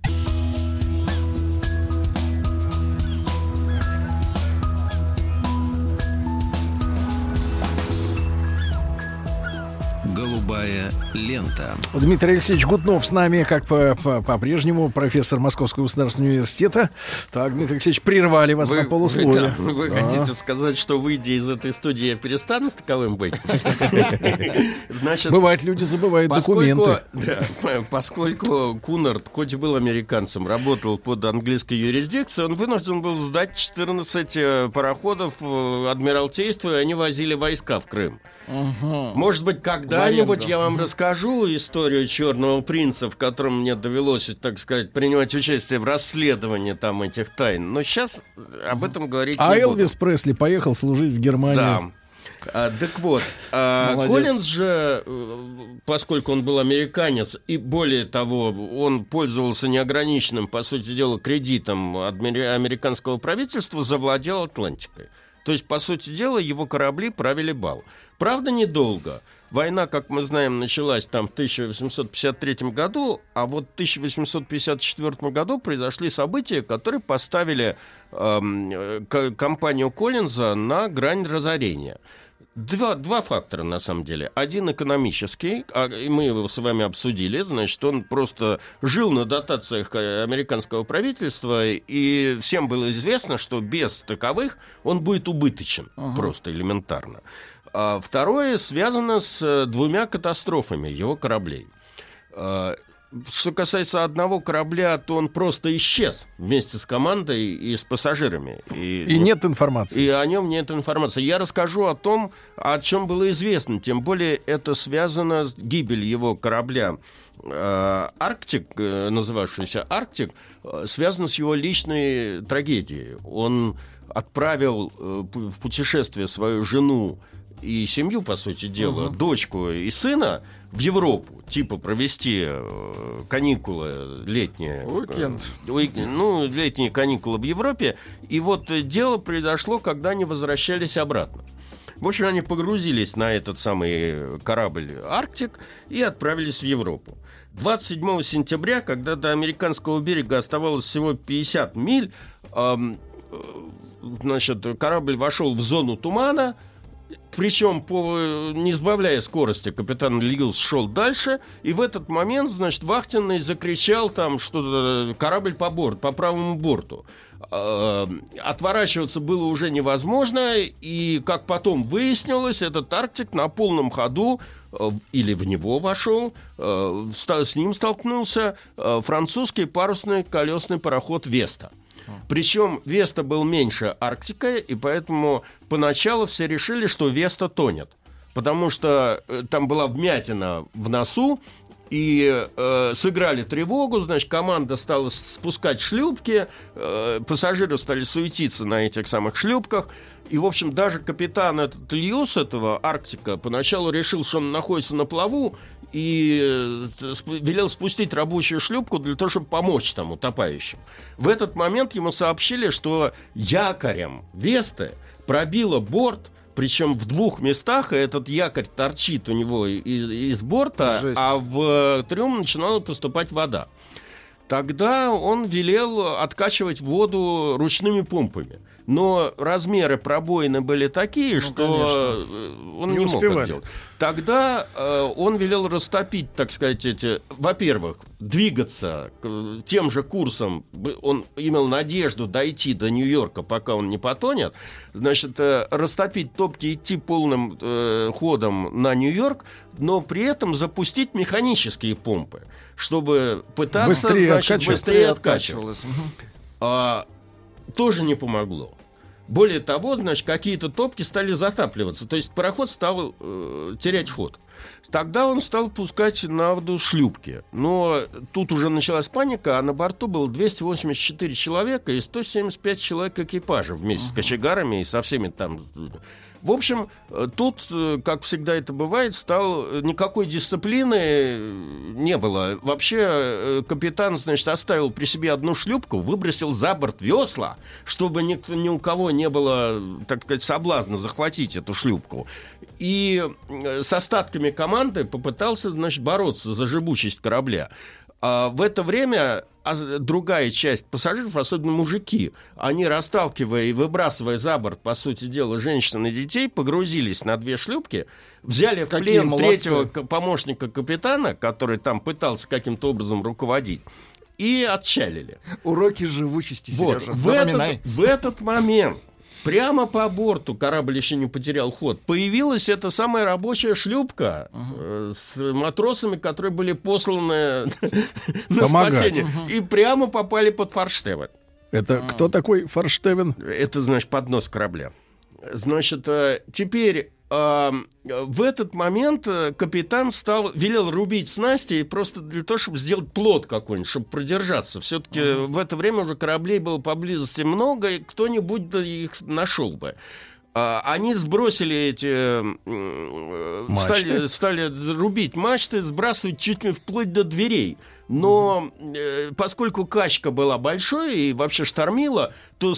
Голубая лента. Дмитрий Алексеевич Гутнов с нами, как по- по- по-прежнему, профессор Московского государственного университета. Так, Дмитрий Алексеевич, прервали вас на полусловие. Вы, да, вы Да. хотите сказать, что выйдя из этой студии, я перестану таковым быть? *laughs* Значит, Бывает, люди забывают документы. да, по- поскольку Кунард, хоть был американцем, работал под английской юрисдикцией, он вынужден был сдать 14 э, пароходов э, Адмиралтейству, и они возили войска в Крым. Может быть, когда-нибудь я вам расскажу историю Черного принца, в котором мне довелось, так сказать, принимать участие в расследовании там этих тайн. Но сейчас об этом говорить А не буду. Элвис Пресли поехал служить в Германию. Да. А, так вот, а. Коллинз же, э, поскольку он был американец, и более того, он пользовался неограниченным, по сути дела, кредитом американского правительства, завладел Атлантикой. То есть, по сути дела, его корабли правили бал. Правда, недолго. Война, как мы знаем, началась там в 1853 году, а вот в 1854 году произошли события, которые поставили эм, э, компанию Коллинза на грань разорения. Два, два фактора, на самом деле. Один экономический, а, мы его с вами обсудили, значит, он просто жил на дотациях э, американского правительства, и всем было известно, что без таковых он будет убыточен, просто элементарно. А второе связано с э, двумя катастрофами его кораблей. Что касается одного корабля, то он просто исчез вместе с командой и с пассажирами. И нет информации. И о нем нет информации. Я расскажу о том, о чем было известно. Тем более это связано с гибелью его корабля э, Арктик, э, называвшийся Арктик, э, связано с его личной трагедией. Он отправил в путешествие свою жену и семью, по сути дела, дочку и сына в Европу, типа провести э, каникулы летние. Уикенд. Э, уик- Ну, летние каникулы в Европе. И вот дело произошло, когда они возвращались обратно. В общем, они погрузились на этот самый корабль «Арктик» и отправились в Европу. 27 сентября, когда до американского берега оставалось всего 50 миль, ам, э, значит, корабль вошел в зону тумана, причем, по, не сбавляя скорости, капитан Льюс шел дальше, и в этот момент, значит, вахтенный закричал там, что корабль по борту, по правому борту. Э, Отворачиваться было уже невозможно, и, как потом выяснилось, этот Арктик на полном ходу э, или в него вошел, э, с ним столкнулся э, французский парусный колесный пароход «Веста». Причем Веста был меньше Арктика, и поэтому поначалу все решили, что Веста тонет. Потому что э, там была вмятина в носу, и э, сыграли тревогу, значит, команда стала спускать шлюпки, э, пассажиры стали суетиться на этих самых шлюпках, и, в общем, даже капитан этот Льюс этого Арктика поначалу решил, что он находится на плаву, и э, велел спустить рабочую шлюпку для того, чтобы помочь там утопающим. В этот момент ему сообщили, что якорем Весты пробило борт, причем в двух местах, и этот якорь торчит у него из, из борта, Жесть. а в трюм начинала поступать вода. Тогда он велел откачивать воду ручными помпами. Но размеры пробоины были такие, что э, он Не не, мог это делать. Тогда э, он велел растопить, так сказать, эти, во-первых, двигаться э, тем же курсом. Он имел надежду дойти до Нью-Йорка, пока он не потонет. Значит, э, растопить топки, идти полным э, ходом на Нью-Йорк, но при этом запустить механические помпы, чтобы пытаться Быстрее значит, откачивать. быстрее откачивать. А, тоже не помогло. Более того, значит, какие-то топки стали затапливаться. То есть пароход стал э, терять ход. Тогда он стал пускать на воду шлюпки. Но тут уже началась паника, а на борту было 284 человека и 175 человек экипажа вместе с кочегарами и со всеми там. В общем, э, тут, э, как всегда это бывает, стал э, никакой дисциплины не было. Вообще капитан, значит, оставил при себе одну шлюпку, выбросил за борт весла, чтобы никто, ни у кого не было, так сказать, соблазна захватить эту шлюпку. И с остатками команды попытался, значит, бороться за живучесть корабля. А в это время а, другая часть пассажиров, особенно мужики, они, расталкивая и выбрасывая за борт, по сути дела, женщин и детей, погрузились на две шлюпки, взяли в Какие плен молодцы. третьего помощника капитана, который там пытался каким-то образом руководить, и отчалили. Уроки живучести, Вот, Сережа. в, Запоминай. этот, в этот момент прямо по борту корабль еще не потерял ход. Появилась эта самая рабочая шлюпка э, с матросами, которые были посланы *laughs* на спасение. И прямо попали под форштевен. Это кто такой Форштевен? Это, значит, поднос корабля. Значит, э, теперь в этот момент э, капитан стал, велел рубить снасти просто для того, чтобы сделать плод какой-нибудь, чтобы продержаться. Все-таки в это время уже кораблей было поблизости много, и кто-нибудь их нашел бы. А, Они сбросили эти... э, Мачты? Стали, стали рубить мачты, сбрасывать чуть ли вплоть до дверей. Но э, поскольку качка была большой и вообще штормила, то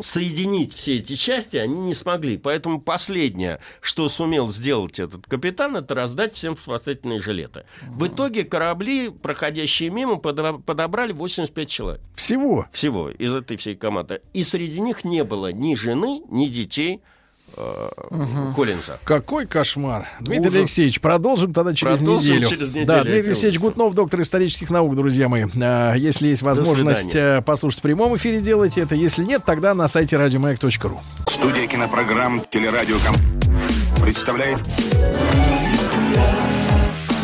соединить все эти части они не смогли. Поэтому последнее, что сумел сделать этот капитан, это раздать всем спасательные жилеты. В итоге корабли, проходящие мимо, подо- подобрали 85 человек. Всего. Всего из этой всей команды. И среди них не было ни жены, ни детей э, Коллинза. Какой кошмар. Дмитрий Ужас. Алексеевич, продолжим тогда через Продолжим неделю. через неделю, Да, Дмитрий Алексеевич. Гутнов, доктор исторических наук, друзья мои. А, Если есть возможность э, послушать в прямом эфире, делайте это. Если нет, тогда на сайте радиомаяк.ру. Студия кинопрограмм «Телерадиоком» представляет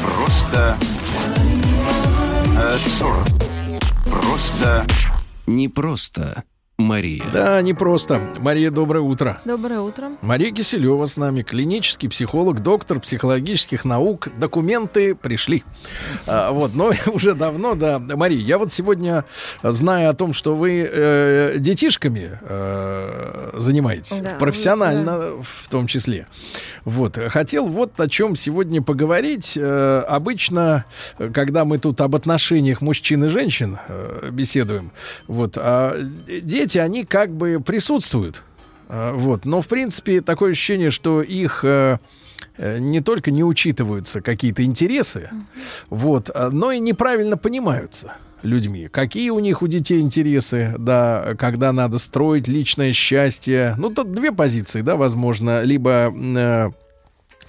Просто э, сорок. Просто Не просто Мария. Да, не просто. Мария, доброе утро. Доброе утро. Мария Киселева с нами, клинический психолог, доктор психологических наук. Документы пришли. А, вот, но *laughs* уже давно, да. Мария, я вот сегодня, зная о том, что вы э, детишками э, занимаетесь, Да, профессионально в том числе, вот, хотел вот о чем сегодня поговорить. Э, обычно, когда мы тут об отношениях мужчин и женщин э, беседуем, вот, а дети, они как бы присутствуют. А, Вот. Но, в принципе, такое ощущение, что их э, э, не только не учитываются какие-то интересы, вот, а, но и неправильно понимаются. людьми. Какие у них у детей интересы, да, когда надо строить личное счастье. Ну, тут две позиции, да, возможно. Либо э,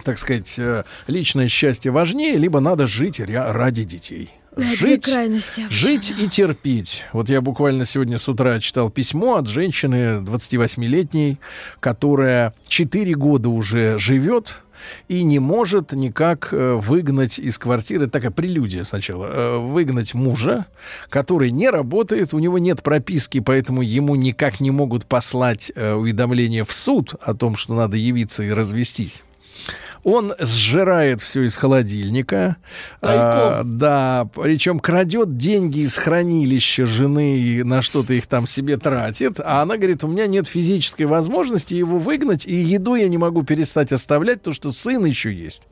так сказать, э, личное счастье важнее, либо надо жить ради детей. Жить, крайности. жить и терпеть. Вот я буквально сегодня с утра читал письмо от женщины 28-летней, которая 4 года уже живет и не может никак э, выгнать из квартиры, такая прелюдия сначала, э, выгнать мужа, который не работает, у него нет прописки, поэтому ему никак не могут послать э, уведомление в суд о том, что надо явиться и развестись. Он сжирает все из холодильника. А, да, причем крадет деньги из хранилища жены и на что-то их там себе тратит. А она говорит, у меня нет физической возможности его выгнать, и еду я не могу перестать оставлять, потому что сын еще есть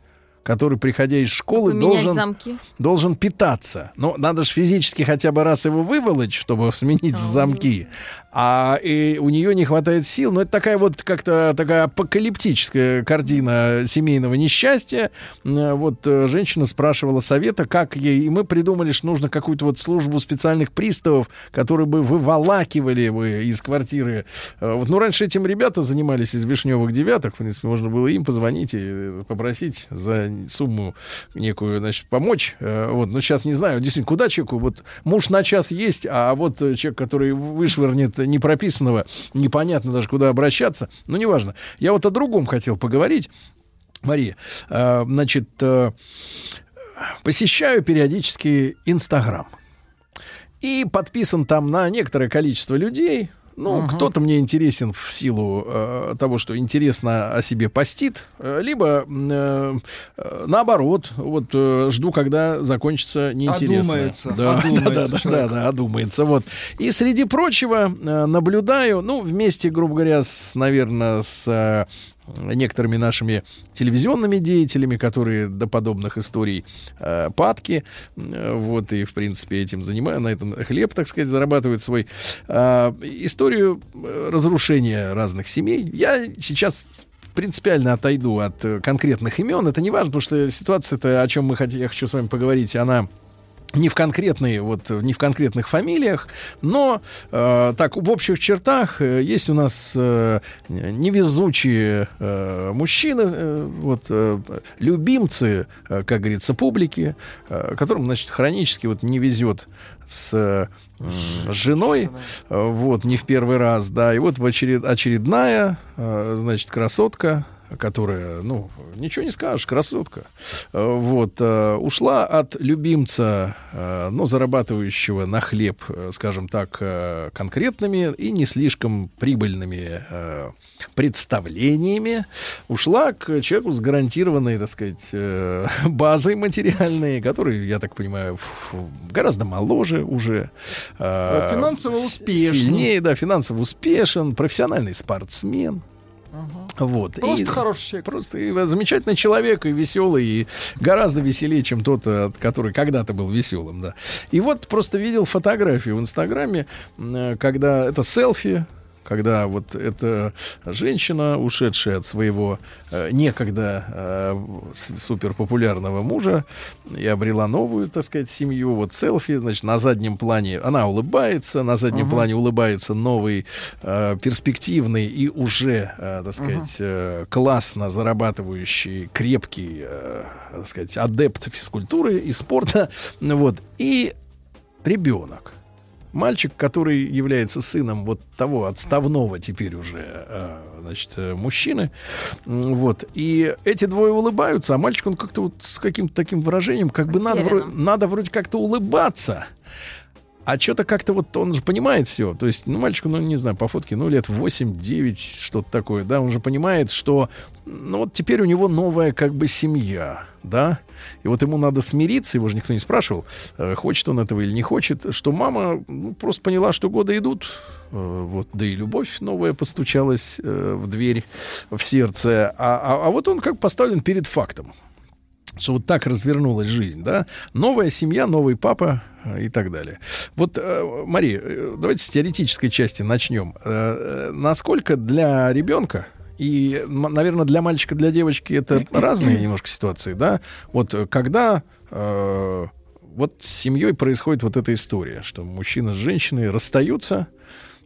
который, приходя из школы, должен, замки. должен питаться. Но надо же физически хотя бы раз его выволочь, чтобы сменить замки. А и у нее не хватает сил. Но это такая вот как-то такая апокалиптическая картина семейного несчастья. Вот э, женщина спрашивала совета, как ей... И мы придумали, что нужно какую-то вот службу специальных приставов, которые бы выволакивали бы из квартиры. Э, Вот, ну, раньше этим ребята занимались из вишневых девяток. В принципе, можно было им позвонить и э, попросить за сумму некую, значит, помочь. Вот, но сейчас не знаю, действительно, куда человеку? Вот муж на час есть, а вот человек, который вышвырнет непрописанного, непонятно даже куда обращаться. Ну, неважно. Я вот о другом хотел поговорить. Мария, э, значит, э, посещаю периодически Инстаграм. И подписан там на некоторое количество людей. Ну, кто-то мне интересен в силу э, того, что интересно о себе постит, э, либо э, э, наоборот, вот э, жду, когда закончится неинтересно. Одумается, Да, *laughs* одумается да, да, человек. да, да, одумается. Вот. И среди прочего э, наблюдаю, ну, вместе, грубо говоря, с, наверное, с э, некоторыми нашими телевизионными деятелями, которые до подобных историй э, падки, э, вот, и, в принципе, этим занимаются, на этом хлеб, так сказать, зарабатывают свой. Э, историю э, разрушения разных семей. Я сейчас принципиально отойду от конкретных имен. Это не важно, потому что ситуация-то, о чем мы хотим, я хочу с вами поговорить, она не в конкретные вот не в конкретных фамилиях, но э, так в общих чертах э, есть у нас э, невезучие э, мужчины, э, вот э, любимцы, э, как говорится, публики, э, которым значит хронически вот не везет с э, женой, э, вот не в первый раз, да, и вот в очеред, очередная, э, значит, красотка которая, ну, ничего не скажешь, красотка, Э, вот, э, ушла от любимца, э, но зарабатывающего на хлеб, скажем так, конкретными и не слишком прибыльными представлениями, ушла к человеку с гарантированной, так сказать, *laughs* базой материальной, который, я так понимаю, гораздо моложе уже. Финансово успешный. Сильнее, да, финансово успешен, профессиональный спортсмен. Вот. Просто И- хороший человек. Просто и замечательный человек, и веселый, и гораздо веселее, чем тот, э, который когда-то был веселым, да. И вот просто видел фотографию в Инстаграме, э, когда это селфи, когда вот эта женщина, ушедшая от своего э, некогда э, суперпопулярного мужа, и обрела новую, так сказать, семью. Вот селфи, значит, на заднем плане она улыбается, на заднем Мгм. плане улыбается новый, э, перспективный и уже, э, так сказать, э, классно зарабатывающий, крепкий, э, так сказать, адепт физкультуры и спорта. Вот. И ребенок. Мальчик, который является сыном вот того отставного теперь уже, э, значит, э, мужчины. Вот. И эти двое улыбаются, а мальчик, он как-то вот с каким-то таким выражением, как бы надо, надо вроде как-то улыбаться. А что-то как-то вот он же понимает все. То есть, ну, мальчику, ну, не знаю, по фотке, ну, лет 8-9, что-то такое, да, он же понимает, что, ну, вот теперь у него новая как бы семья, да, и вот ему надо смириться, его же никто не спрашивал, э, хочет он этого или не хочет, что мама ну, просто поняла, что годы идут, э, вот, да и любовь новая постучалась э, в дверь, в сердце, а, а, а вот он как поставлен перед фактом что вот так развернулась жизнь, да, новая семья, новый папа и так далее. Вот, Мария, давайте с теоретической части начнем. Насколько для ребенка и, наверное, для мальчика, для девочки это *clears throat* разные немножко ситуации, да? Вот э, когда э, вот с семьей происходит вот эта история, что мужчина с женщиной расстаются,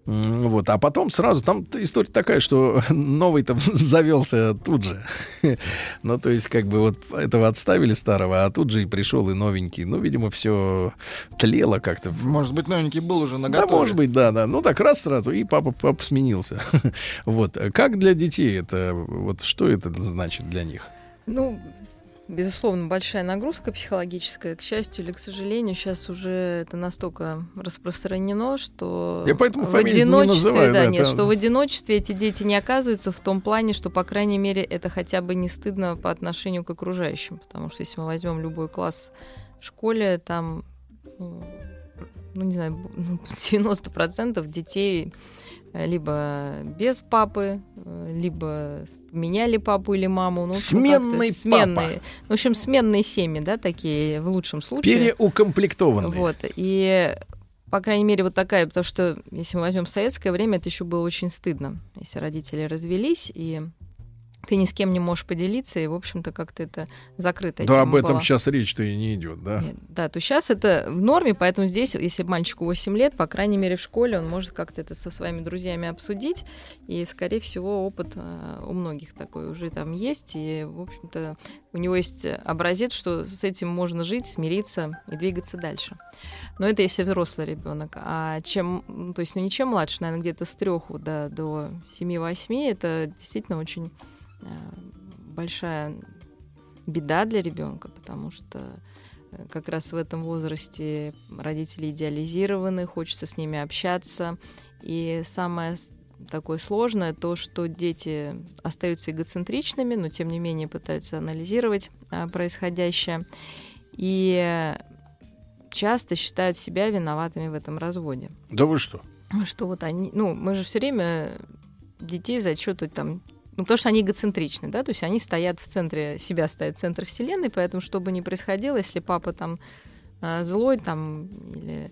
Вот, а потом сразу, там история такая, что *laughs* новый там *laughs* завелся тут же. *laughs* ну, то есть, как бы вот этого отставили старого, а тут же и пришел и новенький. Ну, видимо, все тлело как-то. Может быть, новенький был уже на Да, может быть, да, да. Ну, так раз сразу, и папа, папа сменился. вот. Как для детей это, вот что это значит для них? Ну, безусловно, большая нагрузка психологическая. К счастью или к сожалению, сейчас уже это настолько распространено, что Я поэтому в фамилии не одиночестве, называю, да, да, нет, это- что в одиночестве эти дети не оказываются в том плане, что, по крайней мере, это хотя бы не стыдно по отношению к окружающим. Потому что если мы возьмем любой класс в школе, там, ну, ну, не знаю, ну, *laughs* 90% детей э, либо без папы, э, либо поменяли папу или маму. Ну, Сменный сменные. папа. В общем, сменные семьи, да, такие в лучшем случае. Переукомплектованные. Вот. И, по крайней мере, вот такая, потому что, если мы возьмем советское время, это еще было очень стыдно, если родители развелись, и ты ни с кем не можешь поделиться, и, в общем-то, как-то это закрытая Да, об этом была. сейчас речь-то и не идет, да? Нет, да, то сейчас это в норме, поэтому здесь, если мальчику 8 лет, по крайней мере, в школе он может как-то это со своими друзьями обсудить, и, скорее всего, опыт э, у многих такой уже там есть, и, в общем-то, у него есть образец, что с этим можно жить, смириться и двигаться дальше. Но это если взрослый ребенок. А чем, ну, то есть, ну, не чем младше, наверное, где-то с трех вот, да, до 7-8, это действительно очень большая беда для ребенка, потому что э, как раз в этом возрасте родители идеализированы, хочется с ними общаться. И самое такое сложное то, что дети остаются эгоцентричными, но тем не менее пытаются анализировать а, происходящее. И часто считают себя виноватыми в этом разводе. Да вы что? Что вот они, ну, мы же все время детей зачетывают там, ну, потому что они эгоцентричны, да, то есть они стоят в центре, себя ставят в центр вселенной, поэтому что бы ни происходило, если папа там а, злой там или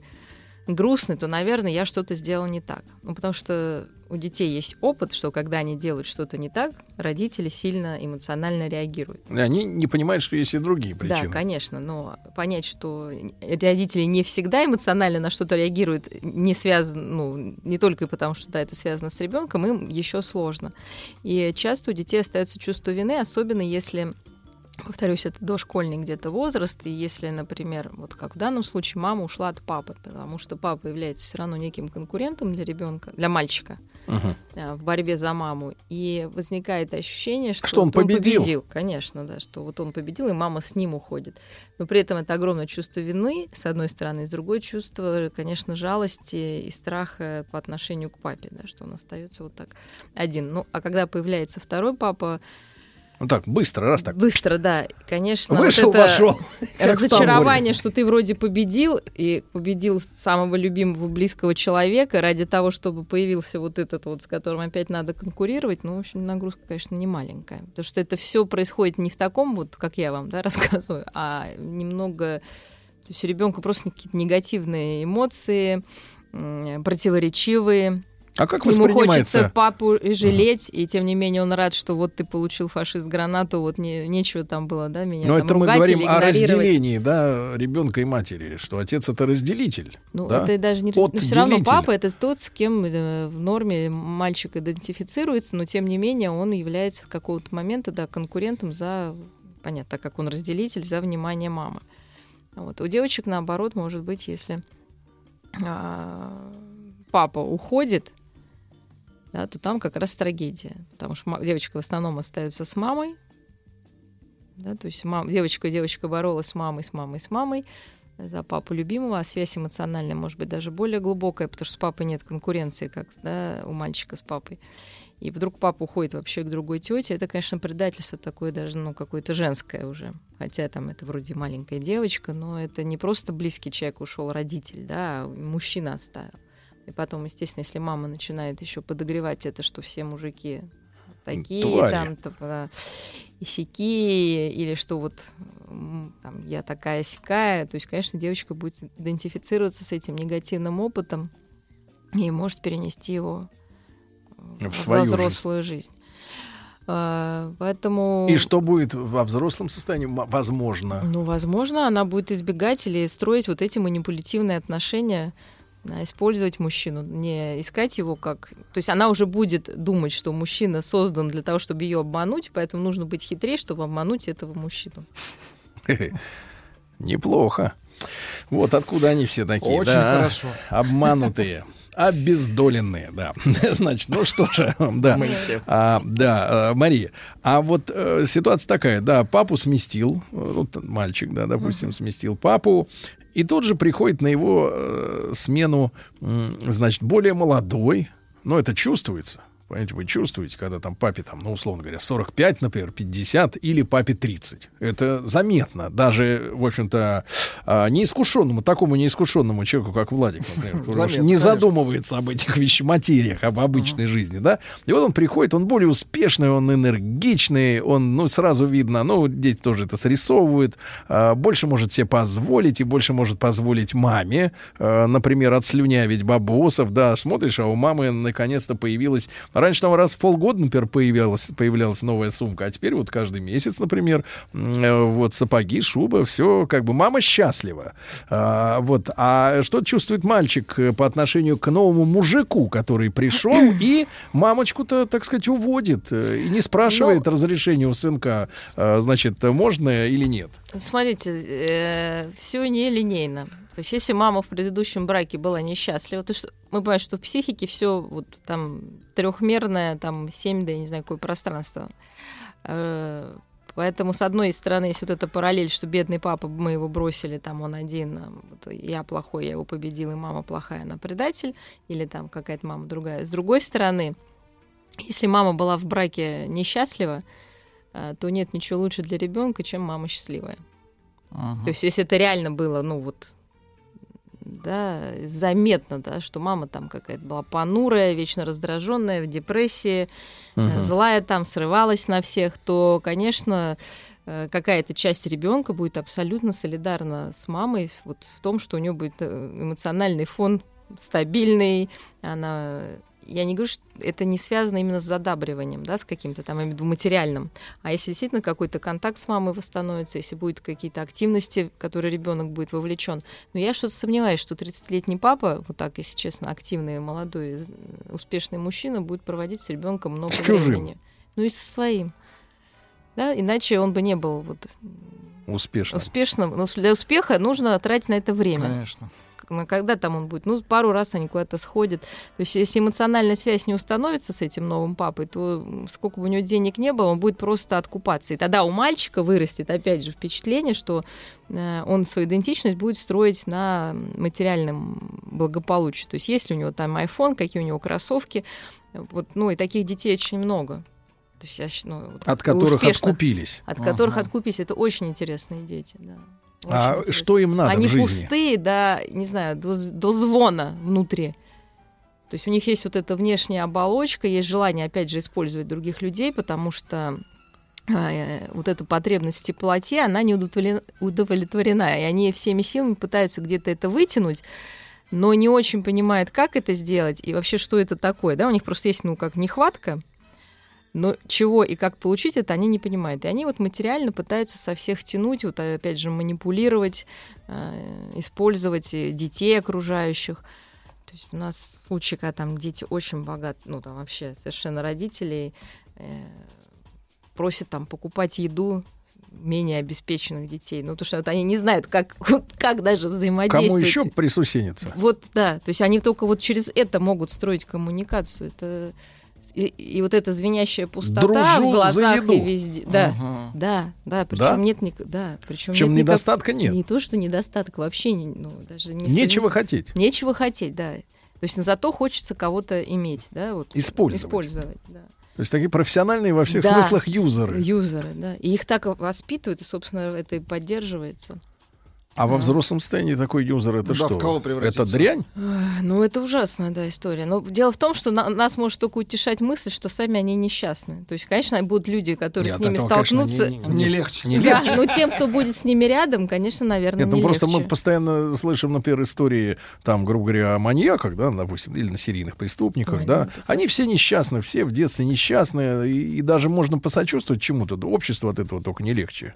грустный, то, наверное, я что-то сделал не так. Ну, потому что у детей есть опыт, что когда они делают что-то не так, родители сильно эмоционально реагируют. И Они не понимают, что есть и другие причины. Да, конечно, но понять, что родители не всегда эмоционально на что-то реагируют, не связано, ну, не только потому, что да, это связано с ребенком, им еще сложно. И часто у детей остается чувство вины, особенно если повторюсь, это дошкольный где-то возраст, и если, например, вот как в данном случае, мама ушла от папы, потому что папа является все равно неким конкурентом для ребенка, для мальчика э, в борьбе за маму, и возникает ощущение, что, Что он вот победил. конечно, да, что вот он победил, и мама с ним уходит. Но при этом это огромное чувство вины, с одной стороны, и с другой чувство, конечно, жалости и страха по отношению к папе, да, что он остается вот так один. Ну, а когда появляется второй папа, Ну так, быстро, раз так. Быстро, да. Конечно, Вышел, вот это вошел. *laughs* Разочарование, что ты вроде победил, и победил самого любимого близкого человека ради того, чтобы появился вот этот вот, с которым опять надо конкурировать, ну, в общем, нагрузка, конечно, не маленькая. Потому что это все происходит не в таком вот, как я вам да, *laughs* рассказываю, а немного... То есть у ребенка просто какие-то негативные эмоции, противоречивые. А как Ему хочется папу жалеть, и тем не менее он рад, что вот ты получил фашист гранату, вот не, нечего там было, да, меня Но там это мы говорим о разделении, да, ребенка и матери, что отец это разделитель. Ну, да? это даже не... Но все равно папа — это тот, с кем э, в норме мальчик идентифицируется, но тем не менее он является с какого-то момента, да, конкурентом за... Понятно, так как он разделитель, за внимание мамы. Вот. У девочек, наоборот, может быть, если а, папа уходит, да, то там как раз трагедия. Потому что девочка в основном остается с мамой. Да, то есть мам, девочка и девочка боролась с мамой, с мамой, с мамой за папу любимого, а связь эмоциональная может быть даже более глубокая, потому что с папой нет конкуренции, как да, у мальчика с папой. И вдруг папа уходит вообще к другой тете, это, конечно, предательство такое даже, ну, какое-то женское уже. Хотя там это вроде маленькая девочка, но это не просто близкий человек ушел, родитель, да, а мужчина оставил. И потом, естественно, если мама начинает еще подогревать это, что все мужики такие, Твари. там, а, и сяки, или что вот там, я такая сякая, то есть, конечно, девочка будет идентифицироваться с этим негативным опытом и может перенести его В в свою взрослую жизнь. А, Поэтому... И что будет во взрослом состоянии? Возможно. Ну, возможно, она будет избегать или строить вот эти манипулятивные отношения, использовать мужчину, не искать его как... То есть она уже будет думать, что мужчина создан для того, чтобы ее обмануть, поэтому нужно быть хитрее, чтобы обмануть этого мужчину. *laughs* Неплохо. Вот откуда они все такие. Очень да, хорошо. Обманутые. *laughs* Обездоленные, да. *laughs* Значит, ну что же, да. А, да, а, Мария. А вот э, ситуация такая, да, папу сместил, э, ну, т- мальчик, да, допустим, сместил папу, и тут же приходит на его э, смену, м, значит, более молодой, но это чувствуется. Понимаете, вы чувствуете, когда там папе, там, ну, условно говоря, 45, например, 50 или папе 30. Это заметно. Даже, в общем-то, а, неискушенному, такому неискушенному человеку, как Владик, например, *laughs* Заметно, не задумывается об этих вещах, материях, об обычной жизни, да. И вот он приходит, он более успешный, он энергичный, он, ну, сразу видно, ну, дети тоже это срисовывают, а, больше может себе позволить и больше может позволить маме, а, например, отслюнявить бабосов, да, смотришь, а у мамы наконец-то появилась, раньше там раз в полгода, например, появлялась, появлялась новая сумка, а теперь вот каждый месяц, например, э, вот сапоги, шуба, все, как бы мама счастлива. А, вот, а что чувствует мальчик э, по отношению к новому мужику, который пришел и мамочку-то, так сказать, уводит э, и не спрашивает разрешения у сынка, а, значит, можно или нет? Смотрите, все нелинейно. То есть, если мама в предыдущем браке была несчастлива, то что мы понимаем, что в психике все вот там трехмерное, там 7, да я не знаю, какое пространство. Э, Поэтому, с одной стороны, есть вот эта параллель, что бедный папа, мы его бросили, там он один, а вот я плохой, я его победил, и мама плохая, она предатель, или там какая-то мама другая. С другой стороны, если мама была в браке несчастлива, а, то нет ничего лучше для ребенка, чем мама счастливая. То есть, если это реально было, ну вот, да, заметно, да, что мама там какая-то была понурая, вечно раздраженная, в депрессии, Мгм. злая там, срывалась на всех, то, конечно, э, какая-то часть ребенка будет абсолютно солидарна с мамой вот в том, что у нее будет э, эмоциональный фон стабильный, она я не говорю, что это не связано именно с задабриванием, да, с каким-то там, материальным. А если действительно какой-то контакт с мамой восстановится, если будут какие-то активности, в которые ребенок будет вовлечен. Но я что-то сомневаюсь, что 30-летний папа, вот так, если честно, активный, молодой, успешный мужчина, будет проводить с ребенком много С чужим. времени. Ну и со своим. Да, иначе он бы не был вот Успешно. успешным. Но для успеха нужно тратить на это время. Конечно. На когда там он будет? Ну, пару раз они куда-то сходят. То есть, если эмоциональная связь не установится с этим новым папой, то сколько бы у него денег не было, он будет просто откупаться. И тогда у мальчика вырастет, опять же, впечатление, что э, он свою идентичность будет строить на материальном благополучии. То есть, есть ли у него там iPhone, какие у него кроссовки. Вот, ну, и таких детей очень много. То есть, ну, вот От которых успешных. откупились. От которых Ага. откупились. Это очень интересные дети, да. А интересно. что им надо в Они жизни? пустые, да, не знаю, до, до звона внутри. То есть у них есть вот эта внешняя оболочка, есть желание, опять же, использовать других людей, потому что э, вот эта потребность в теплоте, она не удовлетворена, удовлетворена, и они всеми силами пытаются где-то это вытянуть, но не очень понимают, как это сделать и вообще, что это такое. Да? У них просто есть, ну, как нехватка, но чего и как получить это они не понимают. И они вот материально пытаются со всех тянуть, вот опять же манипулировать, э, использовать э, детей окружающих. То есть у нас случаи, когда там дети очень богаты, ну там вообще совершенно родителей э, просят там покупать еду менее обеспеченных детей. Ну, потому что вот они не знают, как, как даже Кому взаимодействовать. еще присусениться? Вот, да. То есть они только вот через это могут строить коммуникацию. Это и, и вот эта звенящая пустота Дружу в за глазах и везде. Да, Ага. да, да. Причем Да? нет ник- да, причем Причем нет никак- недостатка нет. Не то, что недостатка вообще, не, ну даже не Нечего совмест- хотеть. Нечего хотеть, да. То есть, но зато хочется кого-то иметь, да, вот. Использовать. Использовать, да. То есть такие профессиональные во всех Да, смыслах юзеры. Юзеры, да. И их так воспитывают, и, собственно, это и поддерживается. А во взрослом состоянии такой юзер это Да, что? в кого это дрянь? Ну, это ужасная, да, история. Но дело в том, что на- нас может только утешать мысль, что сами они несчастны. То есть, конечно, будут люди, которые Нет, с ними этого, конечно, столкнутся. не- не- Не легче. Не Да, легче. но тем, кто будет с ними рядом, конечно, наверное, Нет, ну не просто мы легче. постоянно слышим, например, истории, там, грубо говоря, о маньяках, да, допустим, или на серийных преступниках, Ой, да. ну, Они все несчастны, все в детстве несчастные, и, и даже можно посочувствовать чему-то. Да, Обществу от этого только не легче.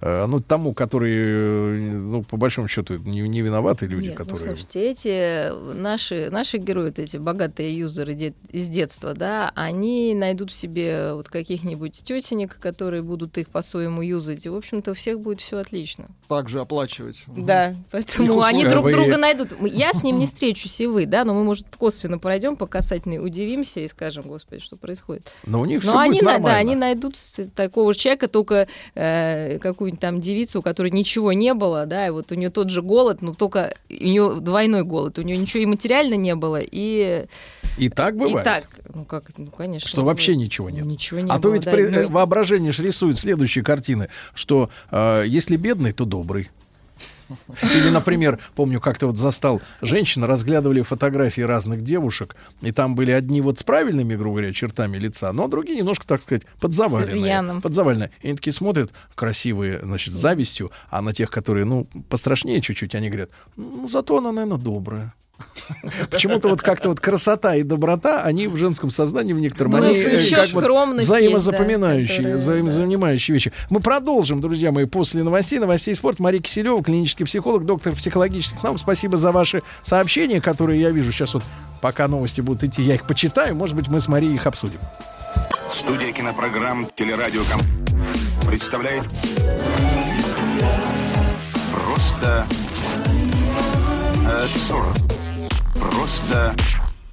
Э, ну, тому, который, э, ну, по большому счету, не, не виноваты люди, Нет, ну, которые... слушайте, эти наши, наши герои, вот эти богатые юзеры де- из детства, да, они найдут в себе вот каких-нибудь тетенек, которые будут их по-своему юзать, и, в общем-то, у всех будет все отлично. Также оплачивать. Да, поэтому они друг Вы- друга найдут. Я с ним не встречусь, и вы, да, но мы, может, косвенно пройдем по касательной, удивимся и скажем, господи, что происходит. Но у них все Но они, будет на- да, нормально. они найдут такого человека, только э, какую-нибудь там девицу, у которой ничего не было, да, и вот у нее тот же голод, но только у нее двойной голод. У нее ничего и материально не было, и, И так и бывает. так. Ну, как, ну, конечно. Что вообще ничего нет. Ничего не а то было, ведь да, при- ну, э, воображение ж рисует следующие картины, что э, если бедный, то добрый. Или, например, помню, как-то вот застал женщина, разглядывали фотографии разных девушек, и там были одни вот с правильными, грубо говоря, чертами лица, но другие немножко, так сказать, подзаваленные. Подзаваленные. И они такие смотрят, красивые, значит, завистью, а на тех, которые, ну, пострашнее чуть-чуть, они говорят, ну, зато она, наверное, добрая. *laughs* Почему-то вот как-то вот красота и доброта, они в женском сознании в некотором, Ну, они э, еще как вот взаимозапоминающие, есть, да, взаимозанимающие вещи. Мы продолжим, друзья мои, после новостей, новостей спорт. Мария Киселева, клинический психолог, доктор психологических наук. Спасибо за ваши сообщения, которые я вижу сейчас вот, пока новости будут идти, я их почитаю. Может быть, мы с Марией их обсудим. Студия кинопрограмм «Телерадиоком» представляет Просто э, сорок. Просто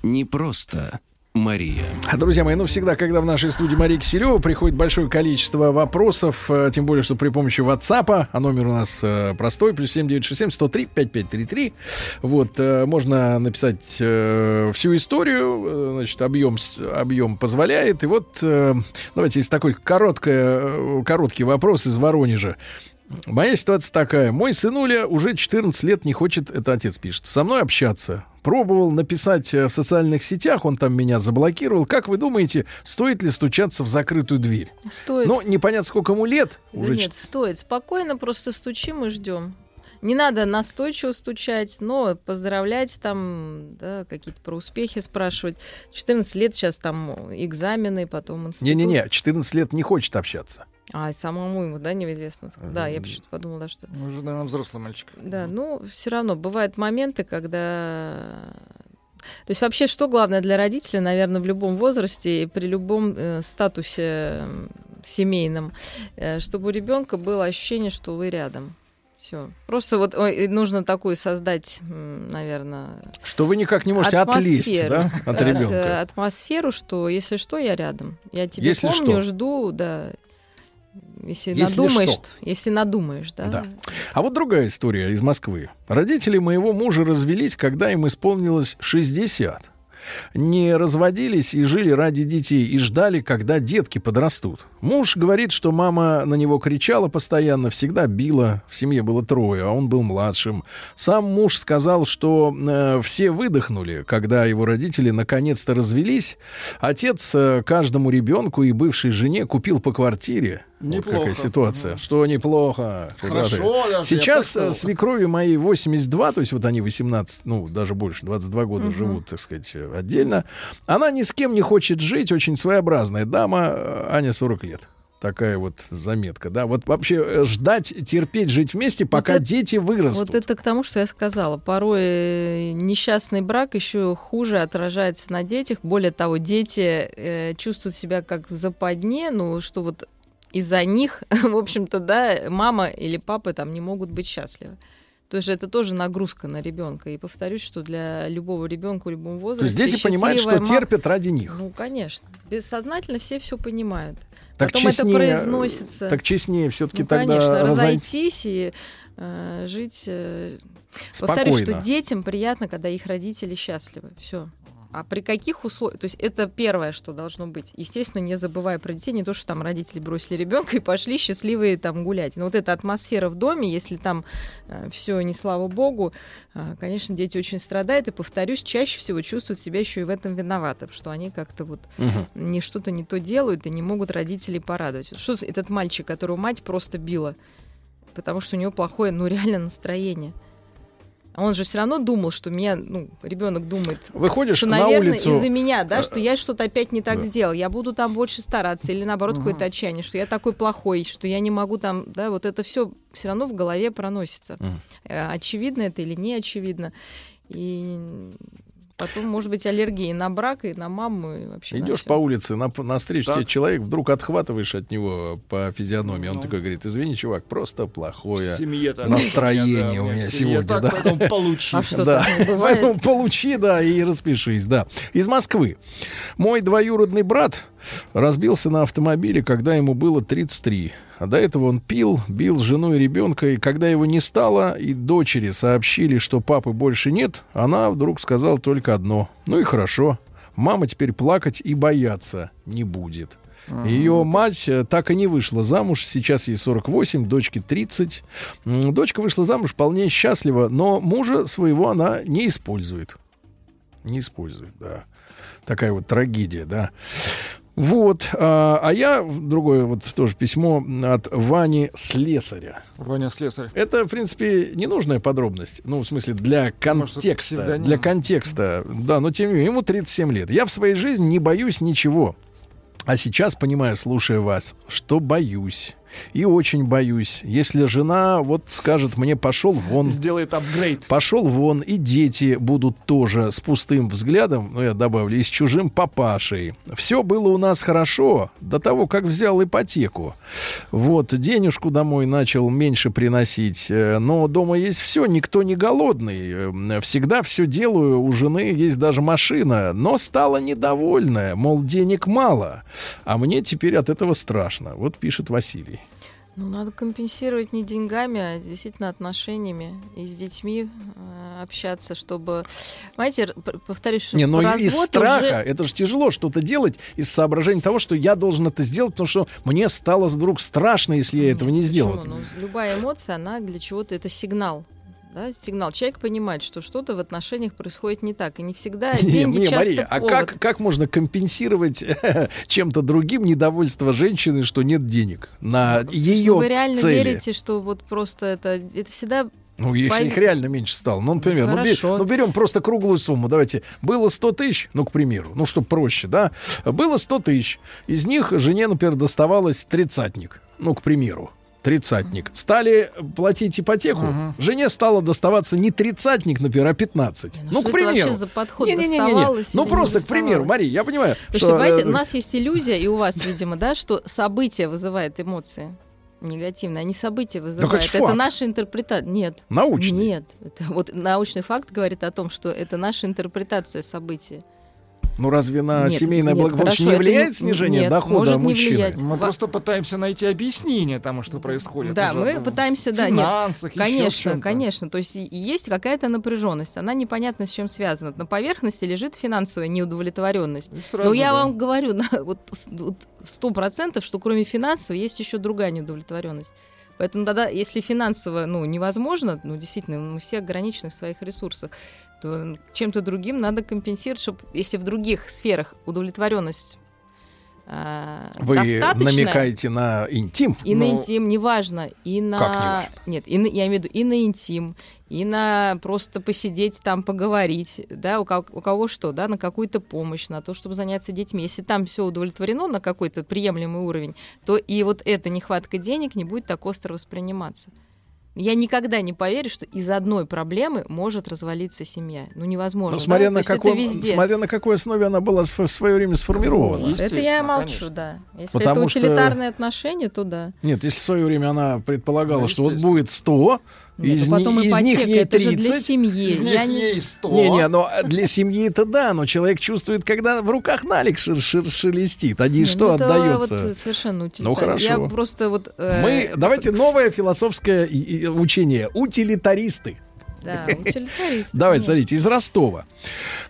Не просто Мария. Друзья мои, ну всегда, когда в нашей студии Мария Киселева приходит большое количество вопросов, э, тем более, что при помощи WhatsApp, а номер у нас э, простой, плюс 7967 103 5533, вот, э, можно написать всю историю, значит, объем, объем позволяет, и вот, давайте, есть такой короткое, э, короткий вопрос из Воронежа. Моя ситуация такая. Мой сынуля уже 14 лет не хочет, это отец пишет, со мной общаться. Пробовал написать э, в социальных сетях, он там меня заблокировал. Как вы думаете, стоит ли стучаться в закрытую дверь? Стоит. Ну, непонятно, сколько ему лет. Да Уже нет, стоит. Спокойно просто стучим и ждем. Не надо настойчиво стучать, но поздравлять там, да, какие-то про успехи спрашивать. 14 лет сейчас там экзамены, потом институт. Не-не-не, 14 лет не хочет общаться. А, самому ему, да, неизвестно. Да, я почему-то подумала, да, что... Уже, наверное, взрослый мальчик. Да, ну, все равно бывают моменты, когда... То есть вообще, что главное для родителя, наверное, в любом возрасте и при любом э, статусе э, семейном, э, чтобы у ребенка было ощущение, что вы рядом. Все. Просто вот ой, нужно такую создать, наверное, Что вы никак не можете отлезть да, от э, ребенка. атмосферу, что если что, я рядом. Я тебя Если помню, что. жду, да. Если, Если надумаешь, что. если надумаешь, да. Да. А вот другая история из Москвы. Родители моего мужа развелись, когда им исполнилось 60. Не разводились и жили ради детей, и ждали, когда детки подрастут. Муж говорит, что мама на него кричала постоянно, всегда била. В семье было трое, а он был младшим. Сам муж сказал, что э, все выдохнули, когда его родители наконец-то развелись. Отец э, каждому ребенку и бывшей жене купил по квартире. Вот Неплохо. какая ситуация. Что неплохо. Хорошо, даже, Сейчас э, свекрови моей 82, то есть вот они 18, ну, даже больше, 22 года Мгм. живут, так сказать, э, отдельно. Она ни с кем не хочет жить, очень своеобразная дама, э, Аня 40 лет. Такая вот заметка, да. Вот вообще э, ждать, терпеть, жить вместе, пока это- дети вырастут. Вот это к тому, что я сказала. Порой э, несчастный брак еще хуже отражается на детях. Более того, дети э, чувствуют себя как в западне, ну, что вот из-за них, *laughs* в общем-то, да, мама или папа там не могут быть счастливы. То есть это тоже нагрузка на ребенка. И повторюсь, что для любого ребенка в любом То есть дети понимают, что мама- терпят ради них. Ну, конечно. Бессознательно все все понимают. Так Потом честнее, это произносится. Так честнее все-таки Ну, тогда конечно, разойти- разойтись и э, жить. э, Повторюсь, что Спокойно. детям приятно, когда их родители счастливы. Все. А при каких условиях? То есть это первое, что должно быть. Естественно, не забывая про детей, не то, что там родители бросили ребенка и пошли счастливые там гулять. Но вот эта атмосфера в доме, если там все не слава богу, э, конечно, дети очень страдают и, повторюсь, чаще всего чувствуют себя еще и в этом виноваты, что они как-то вот Мгм. не что-то не то делают и не могут родителей порадовать. Что этот мальчик, которого мать просто била, потому что у него плохое, ну реально настроение. А он же все равно думал, что меня, ну, ребенок думает, Выходишь что, на наверное, улицу, из-за меня, да, э, что я что-то опять не так да. сделал, я буду там больше стараться, или наоборот Ага. какое-то отчаяние, что я такой плохой, что я не могу там, да, вот это все все равно в голове проносится. Э, Очевидно это или не очевидно. И потом, может быть, аллергия и на брак, и на маму, и вообще на Идешь по улице, на, навстречу Так. тебе человек, вдруг отхватываешь от него по физиономии. Он Ну. такой говорит: извини, чувак, просто плохое настроение Да, у меня сегодня. так, да. поэтому получи. *laughs* А что, да. Поэтому получи, да, и распишись, да. Из Москвы. Мой двоюродный брат разбился на автомобиле, когда ему было 33. А до этого он пил, бил жену и ребенка, и когда его не стало, и дочери сообщили, что папы больше нет, она вдруг сказала только одно. Ну и хорошо. Мама теперь плакать и бояться не будет. Ее мать э, так и не вышла замуж. Сейчас ей 48, дочке 30. М, Дочка вышла замуж вполне счастлива, но мужа своего она не использует. Не использует, да. Такая вот трагедия, да. Вот. А, а я другое вот тоже письмо от Вани Слесаря. Ваня Слесарь. Это, в принципе, ненужная подробность. Ну, в смысле, для Может, контекста. псевдоним? Для контекста. Да, но тем не менее, ему 37 лет. Я в своей жизни не боюсь ничего. А сейчас, понимаю, слушая вас, что боюсь. И очень боюсь. Если жена вот скажет мне пошел вон, Сделает апгрейд. пошел вон, и дети будут тоже с пустым взглядом, ну я добавлю, и с чужим папашей. Все было у нас хорошо до того, как взял ипотеку. Вот, денежку домой начал меньше приносить, э, но дома есть все, никто не голодный. Э, Всегда все делаю, у жены есть даже машина, но стала недовольная, мол, денег мало. А мне теперь от этого страшно. Вот пишет Василий. Ну, надо компенсировать не деньгами, а действительно отношениями и с детьми э, общаться, чтобы... Знаете, повторюсь, что Не, но развод из страха, уже- это же тяжело что-то делать из соображения того, что я должен это сделать, потому что мне стало вдруг страшно, если я этого не сделал. Почему? Ну, любая эмоция, она для чего-то это сигнал. Да, сигнал. Человек понимает, что что-то в отношениях происходит не так. И не всегда *laughs* Не, деньги не, часто Мария, а повод. как, как можно компенсировать *laughs* чем-то другим недовольство женщины, что нет денег на ее Ну, вы реально цели? верите, что вот просто это, это всегда Ну, если Пойм- их реально меньше стало. Ну, например, ну, бе- Хорошо. ну, берем просто круглую сумму. Давайте. Было 100 тысяч, ну, к примеру, ну, чтобы проще, да? Было 100 тысяч. Из них жене, например, доставалось тридцатник. Ну, к примеру. Тридцатник. Стали платить ипотеку. Жене стало доставаться не тридцатник, например, а 15. ну, Ну, к примеру. за подход? Не-не-не-не. Доставалось Ну, или не просто, к примеру? Мария, я понимаю, Слушайте, что, понимаете, э, у нас есть иллюзия, и у вас, видимо, да, что событие вызывает эмоции негативные, а не события вызывают. это это факт. наша интерпретация. Нет. Научный. Нет. Это вот научный факт говорит о том, что это наша интерпретация события. Ну, разве на Нет, семейное нет, благополучие хорошо, не влияет не- снижение нет, дохода может не мужчины? влиять. Мы Во- просто пытаемся найти объяснение тому, что происходит. Да, уже мы в пытаемся, да, нет, финансах, в конечно, конечно. То есть есть какая-то напряженность, она непонятно с чем связана. На поверхности лежит финансовая неудовлетворенность. сразу, Но я да. вам говорю, *laughs* вот сто процентов, что кроме финансовой есть еще другая неудовлетворенность. Поэтому тогда, если финансово, ну, невозможно, ну, действительно, мы все ограничены в своих ресурсах, то чем-то другим надо компенсировать, чтобы, если в других сферах удовлетворенность а, Вы намекаете на интим? и на Ну, интим, неважно. И на... Как неважно? Нет, и на- я имею в виду и на интим, и на просто посидеть там, поговорить, да, у, у кого что, да, на какую-то помощь, на то, чтобы заняться детьми. Если там все удовлетворено на какой-то приемлемый уровень, то и вот эта нехватка денег не будет так остро восприниматься. Я никогда не поверю, что из одной проблемы может развалиться семья. Ну, невозможно. Ну, да? смотря, То на каком, везде. смотря на какой основе она была в свое время сформирована. Это я молчу, да. Если Потому это что- утилитарные отношения, то да. Нет, если в свое время она предполагала, что вот будет 100, Нет, из, а потом из них ипотека, ей это же 30. для семьи. Из них Я не- ей 100. Не-не, но для семьи это да, но человек чувствует, когда в руках налик шер- шер- шелестит, а не Не, что ну, это отдается. вот совершенно утилитарно. Ну, хорошо. Я просто вот... э, Мы, давайте новое философское учение. Утилитаристы. Да, *laughs* утилитаристы. Давайте, смотрите, из Ростова.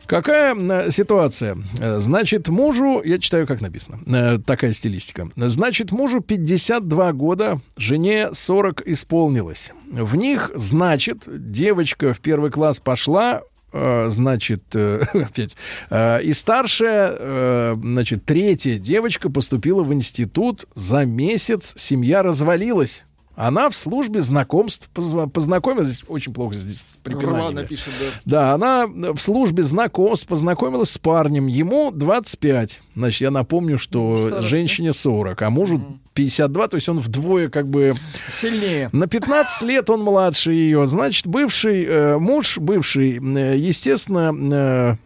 Какая м, ситуация? Э, Значит, мужу, я читаю, как написано, э, такая стилистика. Значит, мужу 52 года, жене 40 исполнилось. В них, значит, девочка в первый класс пошла, э, значит, э, *laughs* опять, э, и старшая, э, значит, третья девочка поступила в институт. За месяц семья развалилась. Она в службе знакомств познакомилась. Здесь очень плохо здесь пишет, да. Да, она в службе знакомств познакомилась с парнем. Ему 25. Значит, я напомню, что 40, женщине 40, а мужу 52, то есть он вдвое как бы... Сильнее. На 15 лет он младше ее. Значит, бывший э, муж, бывший, э, естественно, э,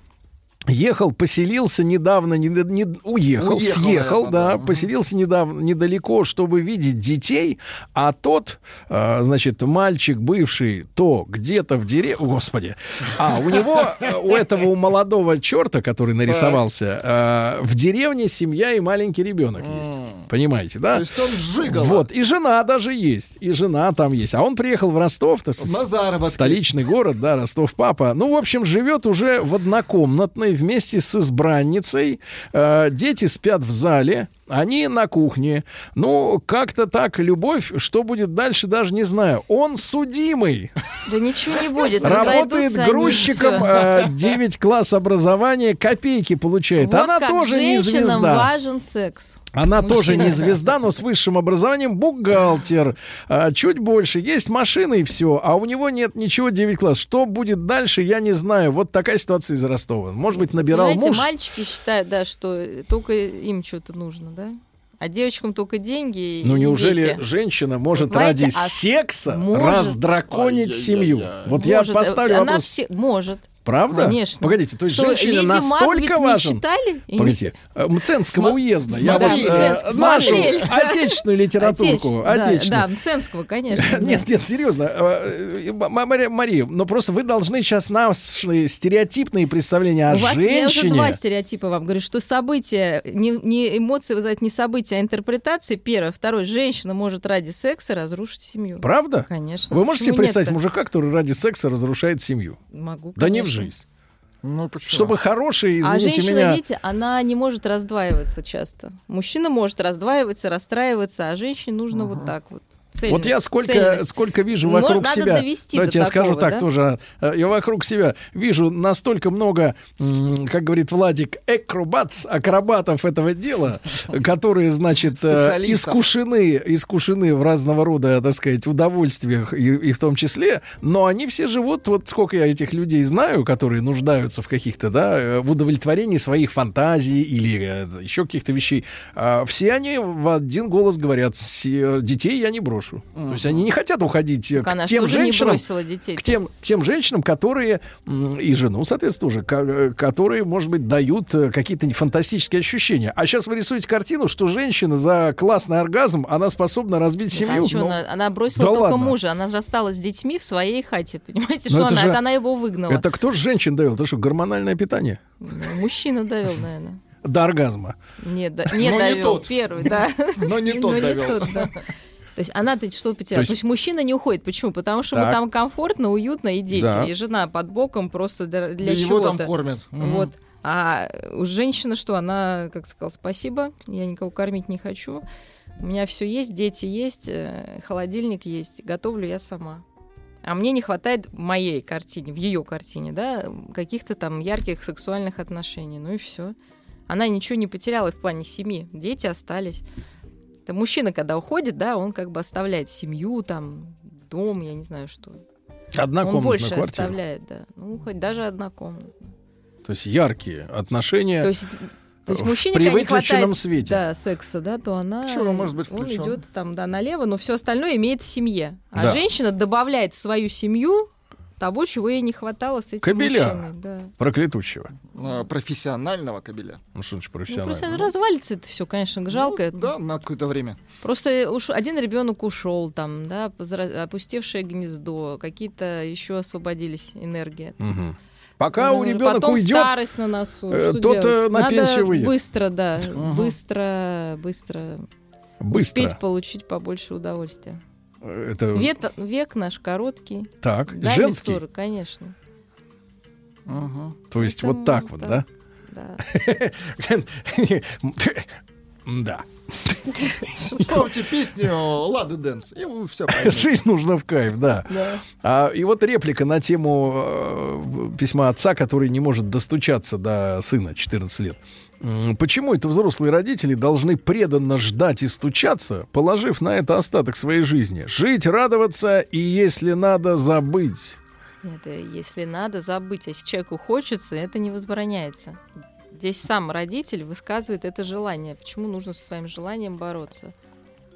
Ехал, поселился недавно, не, не- уехал, Уехал, съехал, наверное, да, да. поселился недавно, недалеко, чтобы видеть детей, а тот, э, значит, мальчик бывший, то где-то в деревне, господи, а у него, э, у этого у молодого черта, который нарисовался, э, в деревне семья и маленький ребенок есть, понимаете, да? То есть он жигало. Вот, и жена даже есть, и жена там есть. А он приехал в Ростов, то На заработки. столичный город, да, Ростов-папа. Ну, в общем, живет уже в однокомнатной вместе с избранницей. Э, дети спят в зале, они на кухне. Ну, как-то так, любовь, что будет дальше, даже не знаю. Он судимый. Да ничего не будет. Работает грузчиком, всё. э, 9 класс образования, копейки получает. Вот Она тоже не звезда. важен секс. Она тоже не Мужчина. звезда, но с высшим образованием бухгалтер. А, чуть больше. Есть машина и все. А у него нет ничего 9 класс. Что будет дальше, я не знаю. Вот такая ситуация из Ростова. Может быть, набирал Понимаете, муж. мальчики считают, да, что только им что-то нужно, да? А девочкам только деньги и Ну неужели дети. женщина может Понимаете, ради а секса может- раздраконить семью? Вот я Может, поставлю она вопрос. все может. Правда? Конечно. Погодите, то есть Что, женщине «Леди настолько Макбет» не важен... читали? Погодите, э, Мценского Сма- уезда. Я Да, вот э, нашу смотрели. отечественную литературку. Да, отечественную. Да, Мценского, конечно. *laughs* Нет, нет, серьезно. Э, э, Мария, Мария, но просто вы должны сейчас наши стереотипные представления о У вас я уже женщине. два стереотипа вам говорю, что события, не, не эмоции вызывают не события, а интерпретации. Первое. Второе. Женщина может ради секса разрушить семью. Правда? Конечно. Вы можете себе представить мужика, который ради секса разрушает семью? Могу, Да не в. Жизнь. Ну, почему? Чтобы хорошие, А извините женщина, меня... видите, она не может раздваиваться часто. Мужчина может раздваиваться, расстраиваться, а женщине нужно вот так вот. Вот я Цельность, сколько, цельность. сколько вижу Но вокруг надо себя. Давайте я скажу такого, так да? тоже. э, Я вокруг себя вижу настолько много, как говорит Владик, акробатс, акробатов этого дела, *laughs* которые, значит, э, искушены, искушены в разного рода, так сказать, удовольствиях и, и в том числе, но они все живут, вот сколько я этих людей знаю, которые нуждаются в каких-то, да, э, в удовлетворении своих фантазий или еще каких-то вещей. А все они в один голос говорят, «Се- детей я не брошу. То есть они не хотят уходить э, Так она к ж тем не женщинам, бросила детей. к тем, к тем женщинам, которые, и жену, соответственно, тоже, ка- э, которые, может быть, дают э, какие-то фантастические ощущения. А сейчас вы рисуете картину, что женщина за классный оргазм, она способна разбить семью. чё Ну, она, она бросила да только ладно. мужа, она же осталась с детьми в своей хате. Понимаете, Но что это она? же- Это она его выгнала. Это кто же женщин довел? Это что, гормональное питание? Ну, Мужчина довел, наверное. До оргазма. Нет, да, не Но не довел. тот. Первый, да. Но не *laughs* тот довел. То есть она-то что потеряла? То есть- То есть мужчина не уходит. Почему? Потому что Так. ему там комфортно, уютно, и дети, Да. и жена под боком просто для, для И его там чего-то. кормят. Вот. А у женщины что? Она, как сказала, спасибо, я никого кормить не хочу. У меня все есть, дети есть, э, холодильник есть, готовлю я сама. А мне не хватает в моей картине, в ее картине, да, каких-то там ярких сексуальных отношений. Ну и все. Она ничего не потеряла в плане семьи. Дети остались. Это мужчина, когда уходит, да, он как бы оставляет семью, там, дом, я не знаю что. Он Однокомнатную больше квартиру. оставляет, да. Ну, хоть даже однокомнатную. То есть яркие отношения То есть, то есть мужчине, когда не привыключенном хватает свете. да, секса, да, то она Чего может быть он включен? идет там да, налево, но все остальное имеет в семье. А Да. женщина добавляет в свою семью того, чего ей не хватало с этим Кобеля. мужчиной. Да. проклятущего. А, Профессионального кабеля. Ну что значит Ну, профессионально? просто развалится это все, конечно, жалко. Ну, да, на какое-то время. Просто уж один ребенок ушел, там, да, опустевшее гнездо, какие-то еще освободились энергии. Мгм. Пока у Ну, ребенка потом уйдет, старость на носу. э, тот, э, делать? на Надо пенсию выйдет. Быстро, да, Мгм. быстро, быстро, быстро. успеть получить побольше удовольствия. Это... Вет- век наш короткий. Так, Даме женский? 40, конечно. То есть Поэтому, вот так вот, да? Да. Да. Ставьте песню Лады Дэнс, и вы все поймете. Жизнь нужна в кайф, да. Да. А, и вот реплика на тему э, письма отца, который не может достучаться до сына 14 лет. Почему это взрослые родители должны преданно ждать и стучаться, положив на это остаток своей жизни? Жить, радоваться и, если надо, забыть. Это если надо забыть, а если человеку хочется, это не возбраняется. Здесь сам родитель высказывает это желание. Почему нужно со своим желанием бороться?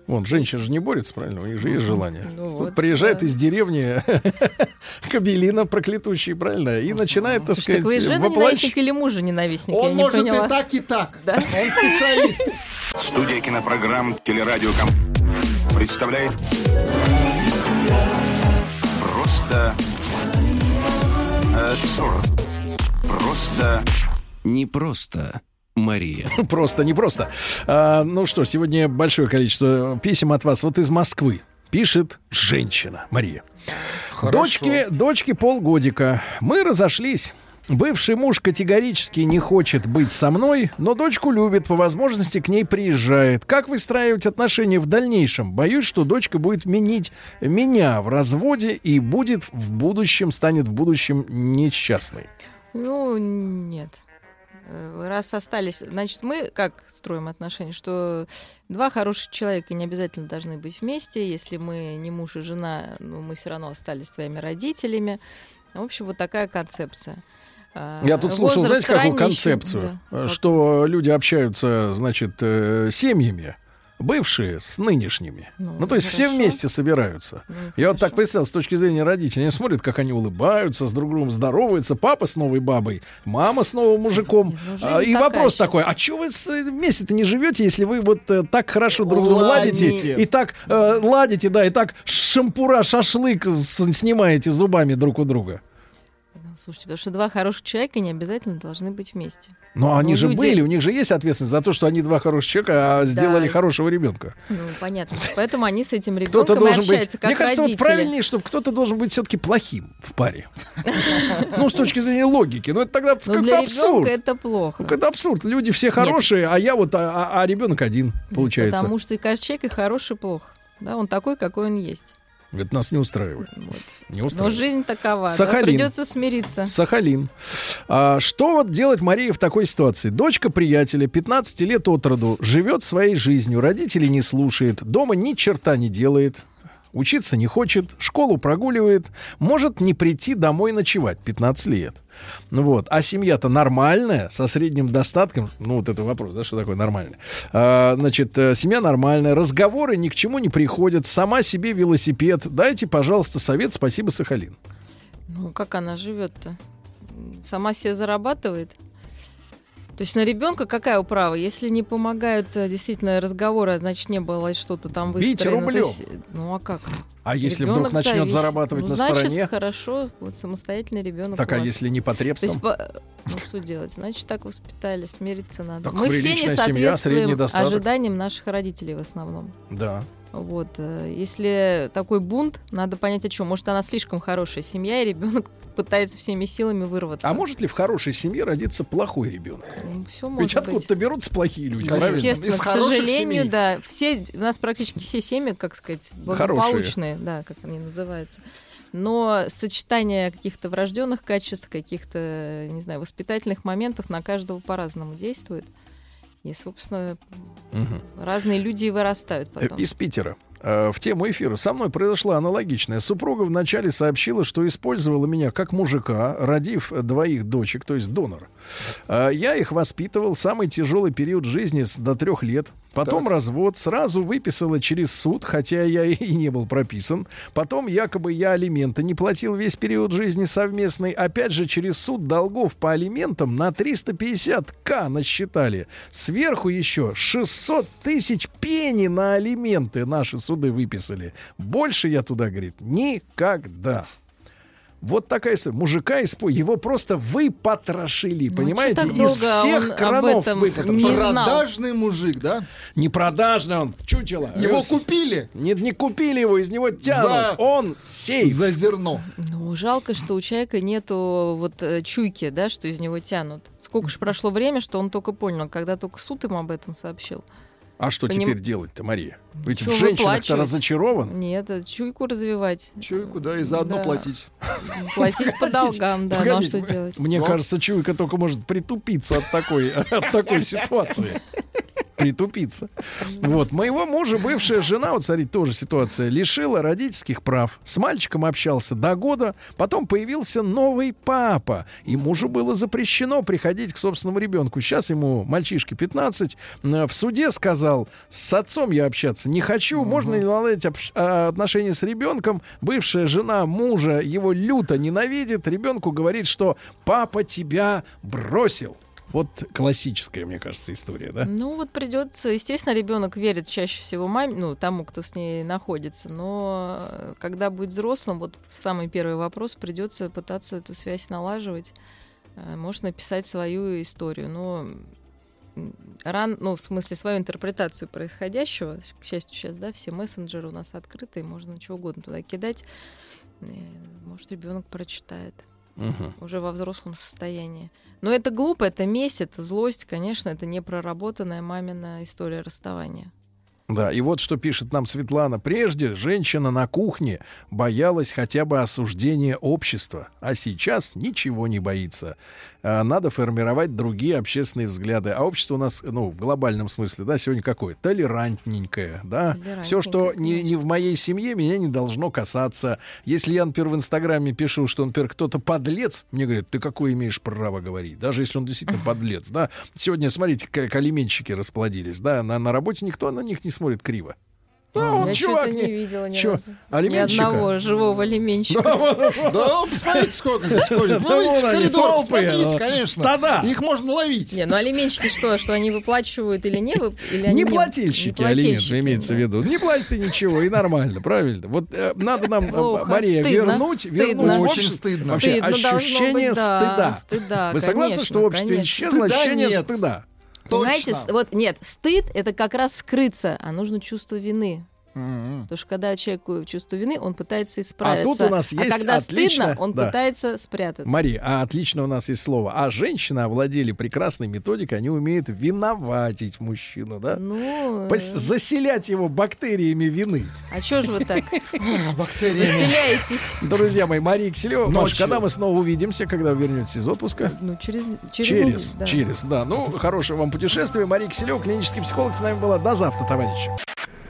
Вон, женщина же не борется, правильно? У них же есть желание. Ну Тут вот, приезжает да. из деревни *laughs* кабелина проклятущий, правильно? И начинает, так Слушай, сказать, так вы жена воплощ- ненавистник или мужа ненавистник? Я Он не может поняла. и так, и так. Да? Он специалист. Студия кинопрограмм «Телерадиоком» представляет Просто абсурд. Просто Не просто Мария. *laughs* Просто, не просто. А, ну что, сегодня большое количество писем от вас. Вот из Москвы пишет женщина Мария. Дочке, дочке полгодика. Мы разошлись. Бывший муж категорически не хочет быть со мной, но дочку любит, по возможности к ней приезжает. Как выстраивать отношения в дальнейшем? Боюсь, что дочка будет менить меня в разводе и будет в будущем, станет в будущем несчастной. Ну, нет. Э, Раз остались, значит, мы как строим отношения, что два хороших человека не обязательно должны быть вместе. Если мы не муж и жена, ну, мы все равно остались твоими родителями. В общем, вот такая концепция. А, Я тут слушал, знаете, какую концепцию? да. Что люди общаются, значит, э, семьями, бывшие с нынешними. Ну, Ну, то есть все хорошо. вместе собираются. Ну, Я вот так представил, с точки зрения родителей, они смотрят, как они улыбаются, с друг другом здороваются, папа с новой бабой, мама с новым мужиком. ну, А, и вопрос щас. такой, а что вы вместе-то не живете, если вы вот э, так хорошо друг с другом Ладите. и так э, ладите, да, и так шампура, шашлык снимаете зубами друг у друга? Ну, Слушайте, потому что два хороших человека не обязательно должны быть вместе. Но они Ну, же люди- были, у них же есть ответственность за то, что они два хороших человека, а сделали Да. хорошего ребенка. Ну, понятно. Поэтому они с этим Кто-то ребенком и должен быть. общаются как Мне кажется, вот правильнее, чтобы кто-то должен быть все-таки плохим в паре. Ну, с точки зрения логики. Ну, это тогда Но как-то абсурд. это плохо. Ну, Это абсурд. Люди все хорошие, а я вот, а, ребенок один, получается. Потому что и каждый человек и хороший, и плох. Да, он такой, какой он есть. Это нас не устраивает. Не Но устраивает. жизнь такова. да, Сахалин. придется смириться. Сахалин. А, что вот делать Марии в такой ситуации? Дочка приятеля, 15 лет от роду, живет своей жизнью, родителей не слушает, дома ни черта не делает, учиться не хочет, школу прогуливает, может не прийти домой ночевать, 15 лет. Ну вот, а семья-то нормальная, со средним достатком, ну вот это вопрос, да, что такое нормально. А, значит, э, семья нормальная, разговоры ни к чему не приходят, сама себе велосипед. Дайте, пожалуйста, совет, спасибо, Сахалин. Ну, как она живет-то? Сама себе зарабатывает? То есть на ребенка какая управа? Если не помогают э, действительно разговоры, значит, не было что-то там Бить выстроено. То рублем. есть, ну а как? А если Ребенок вдруг начнет зависит. зарабатывать ну, на значит, стороне? хорошо, вот самостоятельный ребенок. Так, а если не То есть, потребством? ну что делать? Значит, так воспитали, смириться надо. Так Мы все не семья, соответствуем ожиданиям наших родителей в основном. Да. Вот, э, если такой бунт, надо понять, о чем. Может, она слишком хорошая семья, и ребенок *laughs* пытается всеми силами вырваться. А может ли в хорошей семье родиться плохой ребенок? Все Ведь может быть. откуда-то берутся плохие люди, Ну, правильно? Естественно, к сожалению, да. Все, у нас практически все семьи, как сказать, благополучные, да, как они называются. Но сочетание каких-то врожденных качеств, каких-то, не знаю, воспитательных моментов на каждого по-разному действует. И, собственно, Мгм. разные люди и вырастают Э, потом. Из Питера. Э, В тему эфира со мной произошла аналогичная. Супруга вначале сообщила, что использовала меня как мужика, родив двоих дочек, то есть донор. Э, Я их воспитывал самый тяжелый период жизни с- до трех лет. Потом развод, сразу выписала через суд, хотя я и не был прописан. Потом якобы я алименты не платил весь период жизни совместный. Опять же через суд долгов по алиментам на 350к насчитали. Сверху еще 600 тысяч пени на алименты наши суды выписали. Больше я туда, говорит, никогда. Вот такая история. Мужика испо... его просто выпотрошили, Ну, понимаете? Из всех кранов не знал? Продажный мужик, да? Не продажный он, чучело. Его С- купили Нет, не купили его, из него тянут. За- Он сейф. за зерно. Ну, жалко, что у человека нету вот э, чуйки, да, что из него тянут. Сколько же прошло время, что он только понял, когда только суд ему об этом сообщил. А что Поним- теперь делать-то, Мария? Ведь Чё в женщинах-то разочарован. Нет, чуйку развивать. Чуйку, да, и заодно Да. платить. *laughs* Платить по долгам, да, ну а что делать? Мне кажется, чуйка только может притупиться от такой, *laughs* от такой ситуации. Притупиться. Вот. Моего мужа бывшая жена, вот смотрите, тоже ситуация, лишила родительских прав. С мальчиком общался до года, потом появился новый папа. И мужу было запрещено приходить к собственному ребенку. Сейчас ему мальчишке 15. М, В суде сказал, с отцом я общаться не хочу. Можно ли наладить общ- а, отношения с ребенком? Бывшая жена мужа его люто ненавидит. Ребенку говорит, что папа тебя бросил. Вот классическая, мне кажется, история, да? Ну вот придется, естественно, ребенок верит чаще всего маме, ну тому, кто с ней находится, но э, когда будет взрослым, вот самый первый вопрос, придется пытаться эту связь налаживать, Э, может написать свою историю, но ран, ну в смысле свою интерпретацию происходящего, к счастью сейчас, да, все мессенджеры у нас открыты, можно что угодно туда кидать, Э, может ребенок прочитает Мгм. уже во взрослом состоянии. Но это глупо, это месть, это злость, конечно, это непроработанная мамина история расставания. Да, и вот что пишет нам Светлана. Прежде женщина на кухне боялась хотя бы осуждения общества, а сейчас ничего не боится. А, Надо формировать другие общественные взгляды. А общество у нас, ну, в глобальном смысле, да, сегодня какое? Толерантненькое, да. Все, что не, не в моей семье, меня не должно касаться. Если я, например, в Инстаграме пишу, что, например, кто-то подлец, мне говорят, ты какое имеешь право говорить? Даже если он действительно *laughs* подлец, да. Сегодня, смотрите, как алименщики расплодились, да, на, на работе никто на них не смотрит криво. Да, он Я чувак что-то не не- видела ни чё, разу. Ни одного живого алименщика. Да, посмотрите, сколько здесь ходит. Да Ну, выйдите в вон они, коридор, посмотрите, ну, конечно. стада. Их можно ловить. Не, ну алименщики что, что они выплачивают или не вы- или они Не плательщики, не алимент плательщики, имеется в виду. Не платят ты ничего, и нормально, правильно. Вот э, надо нам, э, Плохо, Мария, вернуть, вернуть Очень стыдно. вообще ощущение стыда. Вы согласны, что в обществе исчезло ощущение стыда? Понимаете, Точно. с- вот нет, стыд это как раз скрыться, а нужно чувство вины. М-м. Потому что когда человеку чувство вины, он пытается исправиться. тут у нас есть когда отлично- стыдно, он да. пытается спрятаться. Мария, а отлично у нас есть слово. А женщины овладели прекрасной методикой, они умеют виноватить мужчину, да? Ну, Пос- Заселять его бактериями вины. а чё же вы так *laughs* А, Бактерии. заселяетесь? Друзья мои, Мария Киселева, Маш, когда мы снова увидимся, когда вы вернетесь из отпуска? Ну, через, через, Через, неделю, да. через, да. Ну, хорошего вам путешествия. Мария Киселева, клинический психолог, с нами была. До завтра, товарищи.